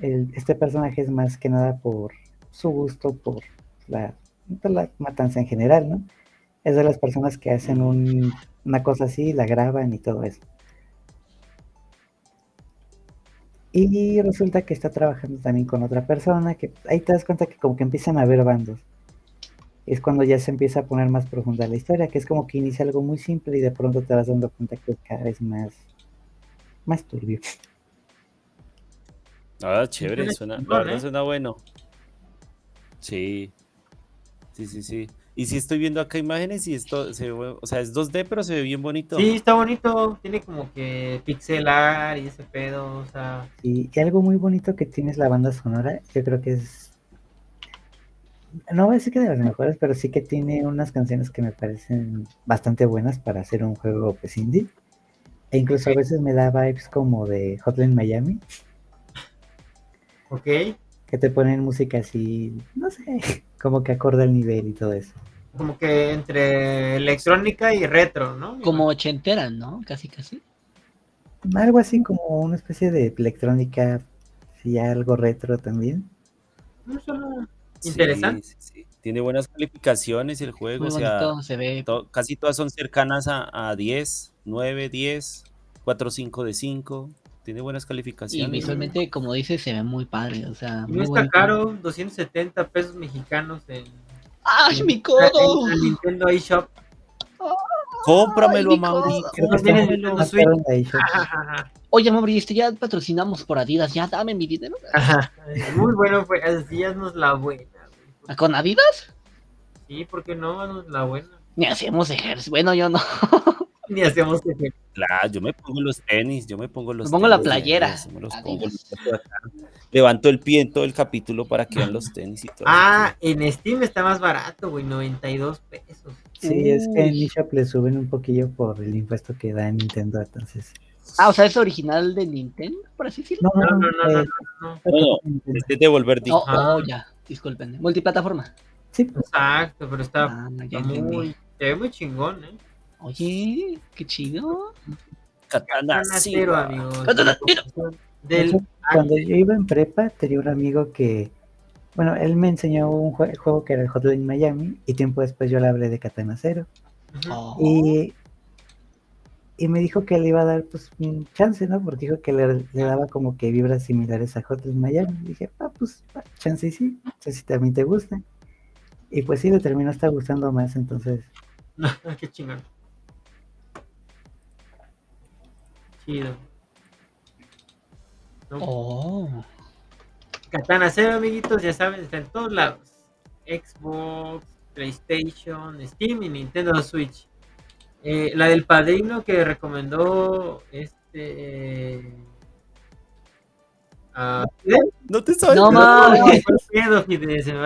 D: este personaje es más que nada por su gusto, por la, la matanza en general, ¿no? Es de las personas que hacen un- una cosa así, la graban y todo eso. Y resulta que está trabajando también con otra persona, que ahí te das cuenta que como que empiezan a haber bandos. Es cuando ya se empieza a poner más profunda la historia, que es como que inicia algo muy simple y de pronto te vas dando cuenta que es cada vez más, más turbio.
B: Ah, chévere,
A: Suena
B: suena, la verdad
A: ¿eh?
B: suena bueno. Sí, sí, sí, sí. Y si estoy viendo acá imágenes y esto, se ve- o sea, es 2D, pero se ve bien bonito.
A: Sí, está bonito. Tiene como que pixelar y ese pedo. O sea,
D: Y, y algo muy bonito que tiene es la banda sonora, yo creo que es, no voy a decir que de las mejores, pero sí que tiene unas canciones que me parecen bastante buenas para hacer un juego pues indie. E incluso a veces me da vibes como de Hotline Miami,
A: ok.
D: que te ponen música así, no sé, [LAUGHS] como que acorde al nivel y todo eso.
A: Como que entre electrónica y retro, ¿no?
C: Como ochentera, ¿no? Casi, casi.
D: Algo así como una especie de electrónica, sí, algo retro también.
A: No
B: Sí,
A: interesante.
B: sí, sí. Tiene buenas calificaciones el juego,
C: Muy
B: o sea,
C: bonito, se ve.
B: to- casi todas son cercanas a, a 10, 9, 10, 4, 5 de 5. Tiene buenas
C: Y
B: calificaciones.
C: visualmente, como dices, se ve muy padre. O sea,
A: Y
C: muy
A: no está
C: bonito.
A: caro, 270 pesos mexicanos en,
C: ¡Ay,
A: en-
C: mi codo!
A: en el Nintendo eShop.
B: Cómpramelo.
A: Ajá, [LAUGHS]
C: Oye, Mauri, este ya patrocinamos por Adidas. Ya dame mi dinero.
A: ajá. Muy bueno fue, así haznos la buena.
C: ¿Con Adidas?
A: Sí, ¿por qué no? La buena.
C: Ni hacemos ejercicio. Bueno, yo no. [LAUGHS]
A: Ni hacemos que
B: Claro, yo me pongo los tenis, yo me pongo los
C: Me pongo la
B: tenis
C: playera.
B: Me los pongo. Levanto el pie en todo el capítulo para que vean los tenis y todo.
A: Ah, en Steam está más barato, güey, 92 pesos.
D: Sí, es que en eShop le suben un poquillo por el impuesto que da Nintendo, entonces.
C: Ah, o sea, es original de Nintendo, por así decirlo.
D: No,
A: No, no, no, no,
D: eh,
A: no, no.
B: No, no,
C: Oh.
A: Ajá.
C: oh, ya. Disculpen. Multiplataforma.
D: Sí,
A: Exacto, pero está,
C: Ah, ya
A: está
C: entendí.
A: muy, se ve muy chingón, ¿eh?
C: Oye, qué chido.
B: Katana
A: Katana
B: sí,
A: Zero, amigos.
C: Katana
A: Del,
D: cuando yo iba en prepa, tenía un amigo que, bueno, él me enseñó un jue- juego que era el Hotline Miami, y tiempo después yo le hablé de Katana Zero.
A: Ujú.
C: Oh.
D: Y, y me dijo que le iba a dar pues un chance, ¿no? Porque dijo que le, le daba como que vibras similares a Hotline Miami. Y dije, ah, pues chance y sí, no sé si también te gusta. Y pues sí, le terminó hasta gustando más, entonces [LAUGHS]
A: Qué chingón. Chido. ¿No?
C: Oh.
A: Katana Zero, amiguitos, ya saben, está en todos lados. Xbox, PlayStation, Steam y Nintendo Switch. Eh, la del padrino que recomendó este. Fidel.
B: No te sabes.
C: No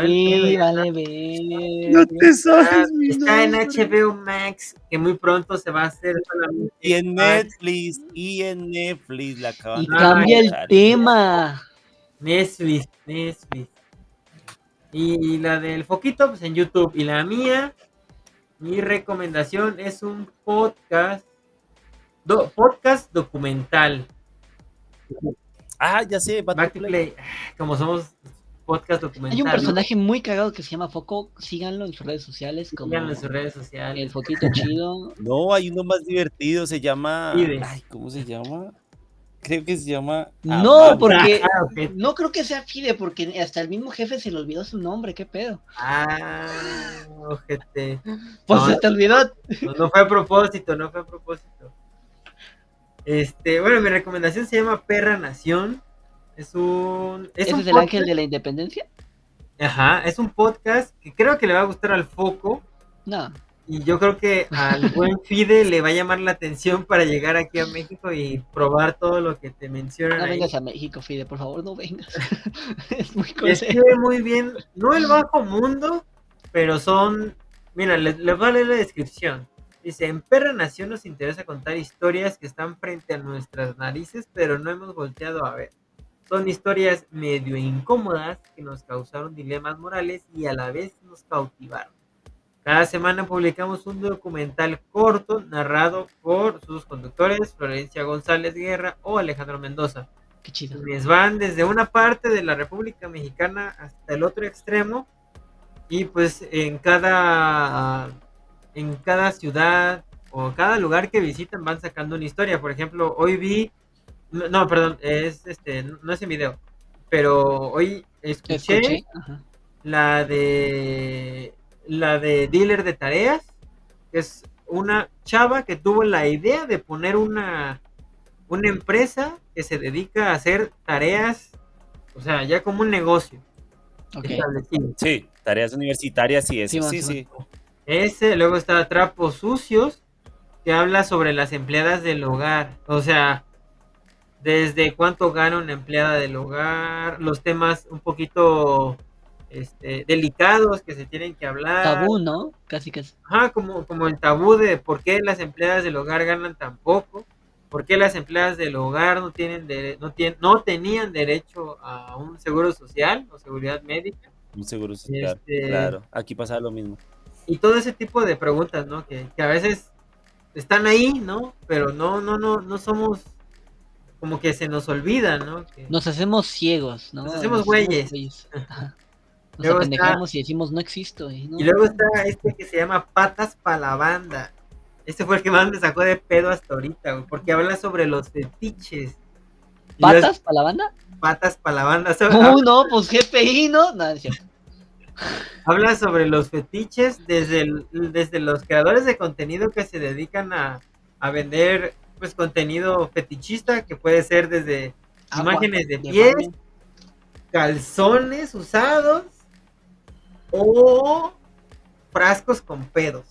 C: Sí, vale, ver.
B: No te sabes. mi
A: Está en. HBO Max, que muy pronto se va a hacer solamente
B: Y en. Netflix, y en Netflix la acaban
C: Y
B: de
C: cambia el tema.
A: Netflix, Netflix. Y la del foquito, pues en YouTube. Y la mía, mi recomendación es un podcast, do- podcast documental.
B: Ah, ya sé, Back to
A: Back to
B: Play.
A: Play. Como somos podcast documental.
C: Hay un
A: ¿no?
C: personaje muy cagado que se llama Foco. Síganlo en sus redes sociales. Como
A: Síganlo en sus redes
C: el
A: sociales.
C: foquito chido. [LAUGHS]
B: No, hay uno más divertido, se llama. Ay, ¿cómo se llama? Creo que se llama.
C: No,
B: Amanda.
C: porque.
A: Ah.
C: No creo que sea Fide, porque hasta el mismo jefe se le olvidó su nombre. ¿Qué pedo?
A: Ah, ojete.
C: Pues
A: No,
C: se te olvidó.
A: No, no fue a propósito, no fue a propósito. Este, bueno, mi recomendación se llama Perra Nación. Es un. Es
C: ¿Ese
A: un
C: es el ángel de la independencia?
A: Ajá, es un podcast que creo que le va a gustar al foco.
C: No.
A: Y yo creo que al buen [LAUGHS] Fide le va a llamar la atención para llegar aquí a México y probar todo lo que te mencionan
C: No
A: ahí.
C: vengas a México, Fide, por favor, no vengas. [LAUGHS] es muy
A: escribe muy bien, no el bajo mundo, pero son. Mira, les, les voy a leer la descripción. Dice: En Perra Nación nos interesa contar historias que están frente a nuestras narices, pero no hemos volteado a ver. Son historias medio incómodas que nos causaron dilemas morales y a la vez nos cautivaron. Cada semana publicamos un documental corto narrado por sus conductores, Florencia González Guerra o Alejandro Mendoza.
C: Qué chido.
A: quienes van desde una parte de la República Mexicana hasta el otro extremo y pues en cada en cada ciudad o cada lugar que visitan van sacando una historia. Por ejemplo hoy vi no, perdón es este no es en video pero hoy escuché, la de la de dealer de tareas que es una chava que tuvo la idea de poner una una empresa que se dedica a hacer tareas o sea ya como un negocio
B: Sí, tareas universitarias y eso. Sí.
A: ese luego está trapos sucios que habla sobre las empleadas del hogar o sea desde cuánto gana una empleada del hogar los temas un poquito este, delicados que se tienen que hablar
C: Tabú, ¿no? Casi casi.
A: Ajá, como, como el tabú de por qué las empleadas del hogar ganan tan poco, por qué las empleadas del hogar no tienen dere- no tienen, no tenían derecho a un seguro social o seguridad médica
B: Un seguro social.
A: Este-
B: Claro, aquí pasa lo mismo.
A: y todo ese tipo de preguntas, ¿no? Que, que a veces están ahí, ¿no? Pero no, no, no, no somos como que se nos olvida, ¿no? Que-
C: Nos hacemos ciegos, ¿no?
A: Nos hacemos güeyes.
C: Nos
A: Luego está-
C: y decimos no existo. Y, no,
A: Y luego está este que se llama Patas para la banda. Este fue el que más me sacó de pedo hasta ahorita, güey, porque habla sobre los fetiches.
C: ¿Patas para la banda?
A: patas para la banda.
C: Uh, no, pues GPI, ¿no? No, es cierto.
A: Habla sobre los fetiches desde, el- desde los creadores de contenido que se dedican a, a vender pues contenido fetichista, que puede ser desde
C: Agua
A: imágenes de pies, calzones usados o frascos con pedos.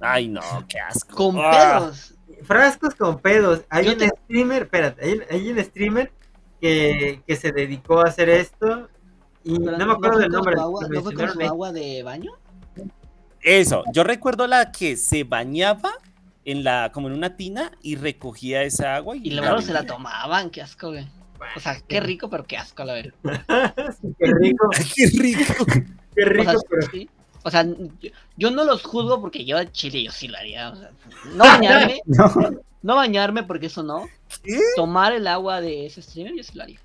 B: Ay, no, qué asco.
C: Con
B: Ah,
C: pedos.
A: Frascos con pedos. Hay
C: Yo
A: un
C: te-
A: streamer, espérate, hay, un- hay un streamer que, que se dedicó a hacer esto y
C: Pero
A: no me acuerdo del nombre.
C: agua- ¿No fue con su agua de baño?
B: Eso, yo recuerdo la que se bañaba en la, como en una tina y recogía esa agua y,
C: Y luego se la tomaban, qué asco, güey. O sea, qué rico, pero qué asco, a la verdad. [LAUGHS] [LAUGHS]
A: Qué rico,
B: qué rico.
A: qué
C: O
A: rico,
C: sea,
A: pero
C: sí. O sea, yo, yo no los juzgo porque yo a Chile yo sí lo haría. o sea, no bañarme, [LAUGHS]
D: No,
C: no bañarme porque eso no.
B: ¿Qué?
C: Tomar el agua de ese streamer yo sí lo haría.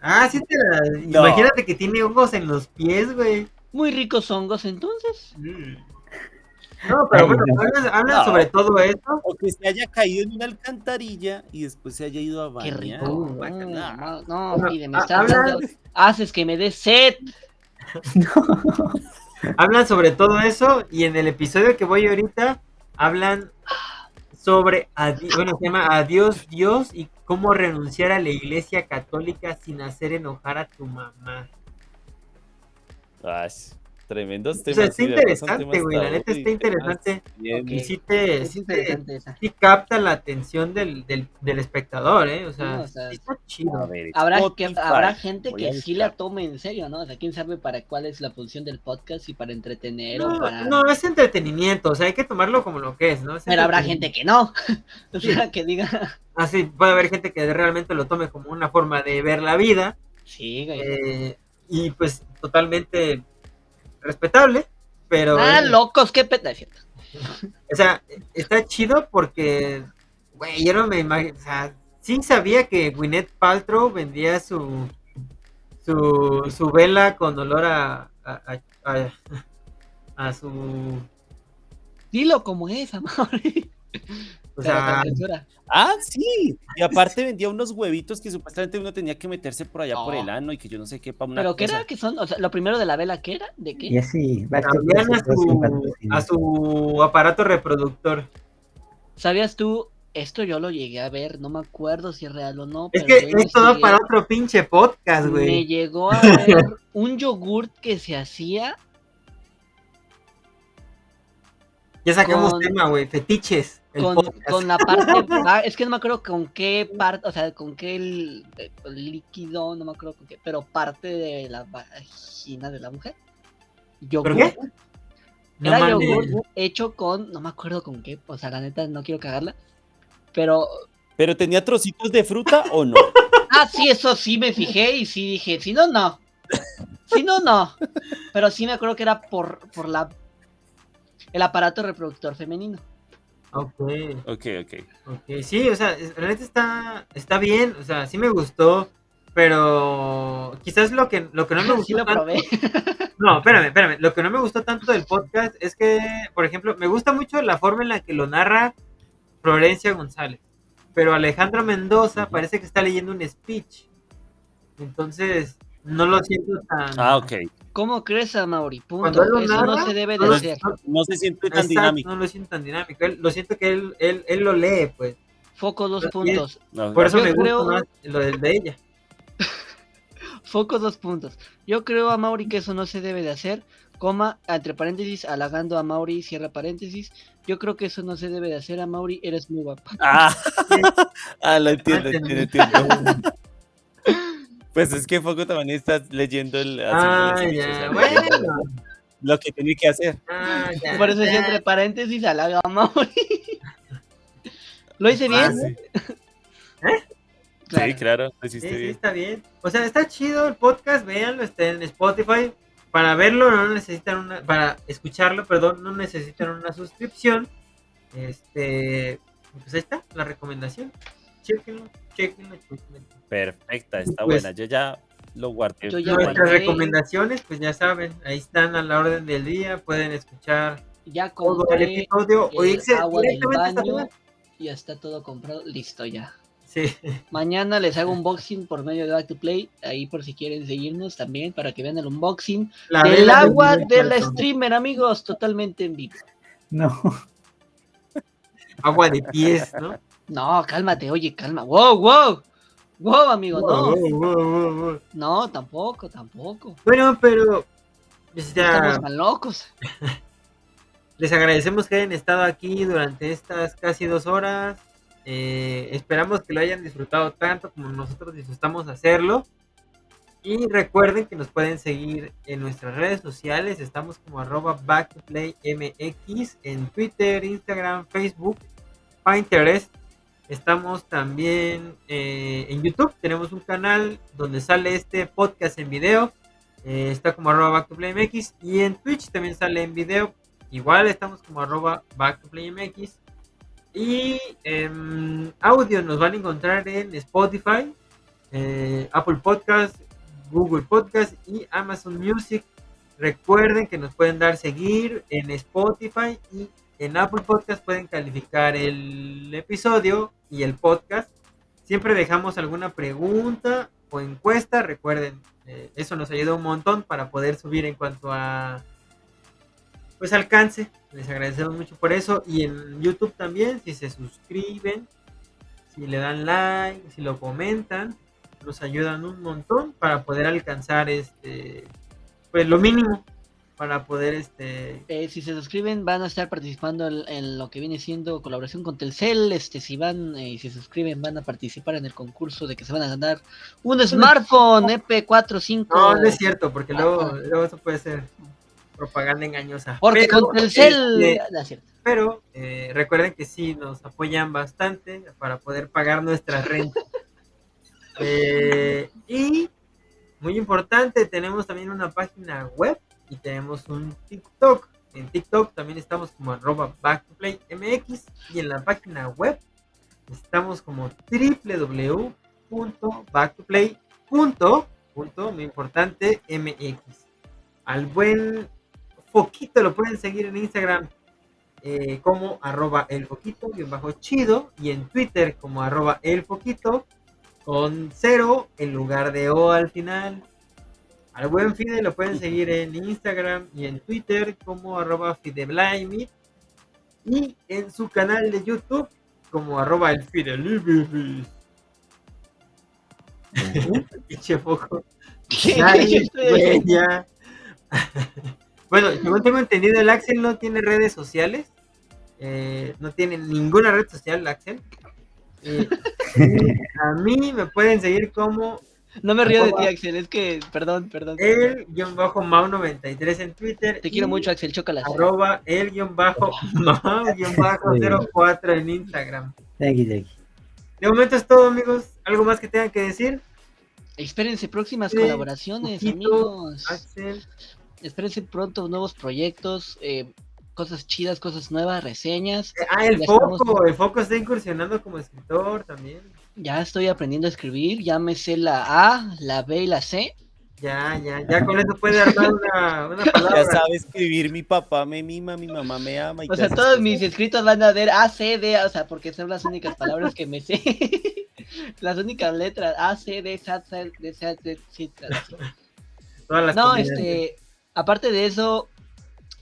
A: Ah, sí te la...
B: No.
A: Imagínate que tiene hongos en los pies, güey.
C: Muy ricos hongos entonces.
A: No, pero bueno,
D: no.
A: hablan, hablan
B: No.
A: sobre todo eso.
B: O que se haya caído en una alcantarilla y después se haya ido a
C: Qué
B: bañar.
C: rico.
A: Uh,
C: No,
A: guácala.
C: no, no,
A: Bueno,
C: pide, me
A: ha-
C: estás
A: hablan-
C: dando- Haces que me dé sed. [LAUGHS]
A: Hablan sobre todo eso y en el episodio que voy ahorita hablan sobre, adi- bueno, se llama Adiós Dios y cómo renunciar a la iglesia católica sin hacer enojar a tu mamá.
B: Ay, tremendos
A: O
B: temas.
A: sea, está interesante, güey, la neta
B: y
A: está interesante. Y sí te,
C: Es
A: sí capta la atención del, del, del espectador, ¿eh? O sea,
C: No, o sea,
A: sí está chido.
B: ver,
C: Habrá, que, habrá gente que sí la tome en serio, ¿no? O sea, quién sabe para cuál es la función del podcast, si para entretener o
A: No,
C: para...
A: no, es entretenimiento, o sea, hay que tomarlo como lo que es, ¿no? Es
C: Pero habrá gente que no. [LAUGHS] O sea, que diga...
A: Así, puede haber gente que realmente lo tome como una forma de ver la vida,
C: Sí, güey.
A: eh, y pues totalmente respetable, pero,
C: Ah, locos, qué peta.
A: o sea, está chido porque, güey, yo no me imagino, o sea, sí sabía que Gwyneth Paltrow vendía su, su, su vela con olor a, a, a, a- a su,
C: Dilo como es, amor. [LAUGHS]
A: o sea.
B: Ah, sí. Y aparte vendía unos huevitos que supuestamente uno tenía que meterse por allá por el ano y que yo no sé qué para una
C: ¿Pero qué
B: cosa.
C: era? ¿Qué son? O sea, lo primero de la vela, ¿qué era? ¿De qué?
D: y así,
A: cambian a su,
D: patrocinio.
A: a su aparato reproductor.
C: ¿Sabías tú Esto yo lo llegué a ver, no me acuerdo si es real o no.
A: Es
C: pero
A: que esto
C: investigué.
A: para otro pinche podcast,
C: Me
A: güey.
C: llegó a ver un yogurt que se hacía
A: Ya sacamos
C: con-
A: tema, güey. Fetiches. El
C: con, la parte. va- es que no me acuerdo con qué parte, o sea, con qué el, el líquido, no me acuerdo con qué, pero parte de la vagina de la mujer. Yogur.
A: ¿Pero qué?
C: Era yogur hecho con, no me acuerdo con qué, o sea, la neta no quiero cagarla. Pero,
B: ¿Pero tenía trocitos de fruta o no? [LAUGHS]
C: ah, sí, eso sí me fijé y sí dije, si no, no. Si no, no. Pero sí me acuerdo que era por, por la el aparato reproductor femenino.
A: Ok,
B: Ok, ok.
A: ok. Sí, o sea, neta está, está bien. O sea, sí me gustó. Pero quizás lo que, lo que no me [LAUGHS] gustó
C: Sí lo
A: tanto-
C: probé. [LAUGHS]
A: No, espérame, espérame. Lo que no me gustó tanto del podcast es que, por ejemplo, me gusta mucho la forma en la que lo narra Florencia González. Pero Alejandro Mendoza parece que está leyendo un speech. Entonces, no lo siento tan.
B: Ah, ok.
C: ¿Cómo crees a Mauri?
A: Cuando
C: Punto. Eso no se debe
A: no
C: de
A: lo-
C: hacer.
A: no-
B: No se siente tan
A: exacto,
B: dinámico.
A: no lo siento tan dinámico. Él- lo siento que él, él, él lo lee, pues.
C: Foco dos puntos.
B: No,
A: Por eso
C: Yo
A: me
C: creo-
A: gusta más lo del de ella. [LAUGHS]
C: Foco dos puntos. Yo creo a Mauri que eso no se debe de hacer. Coma, entre paréntesis, halagando a Mauri, cierra paréntesis. Yo creo que eso no se debe de hacer a Mauri, eres muy guapa.
B: Ah, [LAUGHS] [LAUGHS] ah, lo entiendo, entiendo, entiendo. Pues es que Foco también está leyendo el,
A: Ah,
B: o sea,
A: Bueno.
B: lo que tiene que hacer.
A: Ah, ya,
C: Por eso
A: ya.
C: decía entre paréntesis, a Mauri. [LAUGHS] ¿Lo hice bien?
A: Ah, sí.
C: Claro.
B: Sí, claro, lo
A: Sí,
B: hiciste
A: sí,
B: bien.
A: está bien. O sea, está chido el podcast, véanlo, está en Spotify. Para verlo no necesitan una, para escucharlo, perdón, no necesitan una suscripción. Este, pues ahí está, la recomendación.
B: Perfecta, está
A: Pues-
B: buena. Yo ya lo guardé.
C: Yo ya
A: Nuestras
C: guardé.
A: recomendaciones, pues ya saben, ahí están a la orden del día, pueden escuchar
C: Ya
A: todo el episodio o
C: el
A: irse
C: agua del
A: directamente
C: baño. Ya está todo comprado. Listo ya.
A: Sí,
C: Mañana les hago unboxing por medio de Back to Play. Ahí por si quieren seguirnos también para que vean el unboxing.
A: la
C: del agua
A: niño
C: de la
A: corazón.
C: streamer, amigos. Totalmente en vivo.
D: No.
A: agua de pies, ¿no?
C: No, cálmate, oye, calma. Wow, wow. Wow, amigo, no.
A: Wow, wow, wow, wow.
C: No, tampoco, tampoco.
A: Bueno, pero
C: No
A: o sea,
C: Estamos tan locos. [LAUGHS]
A: Les agradecemos que hayan estado aquí durante estas casi dos horas. Eh, esperamos que lo hayan disfrutado tanto como nosotros disfrutamos hacerlo. Y recuerden que nos pueden seguir en nuestras redes sociales. Estamos como arroba backtoplaymx en Twitter, Instagram, Facebook, Pinterest. Estamos también eh, en YouTube. Tenemos un canal donde sale este podcast en video. Eh, está como arroba backtoplaymx. Y en Twitch también sale en video. Igual estamos como arroba backtoplaymx. Y em, audio nos van a encontrar en Spotify, eh, Apple Podcast, Google Podcast y Amazon Music. Recuerden que nos pueden dar seguir en Spotify y en Apple Podcast pueden calificar el episodio y el podcast. Siempre dejamos alguna pregunta o encuesta. Recuerden, eh, eso nos ayuda un montón para poder subir en cuanto a pues alcance. Les agradecemos mucho por eso. Y en YouTube también, si se suscriben, si le dan like, si lo comentan, nos ayudan un montón para poder alcanzar este pues lo mínimo para poder este
C: Eh, si se suscriben, van a estar participando en, en lo que viene siendo colaboración con Telcel. Este, si van eh, y se suscriben, van a participar en el concurso de que se van a ganar un smartphone EP45.
A: no, no es cierto porque luego,
C: Ajá.
A: luego eso puede ser propaganda engañosa
C: Porque
A: Pero,
C: con Telcel.
A: este,
C: No, es cierto.
A: pero eh, recuerden que sí nos apoyan bastante para poder pagar nuestras rentas. [LAUGHS] Eh, y muy importante, tenemos también una página web y tenemos un TikTok. En TikTok también estamos como arroba backtoplaymx y en la página web estamos como www.backtoplay.punto, punto, muy importante, mx. Al buen Foquito lo pueden seguir en Instagram eh, como arroba el foquito bajo chido y en Twitter como arroba el foquito con cero en lugar de O al final. Al buen Fide lo pueden seguir en Instagram y en Twitter como arroba. Y en su canal de YouTube como arroba el Fidelibiris. [LAUGHS] Pinche foco. [LAUGHS] Bueno, según tengo entendido, el Axel no tiene redes sociales. Eh, no tiene ninguna red social, Axel. Eh, [LAUGHS] a mí me pueden seguir como
C: No me río de ti, Axel, es que, perdón, perdón.
A: el guion bajo Mau93 en Twitter.
C: Te quiero mucho, Axel, chócalas.
A: Arroba el guion bajo Mau guion bajo 04 en Instagram.
D: De
A: momento es todo, amigos. ¿Algo más que tengan que decir?
C: Espérense próximas
A: Sí,
C: colaboraciones, amigos.
A: Axel.
C: Espérense pronto nuevos proyectos, eh, cosas chidas, cosas nuevas, reseñas.
A: Ah, el
C: Ya
A: foco.
C: estamos-
A: El foco está incursionando como escritor también.
C: Ya estoy aprendiendo a escribir, ya me sé la A, la B y la C.
A: Ya, ya, ya con eso puede armar una, una [LAUGHS] palabra.
B: Ya sabe escribir, mi papá me mima, mi mamá me ama. Y
C: O sea, todos mis escritos van a ver A, C, D, o sea, porque son las únicas palabras que me sé. [LAUGHS] las únicas letras A, C, D, S, C, D, S, A, C, C,
A: Todas las
C: No, este, aparte de eso,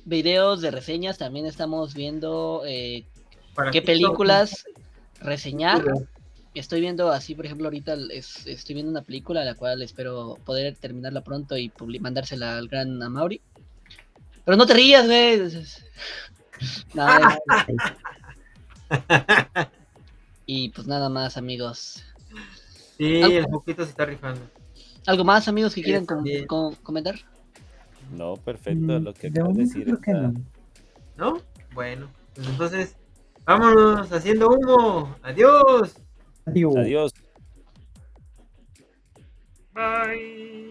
C: videos de reseñas, también estamos viendo eh, qué películas reseñar. Estoy viendo así, por ejemplo, ahorita es- estoy viendo una película la cual espero poder terminarla pronto y mandársela al gran Amaury. Pero no te rías, güey. No, es- [LAUGHS] [LAUGHS] y pues nada más, amigos.
A: Sí,
C: Algo-
A: el poquito se está rifando.
C: ¿Algo más, amigos, que quieran com-
A: también.
C: com- comentar?
B: No, perfecto,
D: Mm,
B: lo que acabas de decir.
D: creo que
B: está-
D: no.
A: ¿No? Bueno, pues entonces, vámonos haciendo humo. Adiós.
D: Adiós.
B: Adiós.
A: Bye.